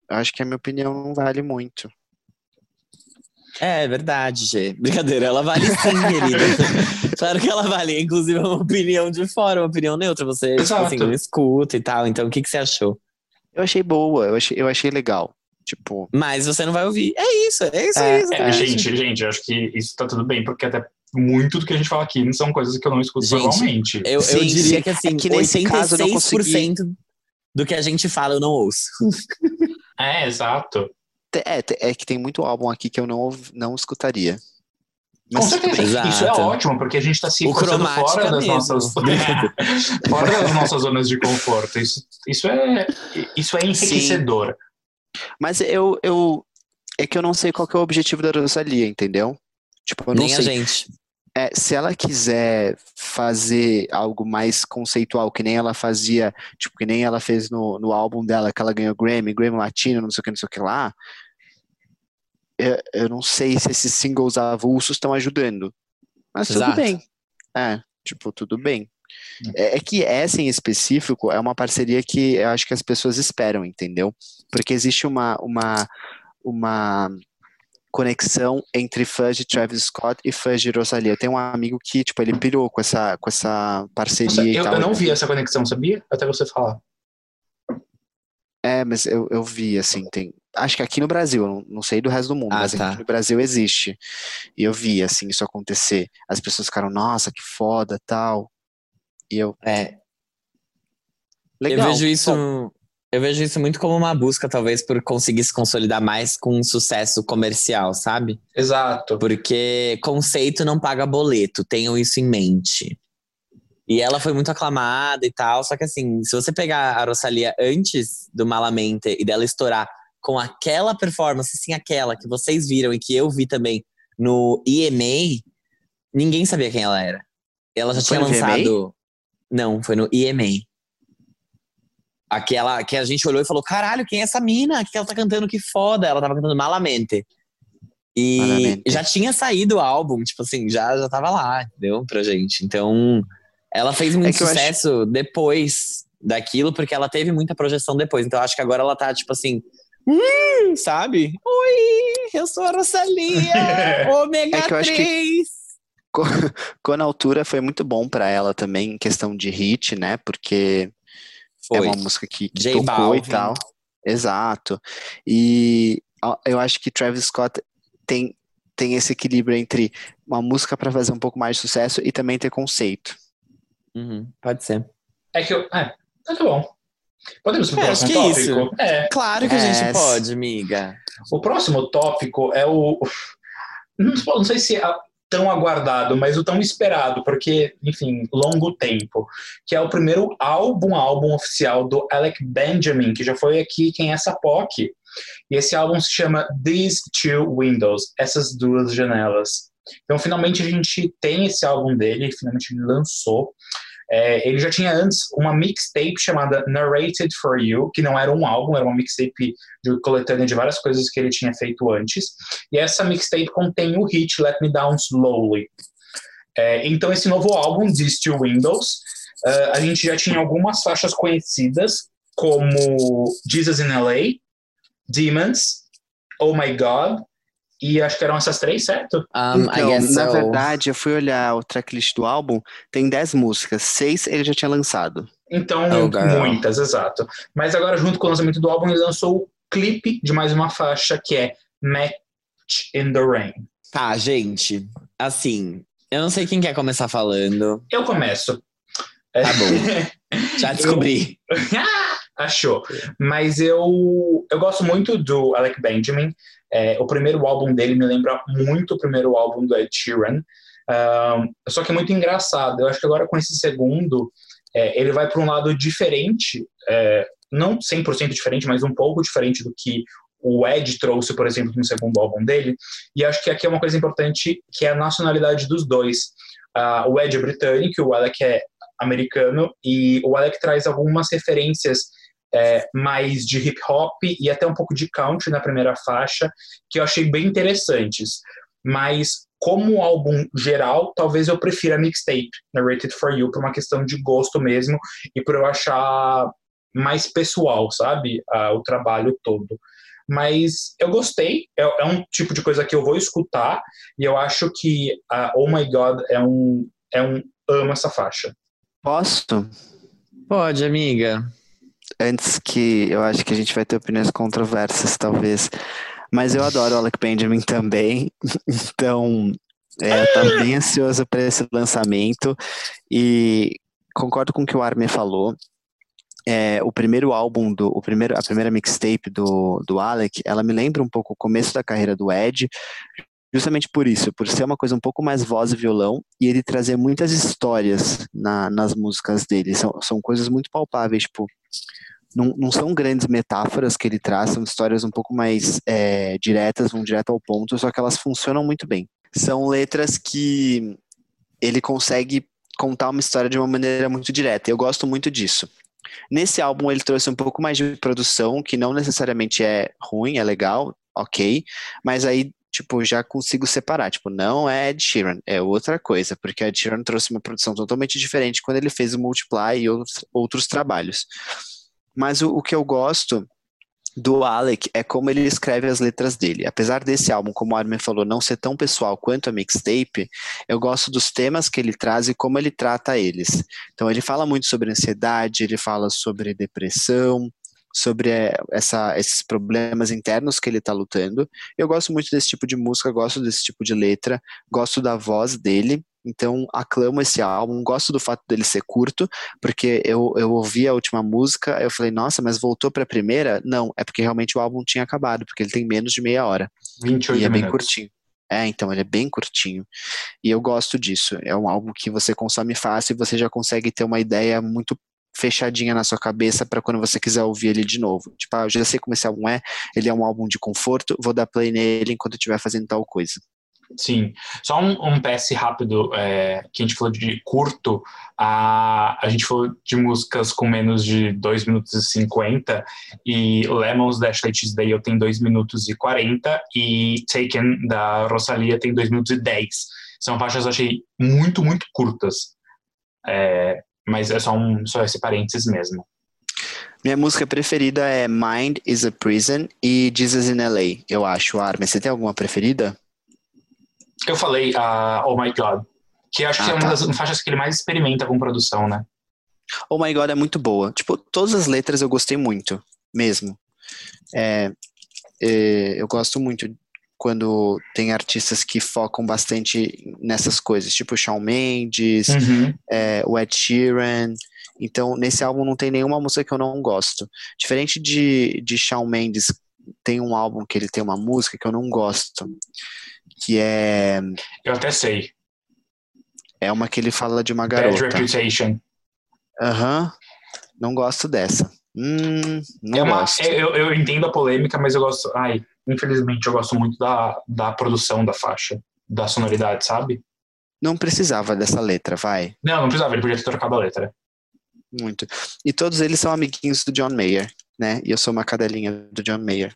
eu acho que a minha opinião não vale muito. É, verdade, Gê. Brincadeira, ela vale sim, querida. claro que ela vale. Inclusive, é uma opinião de fora, uma opinião neutra. Você, tipo Exato. assim, não escuta e tal. Então, o que, que você achou? Eu achei boa, eu achei, eu achei legal. Tipo, Mas você não vai ouvir. É isso, é isso É, mesmo. É, gente, gente, eu acho que isso tá tudo bem, porque até muito do que a gente fala aqui não são coisas que eu não escuto Gente, normalmente. Eu, eu Sim, diria sim. que assim, É que nesse caso eu não 86% do que a gente fala eu não ouço. É, exato. é, é que tem muito álbum aqui que eu não, não escutaria. Com Mas tudo certeza. Isso é ótimo, porque a gente tá se forçando cromática fora das mesmo. nossas. fora das nossas zonas de conforto. Isso, isso, é, isso é enriquecedor. Mas eu, eu. É que eu não sei qual que é o objetivo da Rosalia, entendeu? Tipo, eu não Nem a sei. gente. É, se ela quiser fazer algo mais conceitual, que nem ela fazia, tipo, que nem ela fez no, no álbum dela, que ela ganhou Grammy, Grammy Latino, não sei o que, não sei o que lá. Eu, eu não sei se esses singles avulsos estão ajudando. Mas tudo Exato. bem. É, tipo, tudo bem. É, é que essa em específico é uma parceria que eu acho que as pessoas esperam, entendeu? Porque existe uma, uma, uma conexão entre fãs de Travis Scott e fãs de Rosalia. Eu tenho um amigo que, tipo, ele pirou com essa, com essa parceria Nossa, e eu, tal. eu não vi essa conexão, sabia? Até você falar. É, mas eu, eu vi, assim, tem. Acho que aqui no Brasil, não sei do resto do mundo, Ah, mas tá. aqui no Brasil existe. E eu vi, assim, isso acontecer. As pessoas ficaram, nossa, que foda, tal. E eu, É, legal. eu vejo isso. bom. Eu vejo isso muito como uma busca, talvez, por conseguir se consolidar mais com um sucesso comercial, sabe? Exato. Porque conceito não paga boleto, tenham isso em mente. E ela foi muito aclamada e tal, só que assim, se você pegar a Rosalia antes do Malamente e dela estourar com aquela performance, sim, aquela que vocês viram e que eu vi também no EMA, ninguém sabia quem ela era. Ela já Foi tinha lançado. Não, foi no EMA. Aquela que a gente olhou e falou: caralho, quem é essa mina? O que ela tá cantando? Que foda! Ela tava cantando Malamente. E Malamente. já tinha saído o álbum, tipo assim, já, já tava lá, entendeu? Pra gente. Então, ela fez muito É eu acho- sucesso depois daquilo, porque ela teve muita projeção depois. Então, eu acho que agora ela tá, tipo assim, hum, sabe? Oi, eu sou a Rosalia, ômega É que eu acho que- 3. Quando a altura foi muito bom pra ela também, em questão de hit, né? Porque é Foi. uma música que, que tocou Balvin. e tal. Exato. E eu acho que Travis Scott tem, tem esse equilíbrio entre uma música pra fazer um pouco mais de sucesso e também ter conceito. Uhum, pode ser. É que eu. É, tá bom. Podemos pro É, próximo que é tópico? É. Claro que a É, gente pode, amiga. O próximo tópico é o. Não, sei se é tão aguardado, mas o tão esperado, porque, enfim, longo tempo. Que é o primeiro álbum, álbum oficial do Alec Benjamin, que já foi aqui quem é essa POC. E esse álbum se chama These Two Windows, essas duas janelas. Então, finalmente, a gente tem esse álbum dele, finalmente ele lançou. É, ele já tinha antes uma mixtape chamada Narrated for You, que não era um álbum, era uma mixtape de coletânea de várias coisas que ele tinha feito antes. E essa mixtape contém o hit Let Me Down Slowly. É, então, esse novo álbum, These Two Windows, uh, a gente já tinha algumas faixas conhecidas, como Jesus in LA, Demons, Oh My God, e acho que eram essas três, certo? Um, então, na so. verdade, eu fui olhar o tracklist do álbum, tem 10 músicas, seis ele já tinha lançado. Então, Oh, muitas, exato. Mas agora, junto com o lançamento do álbum, ele lançou o clipe de mais uma faixa, que é Match in the Rain. Tá, gente. Assim, eu não sei quem quer começar falando. Eu começo. Tá bom. Já descobri. Achou. Mas eu, eu gosto muito do Alec Benjamin. É, o primeiro álbum dele me lembra muito o primeiro álbum do Ed Sheeran. Um, só que é muito engraçado. Eu acho que agora com esse segundo, é, ele vai para um lado diferente, é, não 100% diferente, mas um pouco diferente do que o Ed trouxe, por exemplo, no segundo álbum dele. E acho que aqui é uma coisa importante, que é a nacionalidade dos dois. Ah, o Ed é britânico, o Alec é americano, e o Alec traz algumas referências é, mais de hip hop e até um pouco de country na primeira faixa, que eu achei bem interessantes. Mas como álbum geral, talvez eu prefira a mixtape, Narrated for You, por uma questão de gosto mesmo e por eu achar mais pessoal, sabe? Ah, o trabalho todo. Mas eu gostei, é, é, um tipo de coisa que eu vou escutar e eu acho que a Oh My God é um, é um amo essa faixa. Posso? Pode, amiga. Antes que eu acho que a gente vai ter opiniões controversas, talvez. Mas eu adoro o Alec Benjamin também. Então, é, tô bem ansioso para esse lançamento. E concordo com o que o Armin falou. É, o primeiro álbum do o primeiro a primeira mixtape do, do Alec ela me lembra um pouco o começo da carreira do Ed justamente por isso por ser uma coisa um pouco mais voz e violão e ele trazer muitas histórias na, nas músicas dele são, são coisas muito palpáveis tipo não, não são grandes metáforas que ele traz são histórias um pouco mais é, diretas vão direto ao ponto só que elas funcionam muito bem são letras que ele consegue contar uma história de uma maneira muito direta eu gosto muito disso Nesse álbum ele trouxe um pouco mais de produção, que não necessariamente é ruim, é legal, ok, mas aí tipo, já consigo separar, tipo, não é Ed Sheeran, é outra coisa, porque Ed Sheeran trouxe uma produção totalmente diferente quando ele fez o Multiply e outros, outros trabalhos. Mas o, o que eu gosto do Alec é como ele escreve as letras dele. Apesar desse álbum, como o Armin falou, não ser tão pessoal quanto a mixtape, eu gosto dos temas que ele traz e como ele trata eles. Então ele fala muito sobre ansiedade, ele fala sobre depressão, sobre eh, essa, esses problemas internos que ele está lutando. Eu gosto muito desse tipo de música, gosto desse tipo de letra, gosto da voz dele. Então, aclamo esse álbum, gosto do fato dele ser curto, porque eu, eu ouvi a última música, eu falei, nossa, mas voltou para a primeira? Não, é porque realmente o álbum tinha acabado, porque ele tem menos de meia hora. 28 e é minutos. bem curtinho. É, então ele é bem curtinho. E eu gosto disso. É um álbum que você consome fácil e você já consegue ter uma ideia muito fechadinha na sua cabeça para quando você quiser ouvir ele de novo. Tipo, ah, eu já sei como esse álbum é, ele é um álbum de conforto, vou dar play nele enquanto eu estiver fazendo tal coisa. Sim, só um, um PS rápido, é, que a gente falou de curto, a, a gente falou de músicas com menos de 2 minutos e 50, e Lemons da Ashley Tisdale tem 2 minutos e 40, e Taken da Rosalia tem 2 minutos e 10. São faixas, eu achei, muito, muito curtas. É, mas é só, um, só esse parênteses mesmo. Minha música preferida é Mind is a Prison e Jesus in LA, eu acho. Armin, você tem alguma preferida? Eu falei a Oh My God, que acho que Ah, é uma tá. das faixas que ele mais experimenta com produção, né? Oh My God é muito boa. Tipo, todas as letras eu gostei muito, mesmo. É, é, eu gosto muito quando tem artistas que focam bastante nessas coisas, tipo Shawn Mendes, Uhum. é, o Ed Sheeran. Então, nesse álbum não tem nenhuma música que eu não gosto. Diferente de, de Shawn Mendes, tem um álbum que ele tem uma música que eu não gosto, que é, Eu até sei. é uma que ele fala de uma Bad garota. Reputation. Aham, não gosto dessa. Hum, não é uma, gosto. é- eu, eu entendo a polêmica, mas eu gosto. Ai, infelizmente, eu gosto muito da, da produção da faixa, da sonoridade, sabe? Não precisava dessa letra, vai. Não, não precisava, ele podia ter trocado a letra. Muito. E todos eles são amiguinhos do John Mayer, né? E eu sou uma cadelinha do John Mayer.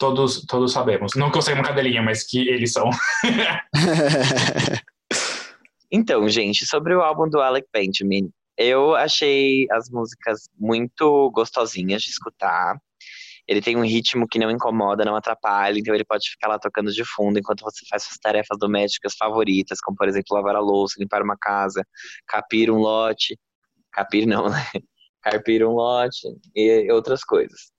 Todos, todos sabemos. Não que eu seja uma cadelinha, mas que eles são. Então, gente, sobre o álbum do Alec Benjamin, eu achei as músicas muito gostosinhas de escutar. Ele tem um ritmo que não incomoda, não atrapalha, então ele pode ficar lá tocando de fundo enquanto você faz suas tarefas domésticas favoritas, como por exemplo lavar a louça, limpar uma casa, capir um lote, capir não, né? Carpir um lote e outras coisas.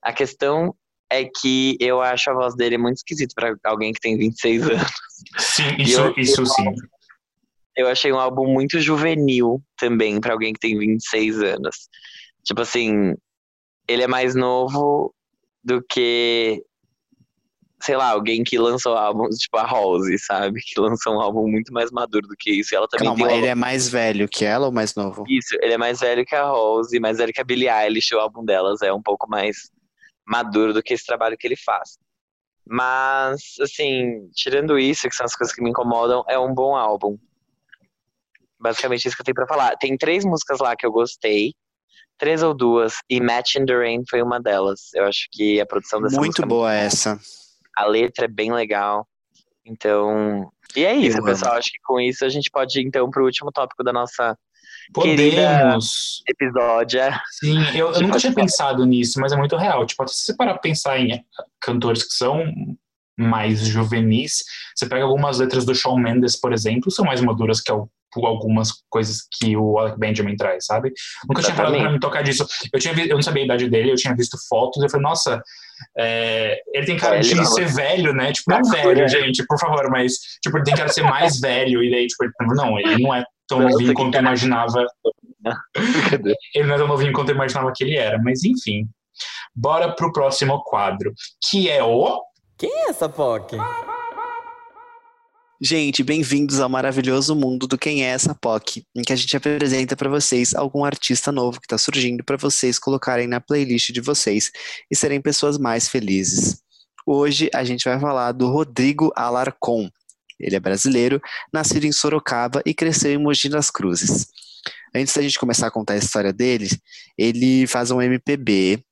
A questão é que eu acho a voz dele muito esquisita para alguém que tem 26 anos. Sim, isso, eu- isso sim. Eu achei um álbum muito juvenil também pra alguém que tem 26 anos. Tipo assim, ele é mais novo do que, sei lá, alguém que lançou álbuns tipo a Rose, sabe? Que lançou um álbum muito mais maduro do que isso. E ela também Calma, tem um ele é mais velho que ela ou mais novo? Isso, ele é mais velho que a Rose, mais velho que a Billie Eilish, o álbum delas é um pouco mais maduro do que esse trabalho que ele faz. Mas, assim, tirando isso, que são as coisas que me incomodam, é um bom álbum. Basicamente isso que eu tenho pra falar. Tem três músicas lá que eu gostei. Três ou duas. E Match in the Rain foi uma delas. Eu acho que a produção dessa Muito é boa essa. A letra é bem legal. Então. E é isso, Eu pessoal. Acho que com isso a gente pode ir então pro último tópico da nossa Podemos. episódio. É, Sim, eu, eu nunca tinha pensado nisso, mas é muito real. Tipo, se você parar pra pensar em cantores que são mais juvenis, você pega algumas letras do Shawn Mendes, por exemplo, são mais maduras que al- algumas coisas que o Alec Benjamin traz, sabe? Nunca tinha parado pra Exatamente. me tocar disso. Eu, tinha eu não sabia a idade dele, eu tinha visto fotos, eu falei, nossa, é, ele tem cara É, de não- ser velho, né? Tipo, não Tá velho, cura. gente, por favor, mas, tipo, ele tem cara de ser mais velho, e daí, tipo, ele, não, ele não é tão novinho quanto eu imaginava ele não é tão novinho quanto eu imaginava que ele era, mas enfim. Bora pro próximo quadro, que é o. Quem é essa POC? Gente, bem-vindos ao maravilhoso mundo do Quem é essa POC, em que a gente apresenta para vocês algum artista novo que está surgindo para vocês colocarem na playlist de vocês e serem pessoas mais felizes. Hoje a gente vai falar do Rodrigo Alarcon. Ele é brasileiro, nascido em Sorocaba e cresceu em Mogi das Cruzes. Antes da gente começar a contar a história dele, ele faz um MPB,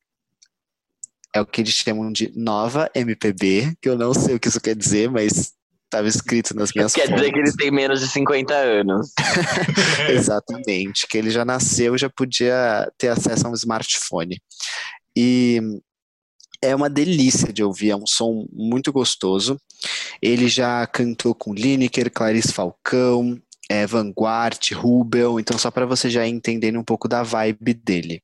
é o que eles chamam de nova MPB, que eu não sei o que isso quer dizer, mas estava escrito nas minhas Quer dizer que fontes. ele tem menos de 50 anos. Exatamente, que ele já nasceu, já podia ter acesso a um smartphone. E é uma delícia de ouvir, é um som muito gostoso. Ele já cantou com Lineker, Clarice Falcão, é, Vanguard, Rubel, então só para você já entender um pouco da vibe dele.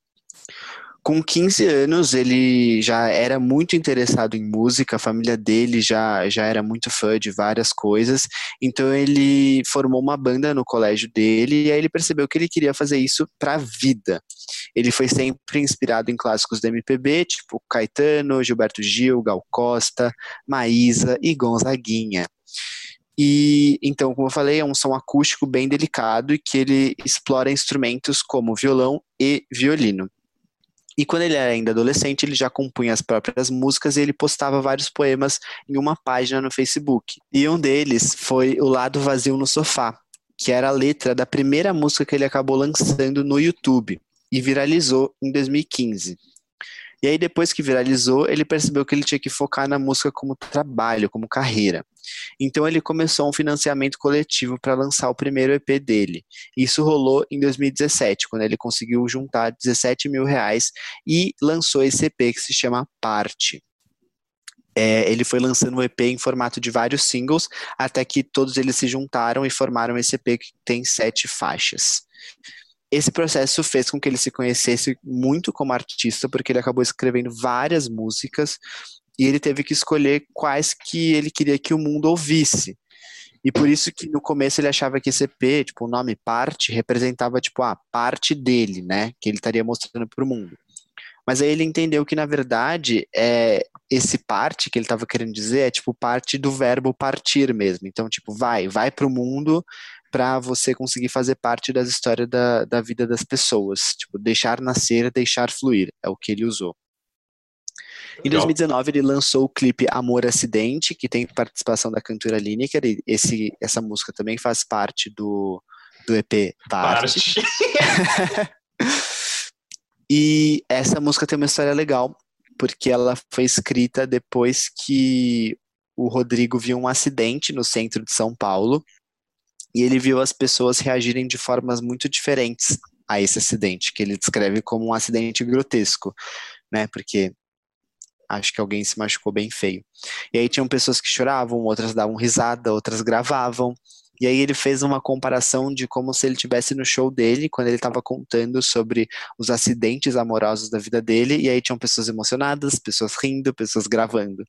Com 15 anos, ele já era muito interessado em música, a família dele já, já era muito fã de várias coisas, então ele formou uma banda no colégio dele e aí ele percebeu que ele queria fazer isso para a vida. Ele foi sempre inspirado em clássicos da MPB, tipo Caetano, Gilberto Gil, Gal Costa, Maísa e Gonzaguinha. E então, como eu falei, é um som acústico bem delicado e que ele explora instrumentos como violão e violino. E quando ele era ainda adolescente, ele já compunha as próprias músicas e ele postava vários poemas em uma página no Facebook. E um deles foi O Lado Vazio no Sofá, que era a letra da primeira música que ele acabou lançando no YouTube e viralizou em 2015. E aí, depois que viralizou, ele percebeu que ele tinha que focar na música como trabalho, como carreira. Então, ele começou um financiamento coletivo para lançar o primeiro EP dele. Isso rolou em 2017, quando ele conseguiu juntar 17 mil reais e lançou esse EP que se chama Parte. É, ele foi lançando o EP em formato de vários singles, até que todos eles se juntaram e formaram esse EP que tem sete faixas. Esse processo fez com que ele se conhecesse muito como artista, porque ele acabou escrevendo várias músicas e ele teve que escolher quais que ele queria que o mundo ouvisse. E por isso que no começo ele achava que esse EP, tipo, o nome parte, representava, tipo, a parte dele, né? Que ele estaria mostrando para o mundo. Mas aí ele entendeu que, na verdade, é, esse parte que ele estava querendo dizer é, tipo, parte do verbo partir mesmo. Então, tipo, vai, vai para o mundo para você conseguir fazer parte das histórias da, da vida das pessoas. Tipo, deixar nascer, deixar fluir. É o que ele usou. Em Legal. 2019, ele lançou o clipe Amor Acidente, que tem participação da cantora Lineker, e esse, essa música também faz parte do, do EP Parte. Parte. E essa música tem uma história legal, porque ela foi escrita depois que o Rodrigo viu um acidente no centro de São Paulo, e ele viu as pessoas reagirem de formas muito diferentes a esse acidente, que ele descreve como um acidente grotesco, né? Porque acho que alguém se machucou bem feio. E aí tinham pessoas que choravam, outras davam risada, outras gravavam. E aí ele fez uma comparação de como se ele tivesse no show dele, quando ele estava contando sobre os acidentes amorosos da vida dele, e aí tinham pessoas emocionadas, pessoas rindo, pessoas gravando.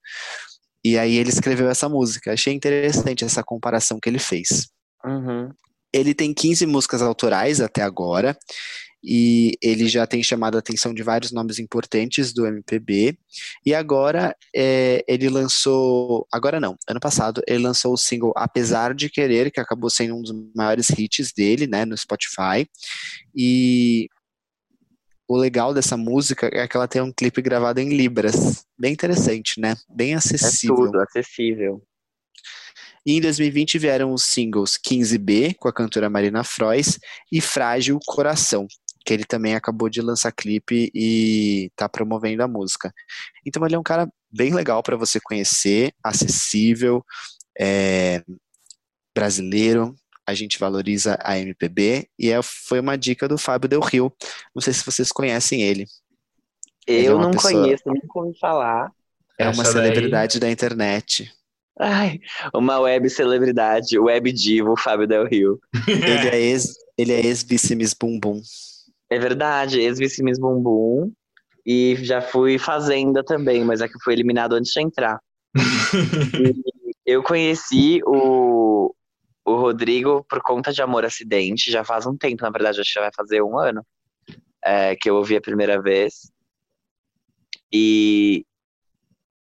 E aí ele escreveu essa música. Achei interessante essa comparação que ele fez. Uhum. Ele tem 15 músicas autorais até agora, e ele já tem chamado a atenção de vários nomes importantes do MPB. E agora é, ele lançou. Agora não, ano passado, ele lançou o single Apesar de Querer, que acabou sendo um dos maiores hits dele, né, no Spotify. E o legal dessa música é que ela tem um clipe gravado em Libras. Bem interessante, né? Bem É acessível. tudo, acessível. E em 2020 vieram os singles 15B, com a cantora Marina Frois, e Frágil Coração, que ele também acabou de lançar clipe e tá promovendo a música. Então ele é um cara bem legal para você conhecer, acessível, é, brasileiro, a gente valoriza a MPB e é, foi uma dica do Fábio Del Rio. Não sei se vocês conhecem ele. Ele eu é não pessoa, conheço, nunca ouvi falar. É uma celebridade daí... da internet. Ai, uma web celebridade, web divo, Fábio Del Rio. ele é ex, ele é ex-vice Miss Bumbum. É verdade, ex-vice Miss Bumbum. E já fui fazenda também, mas é que fui eliminado antes de entrar. eu conheci o, o Rodrigo por conta de Amor Acidente, já faz um tempo, na verdade, acho que já vai fazer um ano é, que eu ouvi a primeira vez. E.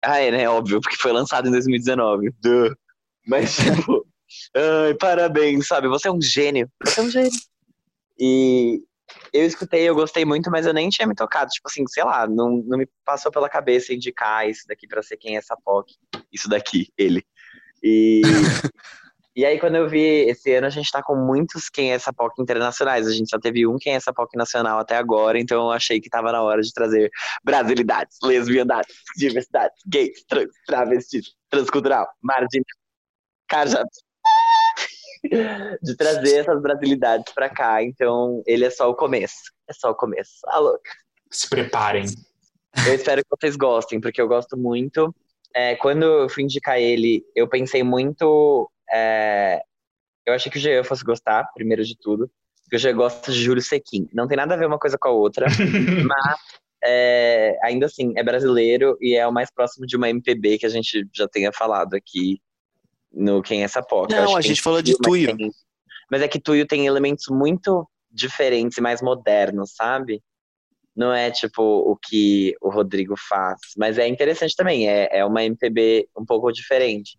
Ah, é, né? Óbvio, porque foi lançado em 2019. Duh. Mas, tipo. ai, parabéns, sabe? Você é um gênio. Você é um gênio. E eu escutei, eu gostei muito, mas eu nem tinha me tocado. Tipo assim, sei lá, não, não me passou pela cabeça indicar isso daqui pra ser quem é essa POC. Isso daqui, ele. E. E aí, quando eu vi esse ano, a gente tá com muitos quem é essa POC internacionais. A gente só teve um quem é essa POC nacional até agora, então eu achei que tava na hora de trazer brasilidades, lesbiandades, diversidades, gays, trans, travestis, transcultural, margem, cara, de trazer essas brasilidades para cá. Então, ele é só o começo. É só o começo. Alô. Se preparem. Eu espero que vocês gostem, porque eu gosto muito. É, quando eu fui indicar ele, eu pensei muito é, eu achei que o Jean fosse gostar, primeiro de tudo, porque o Jean gosta de Júlio Sequim. Não tem nada a ver uma coisa com a outra, mas é, ainda assim, é brasileiro e é o mais próximo de uma MPB que a gente já tenha falado aqui no Quem é essa Poca. Não, a gente falou de Tuyo. Tem, mas é que Tuyo tem elementos muito diferentes e mais modernos, sabe? Não é tipo o que o Rodrigo faz, mas é interessante também, é, é uma MPB um pouco diferente.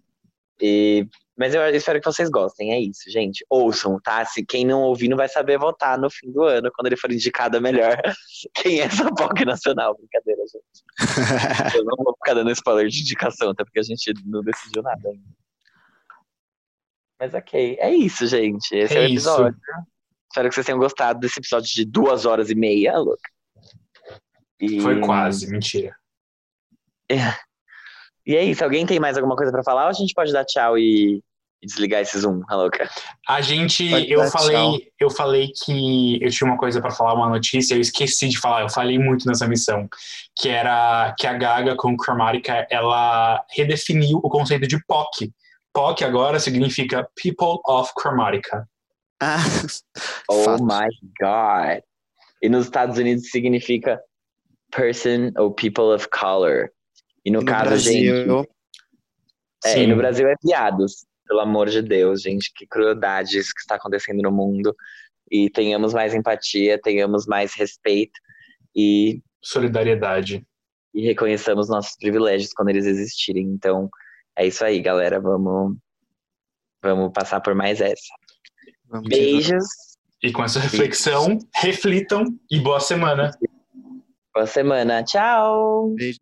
E mas eu espero que vocês gostem, é isso, gente. Ouçam, tá? Se quem não ouvir não vai saber votar no fim do ano, quando ele for indicado a melhor. Quem é essa POC nacional? Brincadeira, gente. eu não vou ficar dando spoiler de indicação, até porque a gente não decidiu nada ainda. Mas ok, é isso, gente. Esse é, é o episódio. Isso. Espero que vocês tenham gostado desse episódio de duas horas e meia, louco. E... Foi quase, mentira. É. E é isso. Alguém tem mais alguma coisa para falar ou a gente pode dar tchau e e desligar esse Zoom, a louca. A gente, eu falei, eu falei que eu tinha uma coisa para falar, uma notícia, eu esqueci de falar, eu falei muito nessa missão, que era que a Gaga com Chromatica, ela redefiniu o conceito de POC. POC agora significa People of Chromatica. Ah, oh fato. my God. E nos Estados Unidos significa Person ou People of Color. E no, no caso, Brasil, gente. É, no Brasil é viados. Pelo amor de Deus, gente, que crueldade isso que está acontecendo no mundo. E tenhamos mais empatia, tenhamos mais respeito e. Solidariedade. E reconheçamos nossos privilégios quando eles existirem. Então, é isso aí, galera. Vamos, vamos passar por mais essa. Vamos Beijos. E com essa reflexão, reflitam e boa semana. Boa semana. Tchau. Beijo.